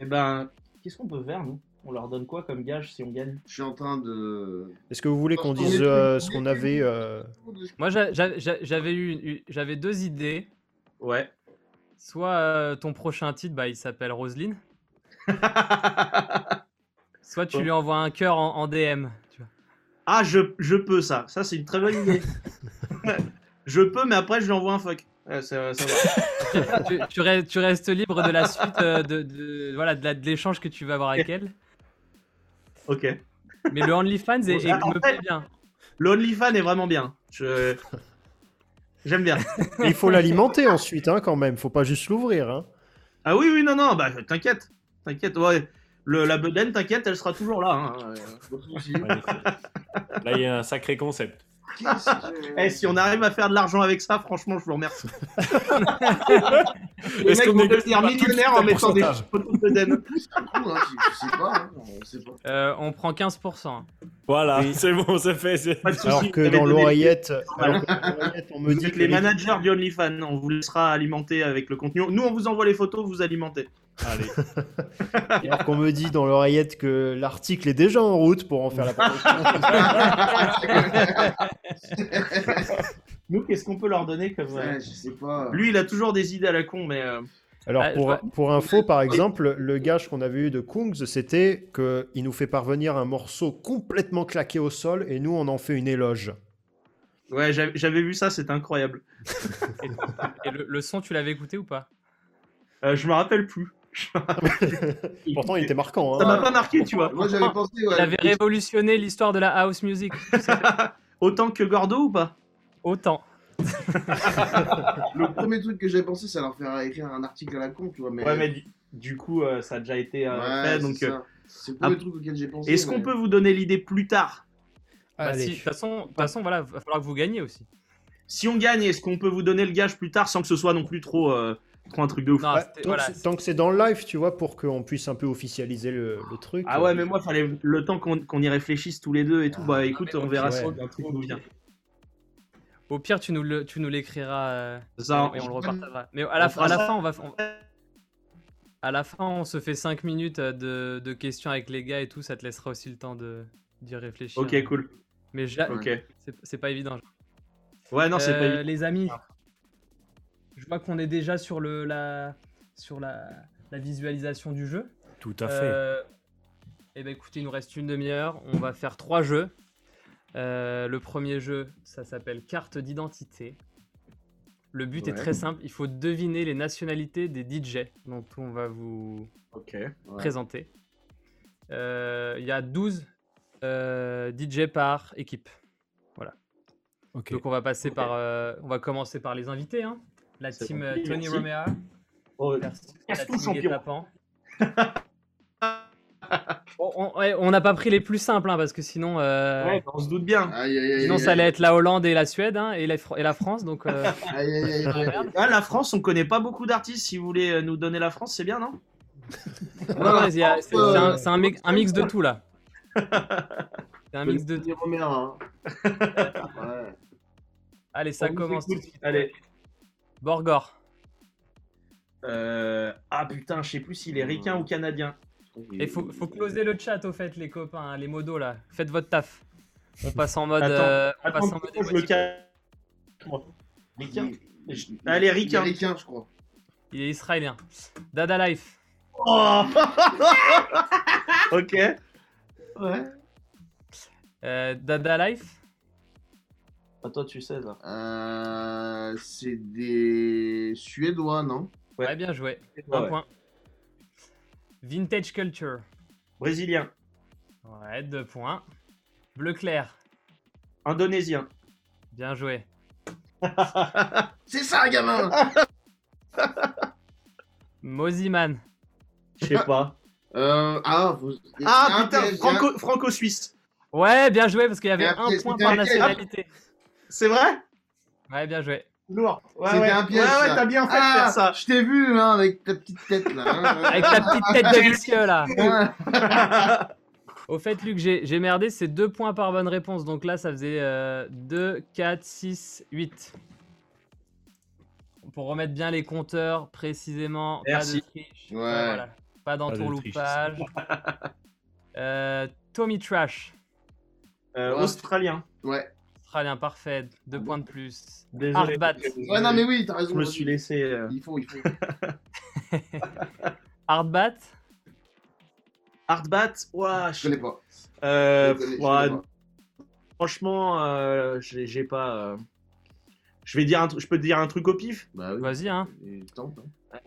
Eh ben, qu'est-ce qu'on peut faire nous? On leur donne quoi comme gage si on gagne? Je suis en train de. Est-ce que vous voulez qu'on On dise est euh, ce est qu'on avait euh, Moi, j'a- j'a- j'a- j'avais eu, j'avais deux idées. Ouais. Soit euh, ton prochain titre, bah, il s'appelle Roselyne. [LAUGHS] Soit tu Bon. lui envoies un cœur en, en DM. Tu vois. ah, je, je peux ça. Ça, c'est une très bonne idée. [LAUGHS] je peux, mais après, je lui envoie un fuck. Ouais, ça, ça va. [LAUGHS] tu, tu restes, tu restes libre de la suite euh, de, de- voilà, de l'échange que tu vas avoir avec elle. Ok. Mais le OnlyFans est, est- En me plaît bien. Est vraiment bien. Je... J'aime bien. [LAUGHS] et Il faut l'alimenter ensuite, hein, quand même. Faut pas juste l'ouvrir. Hein. Ah oui, oui, non, non, bah t'inquiète. T'inquiète, ouais. Le, la bedaine, t'inquiète, elle sera toujours là. hein. Euh. Là, il y a un sacré concept. Eh, si on arrive à faire de l'argent avec ça, franchement, je vous remercie. [LAUGHS] Les Est-ce mecs vont devenir millionnaires en mettant des photos de [LAUGHS] cool, hein, je, je sais pas. hein, on. Euh, on prend 15%. hein. Voilà, Oui. c'est bon, c'est fait. c'est- Pas de soucis, Alors que dans l'oreillette, on me Vous dit êtes que les managers du OnlyFans, on vous laissera alimenter avec le contenu. Nous, on vous envoie les photos, vous alimentez. Allez. [LAUGHS] alors qu'on me dit dans l'oreillette que l'article est déjà en route pour en faire la promotion. Nous, qu'est-ce qu'on peut leur donner comme ça Ouais, je sais pas. Lui, il a toujours des idées à la con, mais euh, Alors, Ah, pour, pour info, par exemple, le gage qu'on avait eu de Kungs, c'était qu'il nous fait parvenir un morceau complètement claqué au sol et nous, on en fait une éloge. ouais, j'avais j'avais vu ça, c'est incroyable. Et le, le son, tu l'avais écouté ou pas? Euh, je me rappelle plus. [LAUGHS] Pourtant, il était marquant. Ça Hein. m'a pas marqué, tu vois. Moi, j'avais pensé. Ouais, Il avait révolutionné l'histoire de la house music. [LAUGHS] Autant que Gordo ou pas? Autant. [LAUGHS] Le premier truc que j'avais pensé, c'est leur faire écrire un article à la con, tu vois. Mais... Ouais, mais du, du coup, euh, ça a déjà été euh, Ouais, fait. c'est Donc, euh, ça. C'est le premier ah, truc auquel j'ai pensé. est-ce qu'on peut vous donner l'idée plus tard? Bah, Allez. si, de toute façon, de toute façon, voilà, va falloir que vous gagniez aussi. Si on gagne, est-ce qu'on peut vous donner le gage plus tard sans que ce soit non plus trop, trop un truc de ouf Non, Ouais, c'était- tant, voilà, que c'est- tant que c'est dans le live, tu vois, pour qu'on puisse un peu officialiser le, le truc. Ah euh, ouais, mais moi, fallait le temps qu'on y réfléchisse tous les deux et tout. Ah, bah non, écoute, on au verra ouais. vient. Au pire, tu nous le- tu nous l'écriras euh, Ça, et on le je- repartagera. Mais à la, fin, à la fera ça. fin, on va. on- À la fin, on se fait 5 minutes de, de questions avec les gars et tout. Ça te laissera aussi le temps de d'y réfléchir. Ok, cool. Mais ja- Ok. c'est pas évident. Ouais, non, c'est pas Euh, évident. Les amis, je vois qu'on est déjà sur, le, la, sur la, la visualisation du jeu. Tout à fait. Euh, eh ben écoutez, il nous reste une demi-heure. On va faire trois jeux. Euh, le premier jeu, ça s'appelle Carte d'identité. Le but est très simple. Il faut deviner les nationalités des DJ dont on va vous. Ouais. présenter. Euh, Il y a 12 euh, DJ par équipe. Ok. Donc on va passer Ok. par, euh, on va commencer par les invités. hein. La team bon. euh, Tony Merci. Romea, Oh, la tout, team champion. [LAUGHS] On n'a pas pris les plus simples hein, parce que sinon, euh, ouais, on se doute bien. Aïe, aïe, aïe. sinon aïe, ça allait être la Hollande et la Suède hein, et, la, Fr- et la France. Donc euh, [LAUGHS] Aïe, aïe, aïe, aïe, aïe. Ah, la France, on connaît pas beaucoup d'artistes. Si vous voulez nous donner la France, c'est bien, non c'est un, mix, un mix de tout là. [LAUGHS] C'est un mix de tout. Hein. Ouais. Allez, ça commence tout de suite. Allez. Borgor. Euh, Ah putain, je sais plus s'il est ricain ou canadien. Et faut, faut closer le chat au fait, les copains, hein, les modos là. Faites votre taf. On passe en mode. Attends, euh, on Attends, passe en mode je le émotique. calme. Ricain Il- Allez, est ricain. ricain, je crois. Il est israélien. Dada Life. Oh [LAUGHS] ok. Ouais. Euh, Dada Life. Ah, toi, tu sais, ça. Euh, c'est des Suédois, non? Ouais. Ouais, bien joué. Un ouais. point. Vintage Culture. Brésilien. Ouais, deux points. Bleu clair. Indonésien. Bien joué. [LAUGHS] C'est ça, gamin [LAUGHS] Moziman. Je sais pas. [LAUGHS] euh, Ah. Ah putain, franco- franco-suisse. Ouais, bien joué parce qu'il y avait un point par nationalité. C'est vrai? Ouais, bien joué. Lourd. Ouais, C'était ouais. un piège, Ouais, ouais, t'as bien fait ah, de faire ça. Je t'ai vu, hein, avec ta petite tête, là. hein. [LAUGHS] Avec ta petite tête de vicieux là. Au fait, Luc, j'ai merdé, c'est deux points par bonne réponse. Donc là, ça faisait euh, 2, 4, 6, 8. Pour remettre bien les compteurs précisément. Merci. Pas de triche. Ouais. voilà. Pas d'entourloupage. Euh, Tommy Trash. Euh, Ouais. Australien. Ouais. Australien parfait. Deux points de plus. Désolé. Hardbat. Ouais, non, mais oui, t'as raison. Je me suis laissé. euh, Il faut, il faut. [LAUGHS] Hardbat. Hardbat. Ouah, Je connais pas. Euh, Je connais- je ouais, connais pas. franchement, euh, j'ai pas. euh, Je vais dire un truc. Je peux te dire un truc au pif? Bah oui. Vas-y, hein. Tente, hein.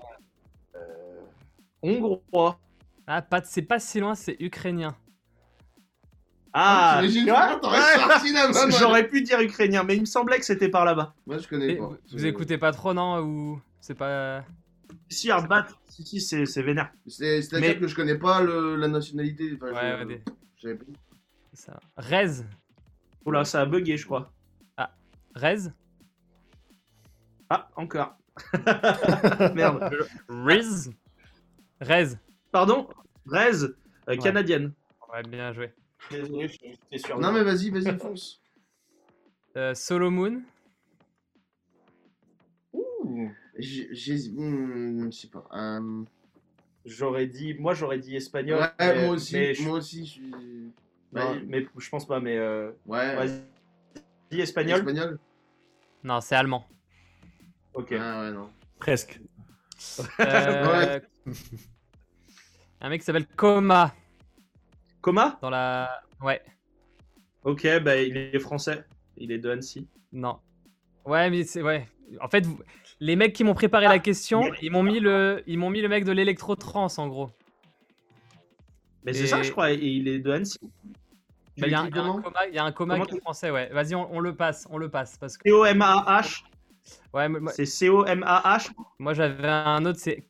Hongrois. Ah, pas, c'est pas si loin, c'est ukrainien. Ah, tu vois Ouais. bonne. [LAUGHS] J'aurais pu dire ukrainien, mais il me semblait que c'était par là-bas. Moi, je connais Et pas. vous, écoutez pas trop, non Ou c'est pas. Si Hardbat, si, si, c'est c'est vénère. C'est- C'est-à-dire Mais- que je connais pas le, la nationalité. Enfin, Ouais, ouais, des- ça. Rez. Oula, ça a bugué, je crois. Rez? Ah, encore. [LAUGHS] Merde. Riz? Rez. Pardon? Rez, euh, canadienne. Ouais, bien joué. Désolé, j'étais sûr. Non, mais vas-y, vas-y, fonce. Euh, Solomon. Ouh. J'ai. hmm, Je sais pas. Euh, J'aurais dit, moi j'aurais dit espagnol. Ouais, mais- moi aussi. Mais je, Moi aussi, je suis. non, Bah, mais je pense pas, mais euh, Ouais. vas-y. Dis espagnol. Espagnol Non, c'est allemand. Ok. Ah ouais, non. Presque. Euh, [LAUGHS] Un mec qui s'appelle Coma Coma dans la. Ouais. Ok, bah il est français. Il est de Annecy. Non. Ouais, mais c'est ouais. En fait, vous- les mecs qui m'ont préparé la question, ils m'ont mis le, ils m'ont mis le mec de l'électro trans en gros. Mais c'est ça, je crois. et Il est de Annecy. Bah, Il y, a un- l'écris y a un coma, y a un coma Comment qui est français, ouais. Vas-y, on, on le passe, on le passe. Parce que, C-O-M-A-H. ouais, moi, C'est C-O-M-A-H. moi, j'avais un autre, c'est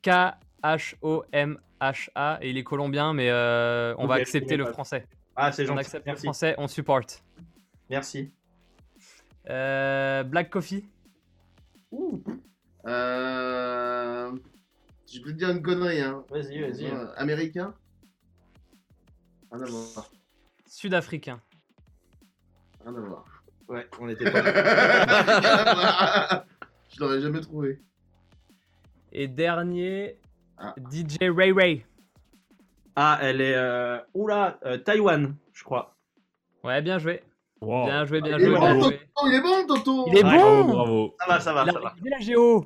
K-H-O-M-H-A, et il est colombien, mais euh, on va accepter le pas. français. Ah, c'est On gentil. accepte le Merci. français, on supporte. Merci. Euh, Black Coffee Euh... Je peux te dire une connerie, hein. Vas-y, vas-y. Euh, américain Rien à voir. Sud-africain. Rien à voir. Ouais, on était pas. [LAUGHS] Je l'aurais jamais trouvé. Et dernier, Ah. DJ Ray Ray. Ah, elle est. Euh... Oula, euh, Taïwan, je crois. Ouais, bien joué. Wow. Bien joué, bien Il est joué, bien bon, joué. Toto Il est bon, Toto Il est Ouais, bon bravo, bravo. Ça va, ça va, Il ça va. la géo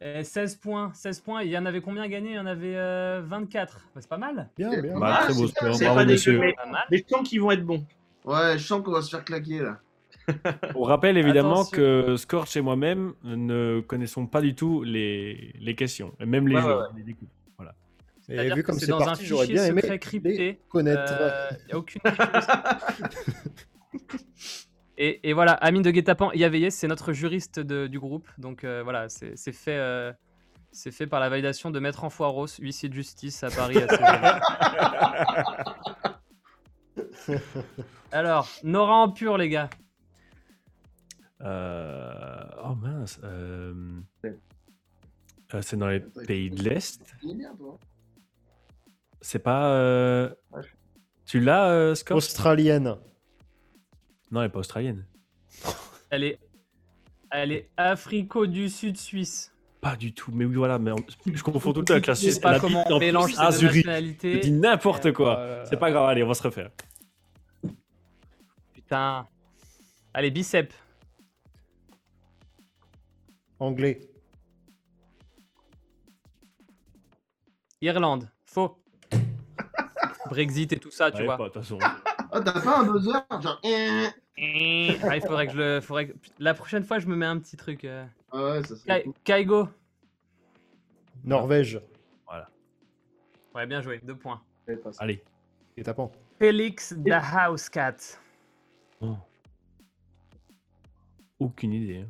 Euh, 16 points, 16 points. Il y en avait combien gagné? Il y en avait euh, 24. Bah, c'est pas mal. Bien, bien. Bah, Ah, très beau score, c'est bravo pas dégueu, monsieur. mais- Pas mal. Mais je sens qu'ils vont être bons. Ouais, je sens qu'on va se faire claquer là. On rappelle évidemment Attention. que Scorch et moi-même ne connaissons pas du tout les, les questions, et même les Ouais, jeux. ouais, ouais. on les découvre. Et vu comme c'est dans un parti, j'aurais fichier bien aimé secret les crypté. connaître. Euh, y a aucune [LAUGHS] et, et voilà, Amine de Guetapan Yaveyes, c'est notre juriste de- du groupe. Donc euh, voilà, c'est fait, euh, c'est fait par la validation de Maître Enfoiros, huissier de justice à Paris. à. [LAUGHS] Alors, Nora en pur, les gars. Euh, Oh mince. euh, euh, c'est dans les pays de l'Est? C'est pas. euh, Tu l'as, euh, Scorch Australienne. Non, elle est pas australienne. [LAUGHS] Elle est, elle est Africo du Sud Suisse. Pas du tout. Mais oui, voilà. Mais on- je confonds tout le temps avec la Je Suisse. sais pas comment on mélange ces Zurich. nationalités. Je dis n'importe quoi. Euh, C'est pas grave. Allez, on va se refaire. Putain. Allez, bicep. Anglais. Irlande. Faux. [LAUGHS] Brexit et tout ça, tu Allez, vois. pas, de toute façon. Ah, t'as pas un buzzer Genre. eh. Ah, il faudrait que je le. Faudrait que- La prochaine fois, je me mets un petit truc. euh. Ah ouais, ça serait Kai- cool. Kaigo. Norvège. Ouais, bien joué. Deux points. Ouais, pas ça. Allez. Et tapant. Félix the House Cat. Oh. Aucune idée. hein.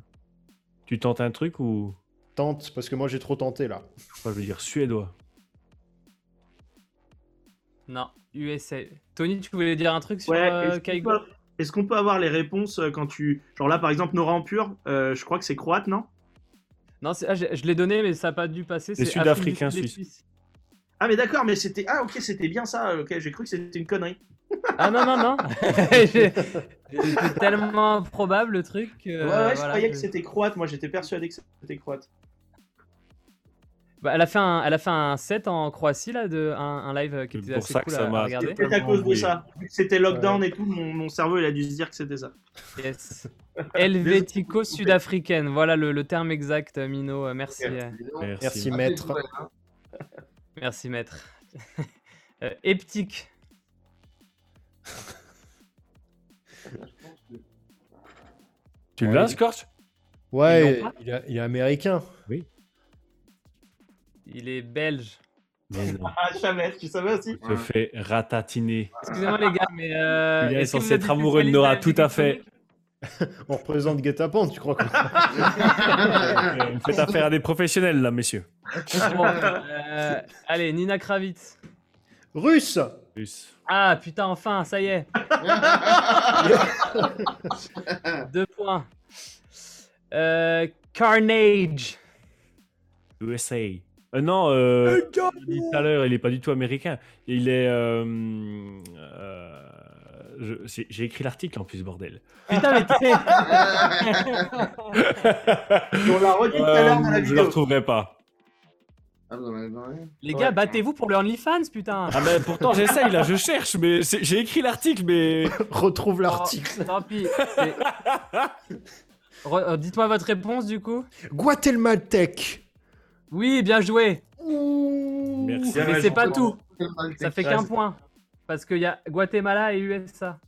Tu tentes un truc ou? Tente, parce que moi j'ai trop tenté là. Enfin, je veux dire suédois. Non, USA. Tony, tu voulais dire un truc sur Ouais, euh, est-ce qu'on Kaigo? peut- est-ce qu'on peut avoir les réponses euh, quand tu. Genre là, par exemple, Nora en pur, euh, je crois que c'est croate, non? Non, c'est- ah, je, je l'ai donné, mais ça n'a pas dû passer. C'est Afrique sud-africain, suisse. Ah, mais d'accord, mais c'était. Ah, ok, c'était bien ça. Ok, j'ai cru que c'était une connerie. Ah non, non, non. [LAUGHS] [LAUGHS] C'était tellement probable le truc. que, ouais, ouais, euh, je voilà, croyais que c'était croate. Moi, j'étais persuadé que c'était croate. Bah, elle, a fait un, elle a fait un set en Croatie, là, de, un, un live qui C'est était pour assez ça que cool ça à, regarder. Peut-être à cause de ça. Vu que c'était lockdown et tout, mon, mon cerveau, il a dû se dire que c'était ça. Yes. [LAUGHS] Helvético sud-africaine, voilà le, le terme exact, Mino. euh, Merci, Ok, euh. Merci. Merci maître. merci maître. Euh, Heptique, Tu Ouais. l'as, Scorch? Ouais, Ils l'ont il, est- il est américain. il est belge. Mais non. [LAUGHS] Ah, je savais, tu savais aussi? Se fait ratatiner. Excusez-moi les gars, mais euh, Il est que censé être amoureux de Nora, tout à fait. [LAUGHS] On représente Guet-Apens, tu crois quoi? [LAUGHS] Euh, Vous faites affaire à des professionnels, là, messieurs. Bon, euh, allez, Nina Kravitz. Russe Plus. Ah putain, enfin, ça y est. [LAUGHS] Deux points. Euh, Carnage. USA. Euh, non, euh, je l'ai dit tout à l'heure, il est pas du tout américain. Il est. euh, euh, J'ai écrit l'article en plus, bordel. Putain, mais t'es- [LAUGHS] [LAUGHS] On l'a redit tout à l'heure dans la Euh, je le retrouverai pas. Les Ouais. gars, battez-vous pour le OnlyFans, putain. Ah, mais pourtant, j'essaye, là, je cherche, mais j'ai écrit l'article, mais. [LAUGHS] Retrouve l'article. Oh, tant pis. [LAUGHS] euh, Dites-moi votre réponse du coup. Guatémaltèque. Oui, bien joué. Merci. Mais c'est pas tout. Ça fait qu'un point. Parce qu'il y a Guatemala et USA.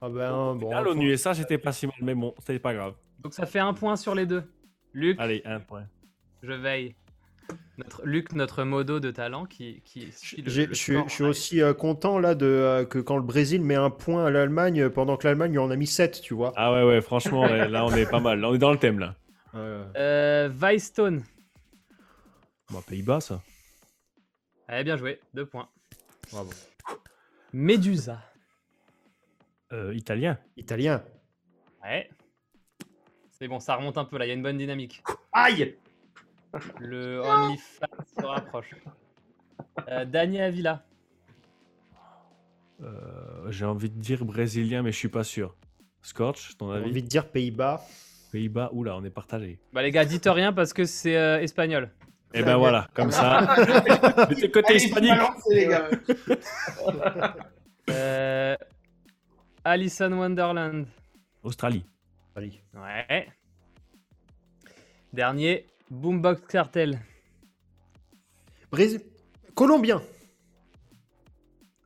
Ah ben bon. Là, l'ONU USA, j'étais pas si mal, mais bon, c'était pas grave. Donc ça fait un point sur les deux. Luc, Allez, un point. je veille. Notre, Luc, notre modo de talent qui, le, Je suis, aussi euh, content là de, euh, que quand le Brésil met un point à l'Allemagne, euh, pendant que l'Allemagne en a mis 7, tu vois. Ah ouais, ouais, franchement, ouais, là, on est pas mal. Là, on est dans le thème, là. Euh. Bon, Pays-Bas, ça. Allez, bien joué. Deux points. bravo. Medusa. Euh, italien. Italien. Ouais. C'est bon, ça remonte un peu là, il y a une bonne dynamique. Aïe Le OnlyFans se rapproche. Euh, Dani Avila. Euh, J'ai envie de dire brésilien, mais je suis pas sûr. Scorch, ton J'ai avis envie de dire Pays-Bas. Pays-Bas, oula, on est partagé. Bah les gars, dites rien parce que c'est euh, espagnol. Et ben voilà, comme ça. [LAUGHS] Mettez côté Allez, hispanique. les gars. Euh, Alison Wonderland. Australie. Allez. Ouais. Dernier, Boombox Cartel. Brésil. Colombien.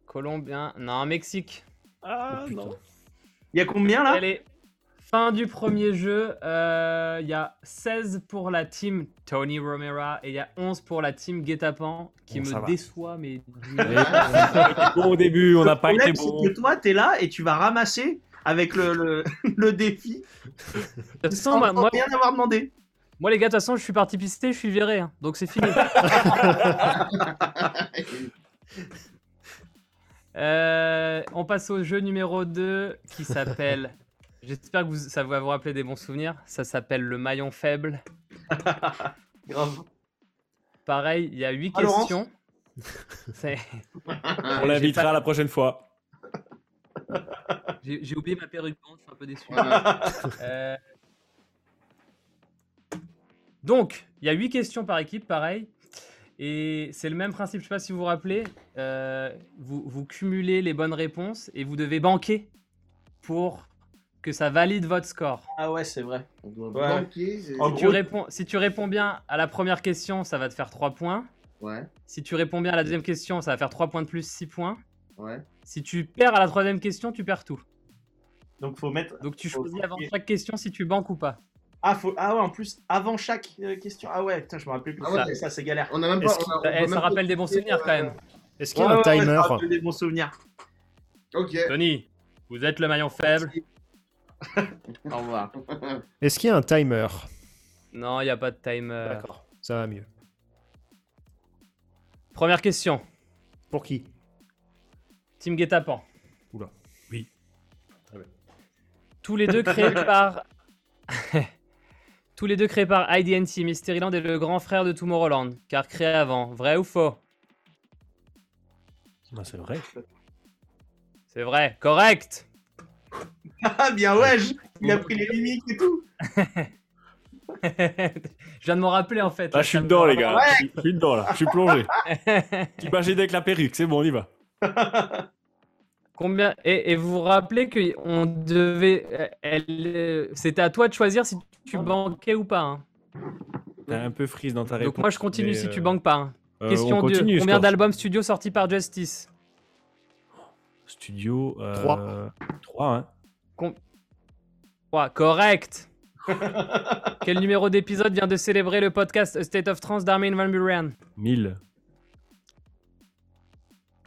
Colombien. Non, Mexique. Ah, Oh, putain. Il y a combien là? Allez, fin du premier jeu. euh, Il y a 16 pour la team Tony Romera et il y a 11 pour la team Guetapan qui Bon, me va. déçoit, mais. [LAUGHS] Bon au début, on n'a pas été bon. c'est que toi, t'es là et tu vas ramasser avec le, le, [LAUGHS] le défi sans moi, moi, rien avoir demandé. Moi, les gars, de toute façon, je suis parti pister, je suis viré. hein. donc c'est fini. [LAUGHS] Euh, on passe au jeu numéro 2 qui s'appelle. [LAUGHS] J'espère que vous- ça va vous rappeler des bons souvenirs. Ça s'appelle le maillon faible. [LAUGHS] Grave. Pareil, il y a 8 Ah, Laurence questions. C'est- On l'invitera la prochaine fois. J'ai j'ai oublié ma perruque blonde, je suis un peu déçu. Euh, Donc, il y a 8 questions par équipe, pareil. Et c'est le même principe, je ne sais pas si vous vous rappelez. euh, vous, vous cumulez les bonnes réponses et vous devez banquer pour que ça valide votre score. Ah ouais, c'est vrai. On doit Ouais. banquer. c'est- En Si tu, gros- réponds, si tu réponds bien à la première question, ça va te faire 3 points. Ouais, Si tu réponds bien à la deuxième question, ça va faire 3 points de plus, 6 points. ouais. Si tu perds à la troisième question, tu perds tout. Donc faut mettre. Donc tu choisis avant chaque question si tu banques ou pas. Ah, faut... ah ouais, en plus, avant chaque euh, question. Ah ouais, putain, je me rappelais plus. Ah ça, ouais. ça c'est galère. On a même pas. Est-ce on a- on Eh, a ça rappelle des bons souvenirs, quand euh, même. Est-ce qu'il y a un Ouais, ouais, ouais, timer ça rappelle des bons souvenirs. Ok. Tony, vous êtes le maillon faible. [LAUGHS] Au revoir. Est-ce qu'il y a un timer? Non, il n'y a pas de timer. D'accord, ça va mieux. Première question. Pour qui? Team Guetapan. Oula. Oui. Tous les deux créés [LAUGHS] par. [LAUGHS] Tous les deux créés par IDNT, Mysteryland est le grand frère de Tomorrowland, car créé avant. Vrai ou faux? Ah, c'est vrai. C'est vrai. Correct Ah bien ouais, [LAUGHS] je- il a pris les mimiques et tout. [LAUGHS] Je viens de m'en rappeler en fait. Ah, je suis dedans, les gars. Ouais. Je suis- je suis dedans, là. Je suis plongé. [LAUGHS] T'imagines avec la perruque, c'est bon, on y va. Combien? Et, et vous vous rappelez que on devait, elle, euh, c'était à toi de choisir si tu banquais ou pas. hein. T'es un peu freeze dans ta réponse. Donc moi je continue mais, si tu euh, banques pas. hein. euh, Question on 2. continue, Combien d'albums studio sortis par Justice? Studio. Euh, Trois. 3, hein. 3. Correct. [LAUGHS] Quel numéro d'épisode vient de célébrer le podcast A State of Trance d'Armin Van Buren? 1000.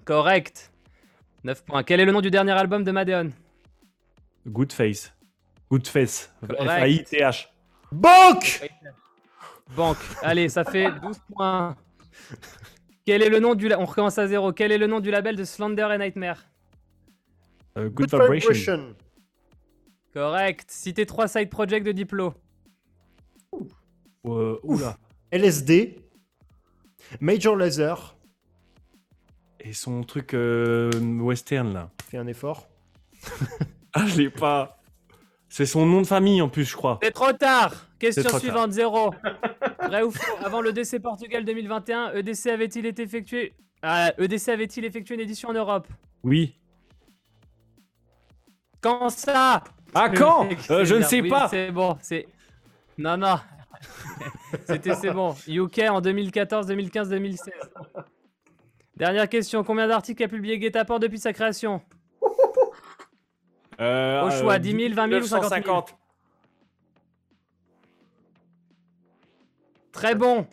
Correct. 9 points. Quel est le nom du dernier album de Madeon? Good face. Good face. Correct. F-A-I-T-H. Banque Banque. Allez, ça fait 12 points. Quel est le nom du... la- On recommence à zéro. Quel est le nom du label de Slender et Nightmare? Euh, good, vibration. Correct. Citez 3 side projects de Diplo. Euh, oula. LSD. Major Laser. Et son truc euh, western, là. Fais un effort. Ah, je l'ai pas. C'est son nom de famille, en plus, je crois. C'est trop tard. Question trop tard. suivante, zéro. Vrai ou faux Avant l'EDC Portugal 2021, EDC avait-il été effectué EDC avait-il effectué une édition en Europe? Oui. Quand ça? Ah, quand? Euh, Je ne sais oui, pas. C'est bon, c'est. Non, non. [LAUGHS] C'était c'est bon. UK en 2014, 2015, 2016. Dernière question. Combien d'articles a publié Guetapan depuis sa création? Euh, Au choix, 10 000, 20 000 ou 50 000? 950. Très bon.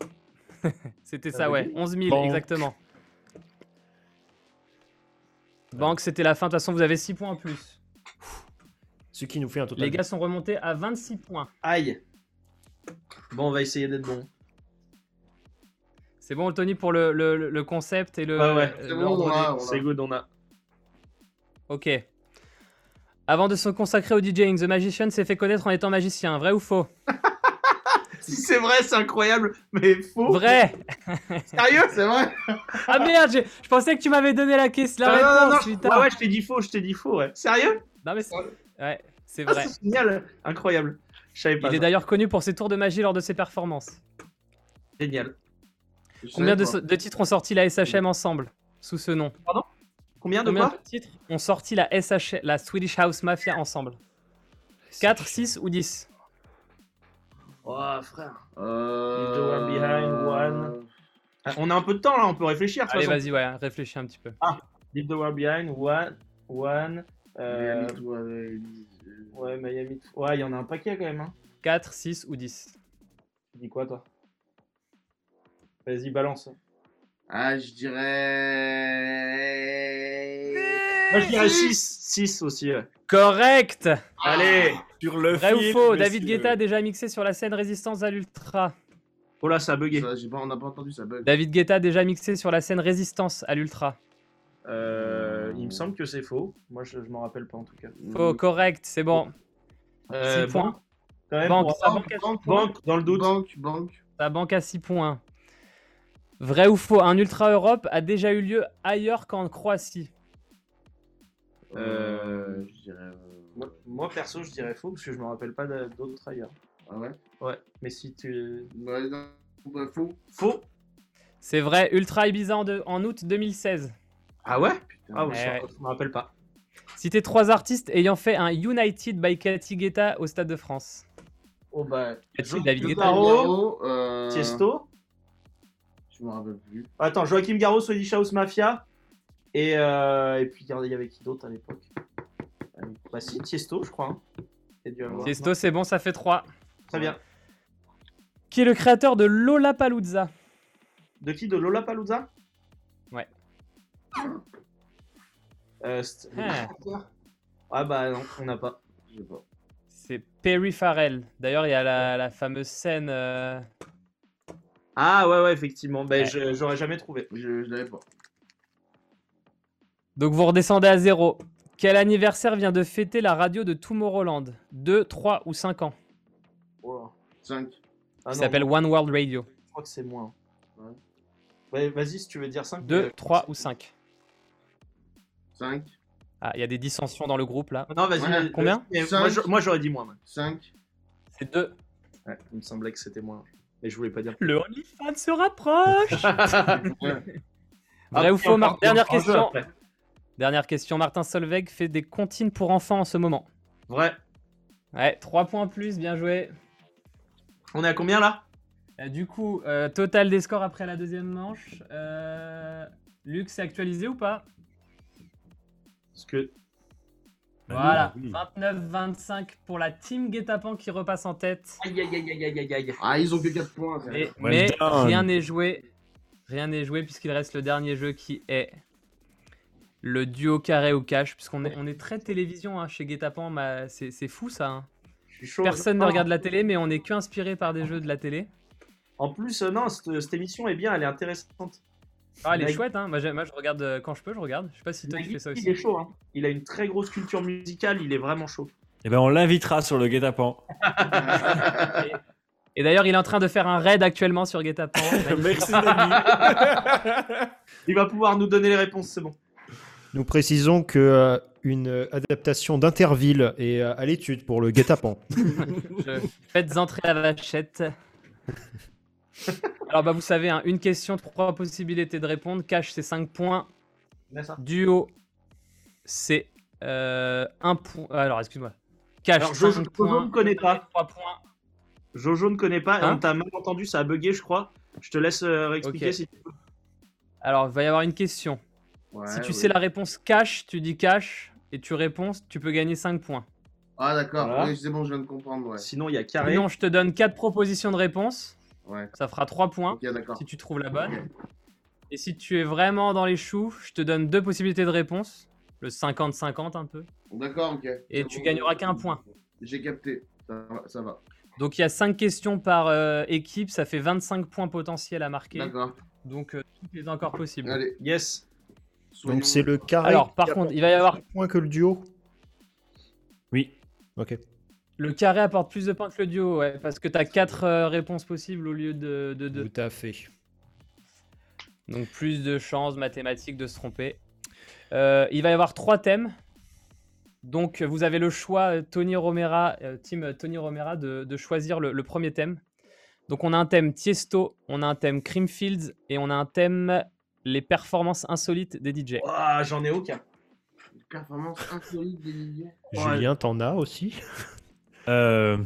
[LAUGHS] C'était Ça ça, ouais. dire 11 000, Banque. exactement. Banque, c'était la fin. De toute façon, vous avez 6 points en plus. Ce qui nous fait un total. Les gars sont remontés à 26 points. Aïe. Bon, on va essayer d'être bon. C'est bon, Tony, pour le, le- le concept et le. Ouais, ouais. euh, C'est bon, a- C'est good, on a. Ok. Avant de se consacrer au DJing, The Magician s'est fait connaître en étant magicien. Vrai ou faux? [LAUGHS] Si c'est vrai, c'est incroyable, mais faux. Vrai [LAUGHS] Sérieux C'est vrai [LAUGHS] Ah merde, je pensais que tu m'avais donné la question, la Ah, non, non, non, putain. Ouais, ouais, je t'ai dit faux, je t'ai dit faux, ouais. Sérieux? Non, mais c'est... Ouais, c'est Ah, vrai. C'est génial, incroyable. Je savais pas. Il est d'ailleurs connu pour ses tours de magie lors de ses performances. Génial. Je Combien de, de titres ont sorti la SHM ensemble sous ce nom? Combien de Combien quoi de titres ont sorti la SH, la Swedish House Mafia ensemble 4, 6 ou 10 Oh, frère. Euh... the one behind, one. Ah, On a un peu de temps là, on peut réfléchir. Allez, vas-y, ouais, réfléchis un petit peu. Leave the world behind, one, one. euh, Miami, avec- ouais, Miami. Ouais, il y en a un paquet quand même. Hein. 4, 6 ou 10 Tu dis quoi toi? Vas-y, balance. Ah, je dirais. Moi je dirais 6. 6 aussi. ouais. Correct Allez Sur le Vrai ou fil, faux monsieur. David Guetta a déjà mixé sur la scène Résistance à l'Ultra. Oh là, ça a bugué. Ça, j'ai pas, on n'a pas entendu ça bug. David Guetta a déjà mixé sur la scène Résistance à l'Ultra. Euh, il me semble que c'est faux. Moi je, je m'en rappelle pas en tout cas. Faux, correct, c'est bon. Euh, 6 points. banque, Quand même, Banque, pour- ça banque points. banque, dans le doute. Banque, banque. Ta banque à 6 points. Vrai ou faux Un Ultra Europe a déjà eu lieu ailleurs qu'en Croatie. Euh, je dirais. euh, Moi, moi, perso je dirais faux parce que je me rappelle pas d'autres ailleurs. Ah ouais? Ouais, mais si tu. Ouais, non, bah, faux. Faux? C'est vrai, Ultra Ibiza en, de- en août 2016. Ah ouais? Putain. Ah, Ouais, je, ouais. je me rappelle pas. Citez trois artistes ayant fait un United by Cathy Guetta au Stade de France. Oh bah. Cathy, David Guetta. Garo, euh, Tiesto. Je me rappelle plus. Attends, Joachim Garraud, Swedish House Mafia. Et, euh, et puis, regardez, il y avait qui d'autre à l'époque? Euh, Bah, si, Tiesto, je crois. hein. Avoir- Tiesto, c'est bon, ça fait 3. Très bien. Qui est le créateur de Lollapalooza? De qui? De Lollapalooza? Ouais. Euh, Ah. ah bah non, on n'a pas. Je sais pas. C'est Perry Farrell. D'ailleurs, il y a la, la fameuse scène. euh, Ah ouais, ouais, effectivement. Bah, Ouais. j'aurais jamais trouvé. Je, je l'avais pas. Donc vous redescendez à zéro. Quel anniversaire vient de fêter la radio de Tomorrowland? 2, 3 ou 5 ans? Oh. 5. Ah non, s'appelle One World Radio. Je crois que c'est moins. Ouais. Ouais, vas-y, si tu veux dire 5. 2, 3 ou 5 5. Ah, il y a des dissensions dans le groupe là. Non, vas-y. Ouais. vas-y. Combien? Moi, j'aurais dit moins. ouais. 5. C'est 2. Ouais, il me semblait que c'était moins. Mais je voulais pas dire. Le OnlyFans se rapproche [LAUGHS] Vrai ou faux, Dernière question. Dernière question. Martin Solveig fait des comptines pour enfants en ce moment. Vrai. Ouais, 3 points plus, bien joué. On est à combien là? Euh, du coup, euh, total des scores après la deuxième manche. Euh... Luc, c'est actualisé ou pas? Parce que. Bah Voilà, oui. 29-25 pour la team Guetapan qui repasse en tête. Aïe aïe aïe aïe aïe aïe aïe. Ah, ils ont que 4 points. ça. Et- Well mais done. rien n'est joué. Rien n'est joué puisqu'il reste le dernier jeu qui est le duo carré ou cash. Puisqu'on est, on est très télévision hein, chez Guetapan. ma- C'est c'est fou ça. hein. Chaud. Personne ne Non. regarde la télé, mais on est que inspiré par des jeux de la télé. En plus, euh, non, cette, cette émission est bien, elle est intéressante. Ah, elle est Nagui- chouette. Hein. Moi, je regarde euh, quand je peux, je regarde. Je sais pas si toi tu fais ça Il aussi. est chaud, hein. Il a une très grosse culture musicale, il est vraiment chaud. Eh ben, on l'invitera sur le guet-apens. Et d'ailleurs, il est en train de faire un raid actuellement sur Guetapan. [LAUGHS] Merci, Nagui. [LAUGHS] Il va pouvoir nous donner les réponses, c'est bon. Nous précisons que euh, une euh, adaptation d'Interville est euh, à l'étude pour le guet-apens. [LAUGHS] Je- Faites entrer la vachette. [LAUGHS] Alors, bah, vous savez, hein, une question, trois possibilités de répondre. Cash, c'est 5 points. Duo, c'est 1 point. Alors, excuse-moi. Cash, Alors, Jojo, 5 Jojo points. ne connaît pas. 3 points. Jojo ne connaît pas, Hein on t'a mal entendu, ça a bugué, je crois. Je te laisse euh, réexpliquer si tu veux. Alors, il va y avoir une question. Ouais, si tu ouais. sais la réponse cash, tu dis cash et tu réponds, tu peux gagner 5 points. Ah, d'accord. Voilà. Oui, c'est bon, je viens de comprendre. Ouais. Sinon, il y a carré. Sinon, je te donne 4 propositions de réponse. Ouais. Ça fera 3 points si tu trouves la bonne. Et si tu es vraiment dans les choux, je te donne deux possibilités de réponse. Le 50-50 un peu. D'accord, ok. Et tu bon. gagneras qu'un point. J'ai capté. Ça va. Ça va. Donc il y a 5 questions par euh, équipe, ça fait 25 points potentiels à marquer. D'accord. Donc euh, tout est encore possible. Allez. Yes. soyons- Donc c'est le carré. Alors par contre, il va y avoir plus de points que le duo? Oui. Ok. Le carré apporte plus de points que le duo, ouais, parce que tu as 4 réponses possibles au lieu de 2. Tout à fait. Donc plus de chances mathématiques de se tromper. Euh, il va y avoir trois thèmes. Donc vous avez le choix, euh, Tony Romera, euh, team Tony Romera, de, de choisir le, le premier thème. Donc on a un thème Tiesto, on a un thème Creamfields et on a un thème les performances insolites des DJ. J'en ai aucun. Performance insolite des DJ. Ouais. Julien, t'en as aussi? Euh,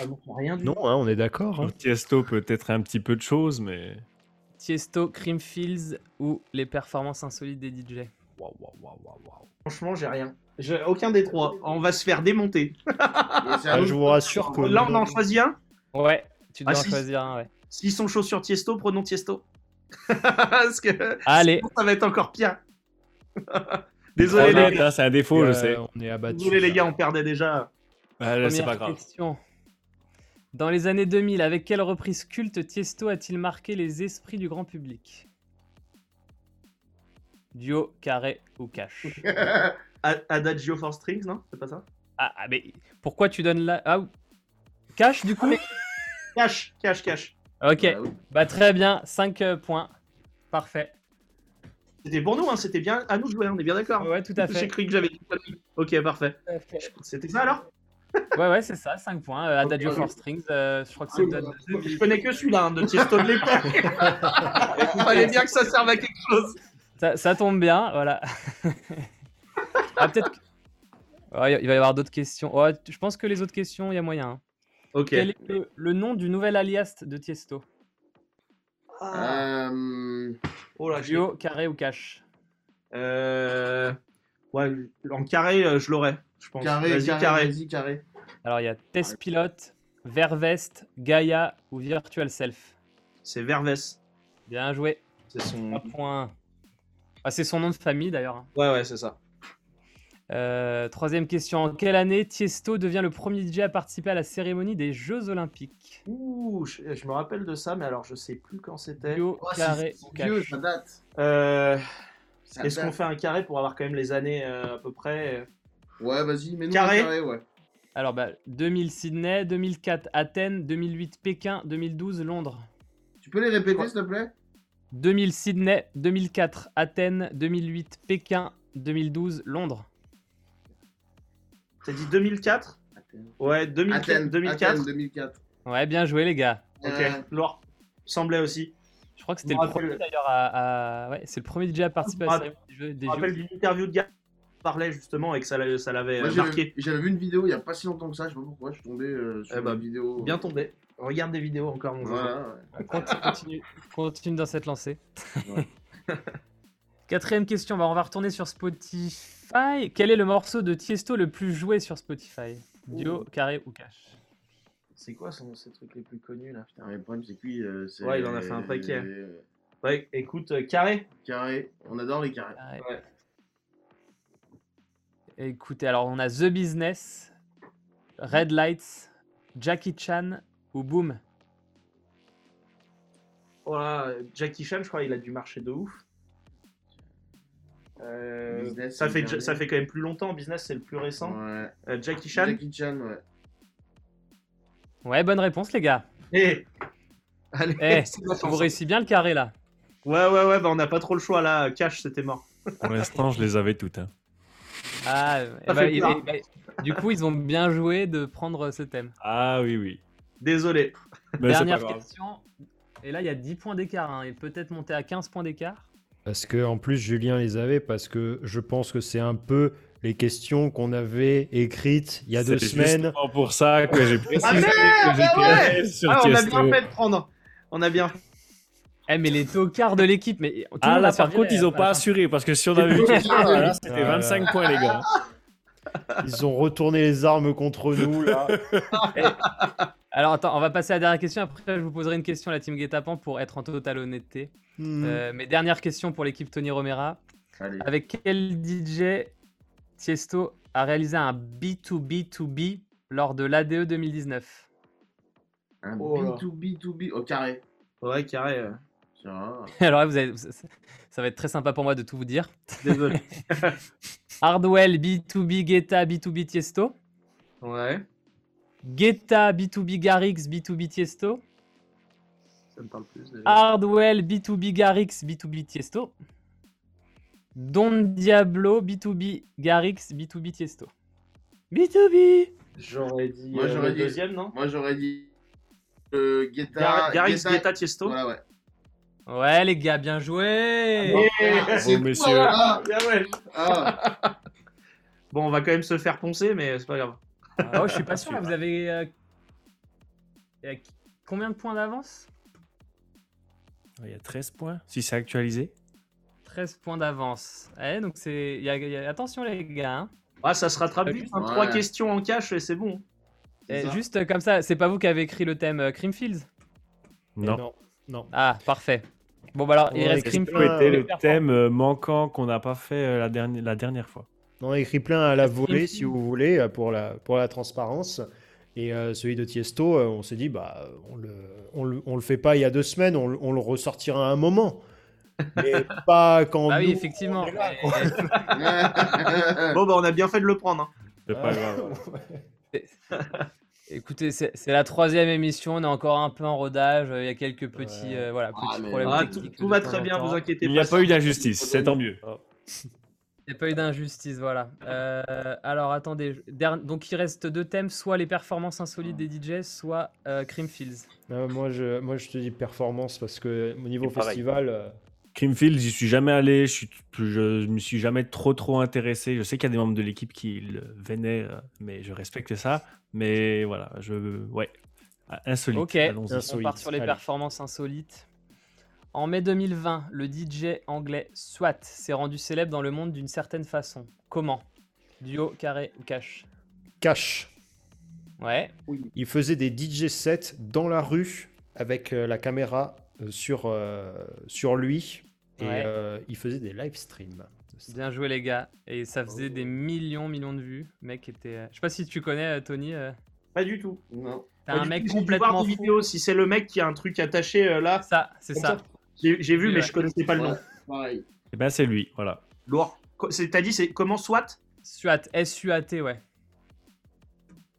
Ah bon, rien du Non, hein, on est d'accord. hein. Tiesto, peut-être un petit peu de choses, mais. Tiesto, Creamfields ou les performances insolites des DJ. Waouh, waouh, waouh, waouh, waouh. Franchement, j'ai rien. J'ai aucun des trois. On va se faire démonter. [LAUGHS] Ah, je vous rassure que Là, on en choisit un? Ouais, tu dois Ah, en si. choisir un, ouais. S'ils sont chauds sur Tiesto, prenons Tiesto. [LAUGHS] Parce que Allez, sinon, ça va être encore pire. [LAUGHS] Désolé, les gars. hein, c'est un défaut, je sais. On est abattu. Désolé, les gars, on perdait déjà. Ah, là, c'est première pas grave. question. Dans les années 2000, avec quelle reprise culte Tiesto a-t-il marqué les esprits du grand public? Duo, carré ou cash? [LAUGHS] Adagio for Strings, non? C'est pas ça? Ah, ah, mais pourquoi tu donnes la... Ah, ou- cash du coup? [LAUGHS] Cash, cash, cash. Ok, Bah oui. bah très bien, 5 points. Parfait. C'était pour nous, hein, c'était bien à nous de jouer, on est bien d'accord. Ouais, tout à J'ai fait. cru que j'avais dit Ok, parfait. C'était ça alors? Ouais, ouais, c'est ça, 5 points. Euh, Adagio for Strings, euh, je crois que c'est de- Je connais que celui-là, hein, de Tiesto de l'époque. [LAUGHS] Il fallait bien que ça serve à quelque chose. Ça, ça tombe bien, voilà. ah, peut-être. que- Ouais, il va y avoir d'autres questions. Ouais, je pense que les autres questions, il y a moyen. hein. Ok. Quel est le, le nom du nouvel alias de Tiesto? Euh, Oh là, carré ou cash Euh... Ouais, en carré, euh, je l'aurais, je pense. carré, Vas-y, carré, carré. Vas-y, carré. Alors, il y a Test Pilot, Vervest, Gaia ou Virtual Self. C'est Verves. Bien joué. C'est son. Un point. Ah, c'est son nom de famille d'ailleurs. hein. Ouais, ouais, c'est ça. Euh, troisième question. En quelle année Tiesto devient le premier DJ à participer à la cérémonie des Jeux Olympiques? Ouh, je, je me rappelle de ça, mais alors je sais plus quand c'était. Duo, Oh, c'est- carré ou vieux, cash ça date. Euh, Ça Est-ce date. qu'on fait un carré pour avoir quand même les années euh, à peu près? Ouais, vas-y, mais nous Carré. un carré, ouais. Alors, bah, 2000 Sydney, 2004 Athènes, 2008 Pékin, 2012 Londres. Tu peux les répéter, s'il te plaît 2000 Sydney, 2004 Athènes, 2008 Pékin, 2012 Londres. T'as dit 2004 Athènes. Ouais, 2004. Athènes, 2004. Athènes, 2004. Ouais, bien joué les gars. Ok, Euh. Semblait aussi. Je crois que c'était le premier d'ailleurs à, à- Ouais, c'est le premier DJ à participer à la des jeux. Je me rappelle d'une interview de parlait justement et que ça l'a- ça l'avait euh, marqué. j'avais vu une vidéo il y a pas si longtemps que ça, je sais pas pourquoi, je suis tombé euh, sur Eh bah, une vidéo. Bien tombé. Regarde des vidéos encore, mon. Voilà, ouais. Continue, continue, continue dans cette lancée. Ouais. [LAUGHS] Quatrième question, bah, on va retourner sur Spotify. Quel est le morceau de Tiesto le plus joué sur Spotify? Duo, carré ou cash? C'est quoi son- ces trucs les plus connus là? Putain, mais le problème, c'est que lui, euh. Ouais, il en a fait un paquet. euh, Ouais, écoute, euh, carré. Carré, on adore les carrés. Carré. Ouais. Écoutez, alors on a The Business, Red Lights, Jackie Chan ou Boom Voilà, Jackie Chan, je crois, il a dû marcher de ouf. Euh, Business, ça, fait, le dernier. ça fait quand même plus longtemps. Business, c'est le plus récent. Ouais. Euh, Jackie Chan. Jackie Chan, ouais. Ouais, bonne réponse les gars. Eh Allez, Eh, [LAUGHS] c'est la Vous réussissez bien le carré là. Ouais, ouais, ouais, bah on n'a pas trop le choix là. Cash, c'était mort. Pour l'instant, je les avais toutes. hein. Ah, bah, fait bah, du coup, ils ont bien joué de prendre ce thème. Ah oui, oui. Désolé. Mais c'est Dernière question. Et là, il y a 10 points d'écart. hein, et peut-être monter à 15 points d'écart. Parce que en plus Julien les avait parce que je pense que c'est un peu les questions qu'on avait écrites il y a deux C'est semaines. justement pour ça que j'ai précisé Ah, merde, que j'étais ah ouais sur Ah, on a bien fait de prendre. On a bien. Eh, mais les tocards de l'équipe. Mais tout Ah là, par contre, ils ont à la pas fin. assuré parce que si on [LAUGHS] avait vu ça, là, c'était Ouais, 25 ouais. points, les gars. Ils ont retourné les armes contre nous là. [LAUGHS] Alors attends, on va passer à la dernière question. Après, je vous poserai une question à la team Guetapan pour être en totale honnêteté. Hmm. Euh, mais dernière question pour l'équipe Tony Romera. Allez. Avec quel DJ Tiesto a réalisé un B2B2B lors de l'ADE 2019 Un Oh là. B2B2B au carré. Ouais, carré. Tiens. [LAUGHS] Alors là, vous avez- ça, va être très sympa pour moi de tout vous dire. Désolé. [LAUGHS] Hardwell B2B Guetta B2B Tiesto. ouais, Guetta B2B Garrix B2B Tiesto. ça me parle plus déjà. Hardwell B2B Garrix B2B Tiesto. Don Diablo B2B Garrix B2B Tiesto. B2B J'aurais dit Moi, euh, j'aurais le dit- deuxième, non? Moi, j'aurais dit. Euh, Guetta. Gar- Garrix, Guetta- Guetta, Tiesto. Voilà, ouais. Ouais les gars, bien joué Ah, tout, messieurs. Bien ouais. Ah, Bon, on va quand même se faire poncer, mais c'est pas grave. Ah ouais, je suis pas [LAUGHS] sûr, là, vous avez... euh, euh, Combien de points d'avance? Il y a 13 points, si c'est actualisé. 13 points d'avance. Ouais, donc c'est... il y a- il y a- Attention les gars. hein. Ah, ça se rattrape vite. hein. Ouais. Trois questions en cash, et c'est bon. C'est Eh, juste comme ça, c'est pas vous qui avez écrit le thème euh, Creamfields? Non. non. non. Ah, parfait. Bon bah alors, il reste écrit Creamfields. plein, C'était euh, le thème euh, manquant qu'on n'a pas fait euh, la, dernière, la dernière fois. On a écrit plein à la volée, si vous voulez, euh, pour la, pour la transparence. Et euh, celui de Tiesto, euh, on s'est dit, bah, on le, on, le, on le fait pas il y a deux semaines, on, le- on le ressortira à un moment. Mais [LAUGHS] pas quand. Ah oui, nous, effectivement. on est là, Mais- quoi. [LAUGHS] Bon, bah, on a bien fait de le prendre. hein. C'est pas grave. [LAUGHS] Écoutez, c'est la troisième émission, on est encore un peu en rodage, euh, il y a quelques petits, Ouais. euh, voilà, Ah, petits mais- problèmes Ah, tout, techniques tout de va très en bien, vous inquiétez Il pas. n'y a pas eu d'injustice, c'est tant mieux. Il n'y a pas eu d'injustice, voilà. Euh, alors attendez, donc il reste deux thèmes, soit les performances insolites des DJ, soit euh, Creamfields. Ah, moi, je, moi, je te dis performance parce que au niveau festival, Creamfield, j'y suis jamais allé, je, suis, je me suis jamais trop trop intéressé. Je sais qu'il y a des membres de l'équipe qui le vénèrent, mais je respecte ça. Mais voilà, je. Ouais. Insolite. Ok. allons-y. On Insolite. part sur les Allez. performances insolites. En mai 2020, le DJ anglais SWAT s'est rendu célèbre dans le monde d'une certaine façon. Comment? Duo, carré ou cash? Cash. Ouais. Il faisait des DJ sets dans la rue avec euh, la caméra euh, sur, euh, sur lui et Ouais. euh, il faisait des live streams. Bien joué les gars. Et ça faisait Oh. des millions, millions de vues. Le Mec était. euh, Je sais pas si tu connais euh, Tony. euh, Pas du tout. Non. T'as un mec complètement fou. vidéos. Si c'est le mec qui a un truc attaché euh, là, Ça, c'est ça. ça. j'ai j'ai vu, Oui, mais ouais. je connaissais pas le nom. Ouais, pareil. Eh ben, c'est lui, voilà. Lourd. T'as dit, c'est comment SWAT? SWAT, S-U-A-T, ouais.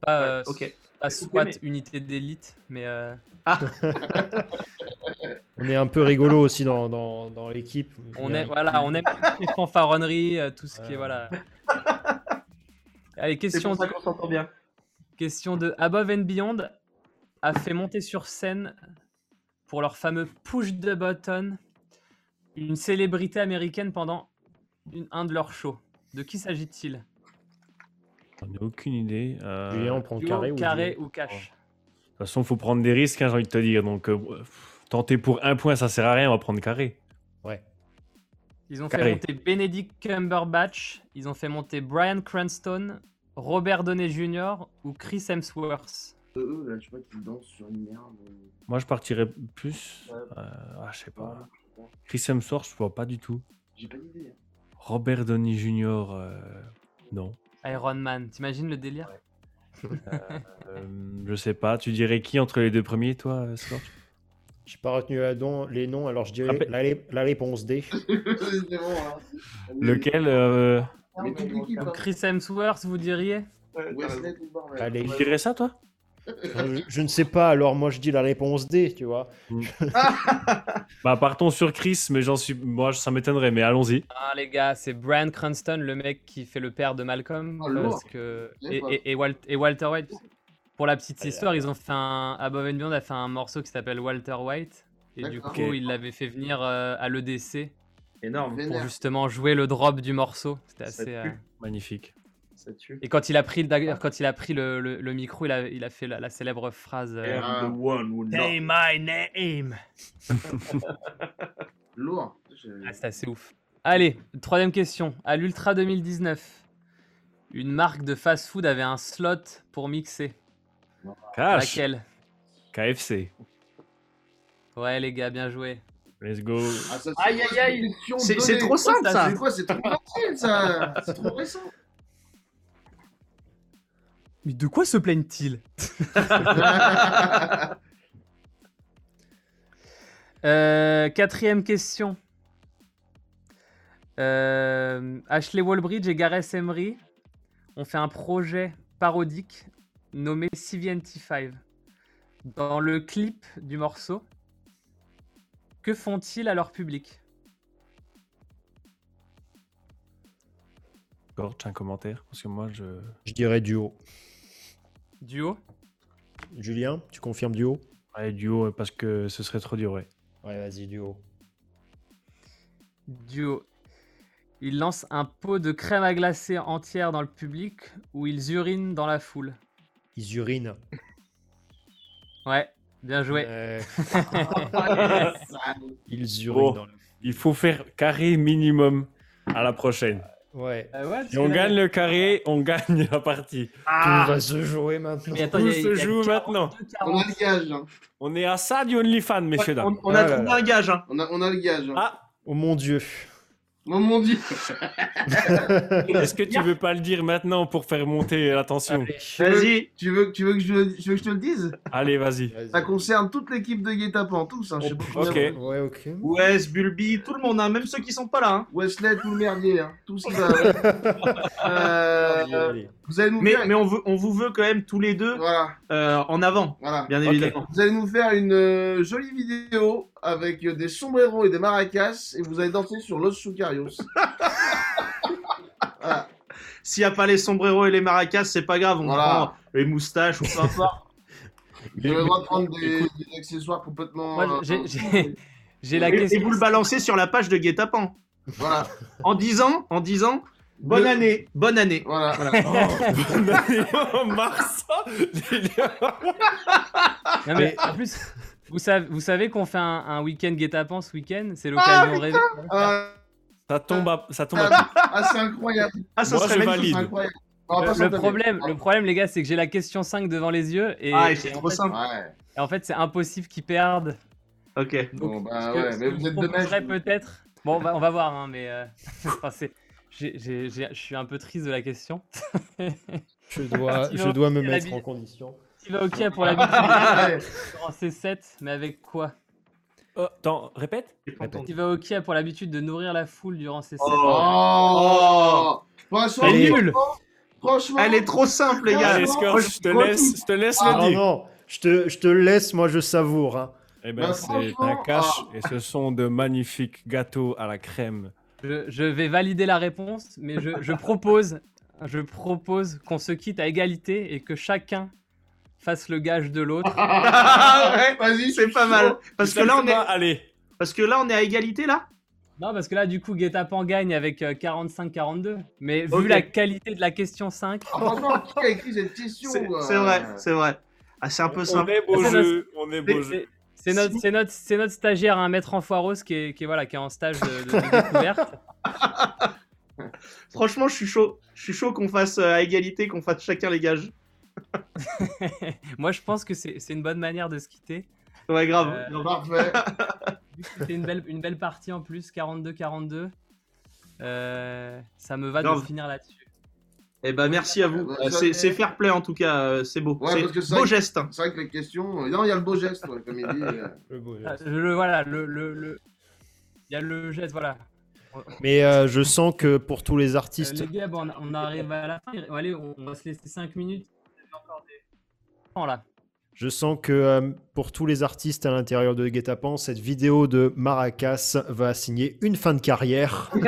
Pas, euh, Ok. pas SWAT, mais- unité d'élite, mais. euh, [LAUGHS] On est un peu rigolo aussi dans, dans, dans l'équipe. On est, voilà, on aime les fanfaronneries, euh, tout ce qui est, voilà. Allez, question pour ça qu'on s'entend bien. question de Above and Beyond a fait monter sur scène pour leur fameux push the button une célébrité américaine pendant une- un de leurs shows. De qui s'agit-il? J'en ai aucune idée. Euh, Julien, on prend Duo, carré ou carré ou cash? De toute façon, faut prendre des risques, hein, j'ai envie de te dire. Donc, euh, tenter pour un point, ça sert à rien, on va prendre carré. Ouais. Ils ont fait monter Benedict Cumberbatch, ils ont fait monter Brian Cranston, Robert Downey Jr. ou Chris Hemsworth. Eux, là, je sais pas qu'ils dansent sur une merde. Moi, je partirais plus. Ouais. euh, ah, je sais pas. Ouais. Chris Hemsworth, je vois pas du tout. J'ai pas d'idée. hein. Robert Downey Jr., euh, non. Iron Man, t'imagines le délire? [LAUGHS] Euh, je sais pas. Tu dirais qui entre les deux premiers, toi, euh, Scorch? J'ai pas retenu la don- les noms, alors je dirais la, ré- la réponse D. [LAUGHS] hein. Lequel euh, Mais hein. Chris Hemsworth, vous diriez. Allez. Tu dirais ça, toi je, je ne sais pas, alors moi je dis la réponse D, tu vois. [LAUGHS] [LAUGHS] Bah, partons sur Chris, mais j'en suis. Moi, ça m'étonnerait, mais allons-y. Ah les gars, c'est Brian Cranston, le mec qui fait le père de Malcolm. Oh, parce que... Sais et, pas. et- et Wal- et Walter White. Pour la petite histoire, ils ont fait un... Above and Beyond a fait un morceau qui s'appelle Walter White. Et du coup, il l'avait fait venir euh, à l'EDC Énorme. pour Vénère. justement jouer le drop du morceau. C'était assez... euh, Magnifique. Ça tue. Et quand il a pris, d'ailleurs, quand il a pris le, le- le micro, il a, il a fait la, la célèbre phrase euh, Ah. I'm the one who Say my name. [LAUGHS] Lourd. Ah, c'est assez ouf. Allez, troisième question. À l'Ultra 2019, une marque de fast-food avait un slot pour mixer. Cash Laquelle KFC. Ouais, les gars, bien joué. Let's go. Ah, ça, Aïe, aïe, aïe. C'est trop simple ça. C'est quoi C'est trop facile ça C'est trop récent Mais de quoi se plaignent-ils? [LAUGHS] Euh, Quatrième question. Euh, Ashley Wallbridge et Gareth Emery ont fait un projet parodique nommé CVNT5. Dans le clip du morceau, que font-ils à leur public? Gorge, un commentaire Parce que moi, je. Je dirais duo. Duo? Julien, tu confirmes duo? Ouais, duo, parce que ce serait trop dur, ouais. Ouais, vas-y, duo. Duo. Ils lancent un pot de crème à glacer entière dans le public où ils urinent dans la foule? Ils urinent. Ouais, bien joué. Ah, [LAUGHS] ils urinent dans le... Il faut faire carré minimum à la prochaine. Ouais. Si on gagne le carré, on gagne la partie. Tout Ah, va se jouer maintenant. Mais attends, Tout il y a- se il y a joue 42, maintenant. On a 40. le gage. Hein. On est à ça du OnlyFans, messieurs, dames. on, on a Ah là trouvé un gage. Hein. On a, on a le gage. Hein. Ah, Oh mon dieu. Oh mon dieu. [LAUGHS] est-ce que tu veux pas le dire maintenant pour faire monter la tension Vas-y. Tu veux, tu, veux que je, tu veux que je te le dise? Allez, vas-y. Ça concerne toute l'équipe de Guet-Apens, tous. Hein, je sais pas Ok. combien. Ouais, ok. Wes, Bulby, tout le monde, hein, même ceux qui sont pas là. Hein. Wesley, tout le merdier. Hein. Tout ce qui va. [LAUGHS] Euh, Allez, allez. vous allez nous Mais, faire. mais on, veut, on vous veut quand même tous les deux Voilà, euh, en avant, voilà. bien évidemment. Vous allez nous faire une euh, jolie vidéo avec des sombreros et des maracas et vous allez danser sur Los Sucarios. [LAUGHS] voilà. S'il n'y a pas les sombreros et les maracas, c'est pas grave, on Voilà. prend les moustaches ou peu importe. [LAUGHS] Vous avez le droit de prendre des, des accessoires complètement. Moi, euh, j'ai- [LAUGHS] j'ai j'ai la et, et question. vous le balancez sur la page de Guet-Apens. Voilà, En disant, en disant, bonne année, bonne année. voilà. en mars. Non, mais en plus, vous savez, vous savez qu'on fait un, un week-end guet-apens ce week-end? C'est l'occasion rêvée. Ah, Ça tombe à, ça tombe à pic. ah, c'est incroyable. Ah, ça Moi, serait je valide. incroyable. Le, le problème, le problème, les gars, c'est que j'ai la question 5 devant les yeux et, Ah, et c'est en, trop fait, simple. Ouais. et en fait, c'est impossible qu'ils perdent. Ok. Bon, bah ouais, mais vous êtes de mèche. peut-être. Bon, on va, on va voir, hein, mais euh, [LAUGHS] enfin, je suis un peu triste de la question. Je dois, [LAUGHS] je dois me mettre en condition. Tu vas ok pour en [LAUGHS] C7, mais avec quoi Oh, attends, répète Tu vas ok pour l'habitude de nourrir la foule durant C7 Oh, Franchement, Elle est nulle. Franchement, Elle est trop simple, les gars. Je te laisse, je te laisse Ah, le Non, dire. non, je te, je te laisse, moi je savoure. Hein. Eh ben, Bah, c'est un cache ah. et ce sont de magnifiques gâteaux à la crème. Je, je vais valider la réponse, mais je, je propose, je propose qu'on se quitte à égalité et que chacun fasse le gage de l'autre. [LAUGHS] Ah, ouais, Vas-y, c'est pas mal. Parce que là, on est, Allez, parce que là, on est à égalité, là? Non, parce que là, du coup, Guetapan gagne avec euh, 45-42. Mais vu Ok. la qualité de la question 5, Ah, Franchement, qui a écrit cette question C'est quoi c'est vrai, c'est vrai. Ah, c'est un peu on simple. est beau C'est jeu, on est beau c'est- jeu. c'est c'est notre, c'est notre, c'est notre stagiaire, un maître en foireuse qui est, qui est, voilà, qui est en stage de, de- de découverte. [LAUGHS] Franchement, je suis chaud. Je suis chaud qu'on fasse euh, à égalité, qu'on fasse chacun les gages. [LAUGHS] Moi, je pense que c'est une bonne manière de se quitter. Ouais, grave. Euh, Parfait. [LAUGHS] C'était une belle, une belle partie en plus, 42-42. Euh, ça me va de finir là-dessus. Eh ben, merci à vous. Euh, c'est fair play, en tout cas. euh, C'est beau. Ouais, C'est beau geste. hein. C'est vrai que les questions. Non, il y a le beau geste, ouais, comme il dit. euh. Le beau Ah, geste. le, voilà, le, le, le- il y a le geste, voilà. Mais euh, je sens que pour tous les Euh, artistes, les gars, bon, on, arrive à la fin. Allez, on, on va se laisser 5 minutes. Je sens que euh, pour tous les artistes à l'intérieur de Guetapan, cette vidéo de Maracas va signer une fin de carrière. [LAUGHS]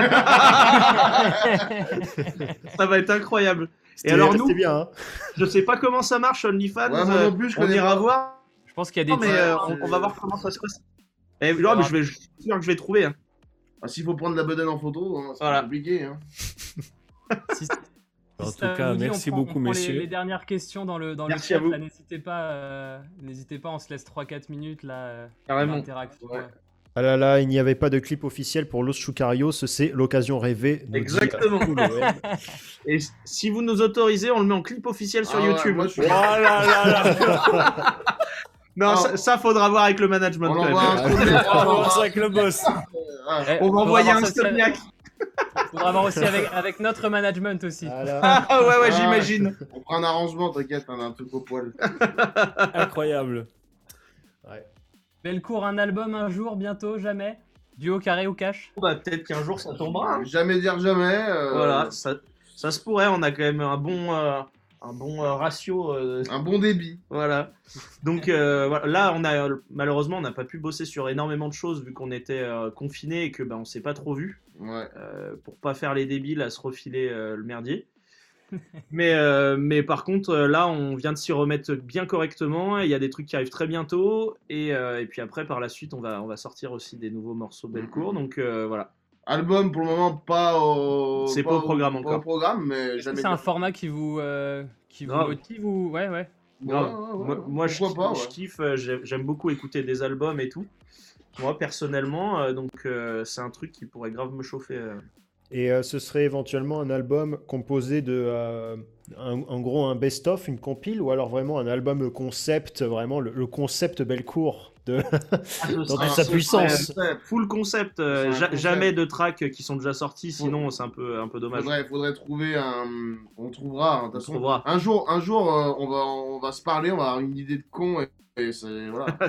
Ça va être incroyable. C'était- alors nous c'était bien. hein. Je sais pas comment ça marche, OnlyFans. Ouais, moi euh, non plus, je on ira pas. voir. Je pense qu'il y a des Non, mais euh, on, on va voir comment ça se passe. Eh, non, mais je vais, je suis sûr que je vais trouver. hein. Ah, S'il faut prendre la bedaine en photo, hein, c'est Voilà. compliqué. Hein. si- En tout cas, dit, merci prend- beaucoup, prend les- messieurs. Les, dernières questions dans le, dans Merci le à chat, n'hésitez pas, euh, n'hésitez pas, on se laisse 3-4 minutes là. Carrément. d'interaction, Ouais. ouais. Ah là là, il n'y avait pas de clip officiel pour Los Chucarios, c'est l'occasion rêvée. Exactement. [LAUGHS] Et si vous nous autorisez, on le met en clip officiel sur Ah ouais, YouTube. moi, je suis- Oh là là là [LAUGHS] Non, Ah. ça, ça, faudra voir avec le management. On va voir ça avec le boss. Ah, Eh, On va faudra envoyer un Insomniac. [LAUGHS] Faudra voir aussi avec, avec notre management aussi. Voilà. [LAUGHS] Ah ouais, ouais, Ah. j'imagine. On prend un arrangement, t'inquiète, on a un truc au poil. [LAUGHS] Incroyable. Bellecour, un album un jour, bientôt, jamais? Duo carré ou cash? Bah, peut-être qu'un jour ça tombera. hein. Jamais dire jamais. euh, Voilà, ça, ça se pourrait. On a quand même un bon, euh, un bon euh, ratio. euh, Un bon débit. Voilà. Donc euh, voilà. là, on a malheureusement, on n'a pas pu bosser sur énormément de choses vu qu'on était euh, confinés et que ben on s'est pas trop vu Ouais. euh, pour pas faire les débiles à se refiler euh, le merdier. [LAUGHS] mais euh, mais par contre, là, on vient de s'y remettre bien correctement. et Il y a des trucs qui arrivent très bientôt et, euh, et puis après, par la suite, on va on va sortir aussi des nouveaux morceaux Belcourt. Donc euh, voilà. Album pour le moment pas au. C'est pas au programme pas encore. au programme, mais jamais. c'est un format qui vous, euh, qui vous motive ou... Ouais, ouais. Ouais, Grave. ouais, ouais, moi, moi, je, pas, kiffe, j'ai- j'aime beaucoup écouter des albums et tout. Moi, personnellement, euh, donc euh, c'est un truc qui pourrait grave me chauffer. euh. Et euh, ce serait éventuellement un album composé de, euh, un- en gros, un best-of, une compile, ou alors vraiment un album concept, vraiment le, le concept Bellecour de... [LAUGHS] dans toute Ah, sa c'est puissance. vrai. Full concept, euh, ja- jamais de tracks qui sont déjà sortis, sinon c'est un peu, un peu dommage. Faudrait, faudrait trouver un. On trouvera. hein, de toute On façon. trouvera. Un jour, un jour, euh, on va, on va se parler, on va avoir une idée de con et, et c'est voilà. [LAUGHS]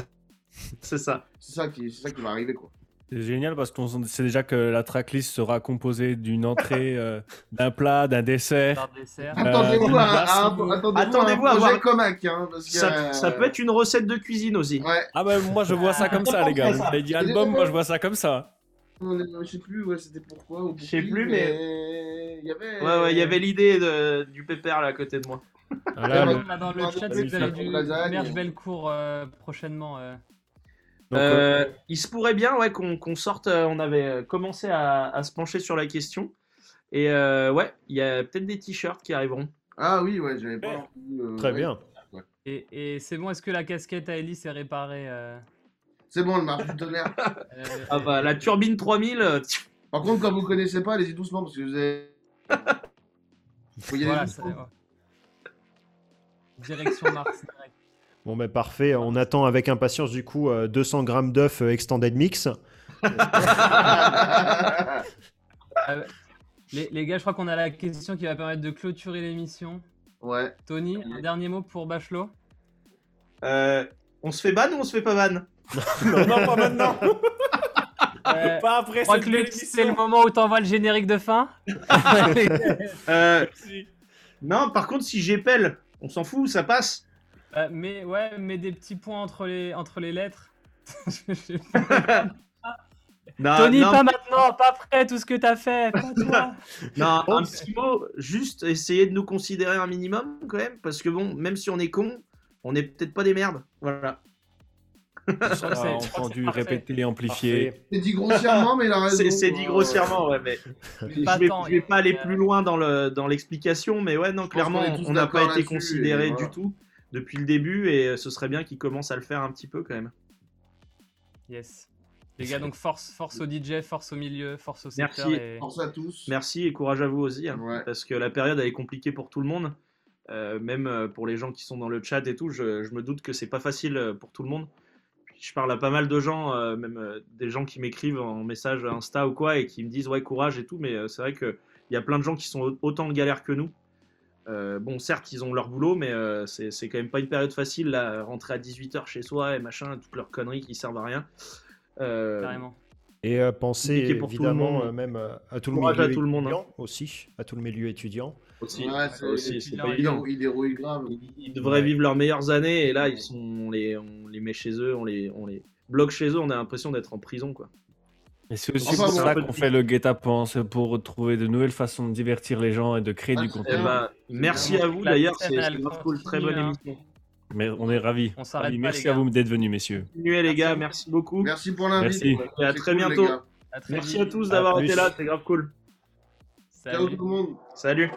[LAUGHS] C'est ça. c'est ça qui, c'est ça qui va arriver quoi. C'est génial parce qu'on sait déjà que la tracklist sera composée d'une entrée, euh, d'un plat, d'un dessert. Euh, Attendez-vous à, à- merci. attendez-vous à un Attendez-vous à projet voir- comac, hein, parce que, Ça, ça peut être une recette de cuisine aussi. Ouais. Ah bah moi je vois ça comme ça les gars. [LAUGHS] Vous avez dit album, moi je vois ça comme ça. Je sais plus, ouais, c'était pourquoi ou pour Je sais plus, Il y avait. Ouais, ouais, il y avait l'idée de- du pépère là à côté de moi. Ouais, le- Là, dans le Ah, chat, oui, si vous avez ça, du lasagne. merch Bellecour euh, prochainement. Euh. donc, Euh, il se pourrait bien ouais, qu'on sorte. euh, on avait euh, commencé à, à se pencher sur la question. Et euh, ouais, il y a peut-être des t-shirts qui arriveront. Ah oui, ouais, j'avais pas. Euh, Très ouais. bien. Et, et c'est bon, est-ce que la casquette à Ellie est réparée euh, C'est bon, le marche du tonnerre. [LAUGHS] Ah bah la turbine 3000. euh, tch, Par contre, quand vous connaissez pas, allez-y doucement parce que vous avez. [LAUGHS] Faut y aller voilà, doucement. ça- ouais. Direction Mars. Bon, ben parfait. On attend avec impatience du coup euh, 200 grammes d'œufs euh, extended mix. [LAUGHS] Les, les gars, je crois qu'on a la question qui va permettre de clôturer l'émission. ouais. Tony, un dernier mot pour Bachelot euh, on se fait ban ou on se fait pas ban? [LAUGHS] Non, non, pas maintenant. [LAUGHS] Euh, Pas après c'est le moment où t'envoies le générique de fin. Euh. Non, par contre, si j'épelle, on s'en fout, ça passe. Euh, mais ouais, mais des petits points entre les, entre les lettres. [LAUGHS] Je sais pas. [LAUGHS] Non, Tony, non, pas maintenant, pas après tout ce que t'as fait. Pas toi. [LAUGHS] non, Oh. un petit mot, juste essayer de nous considérer un minimum quand même, parce que bon, même si on est con, on n'est peut-être pas des merdes. Voilà. Ah, entendu, répété, amplifié. C'est dit grossièrement, mais il a raison. C'est dit grossièrement, ouais, mais je Pas vais, tant, je vais pas aller plus loin dans le dans l'explication, mais ouais, non, clairement, on n'a pas été considéré voilà. du tout depuis le début, et euh, ce serait bien qu'ils commencent à le faire un petit peu quand même. Yes. Les gars, donc force, force au DJ, force au milieu, force au Merci. secteur. Et... Force à tous. Merci et courage à vous aussi, hein, Ouais. parce que la période elle est compliquée pour tout le monde, euh, même euh, pour les gens qui sont dans le chat et tout. Je, je me doute que c'est pas facile pour tout le monde. Je parle à pas mal de gens, euh, même euh, des gens qui m'écrivent en message Insta ou quoi, et qui me disent ouais courage et tout, mais c'est vrai que il y a plein de gens qui sont au- autant en galère que nous. Euh, bon, certes, ils ont leur boulot, mais euh, c'est c'est quand même pas une période facile, là, rentrer à 18h chez soi et machin, toutes leurs conneries qui servent à rien. Euh, Carrément. Et euh, Compliqué pour tout le évidemment monde. euh, même euh, à tout le milieu à tout le monde, hein. étudiant aussi, à tout le milieu étudiant. aussi, Ouais, aussi, c'est pas étudiant, évident. Il dérouille grave. Ils, ils devraient Ouais. vivre leurs meilleures années et là ils sont, on les, on les met chez eux, on les, on les bloque chez eux, on a l'impression d'être en prison quoi. Et c'est aussi Enfin, pour ça qu'on fait le guet-apens, c'est pour trouver de nouvelles façons de divertir les gens et de créer Ah, du Eh contenu. bien. ben, merci à vous d'ailleurs, c'est cool, très bonne hein. émission. Mais on est ravis. On s'arrête Ravis. pas, Merci à vous d'être venus, messieurs. Continuez les gars, Merci. beaucoup. Merci pour l'invite. Merci. Ouais, Et à c'est très cool, bientôt. gars. À très Merci vite. à tous d'avoir été là, c'est grave cool. Ciao Salut. tout le monde. Salut.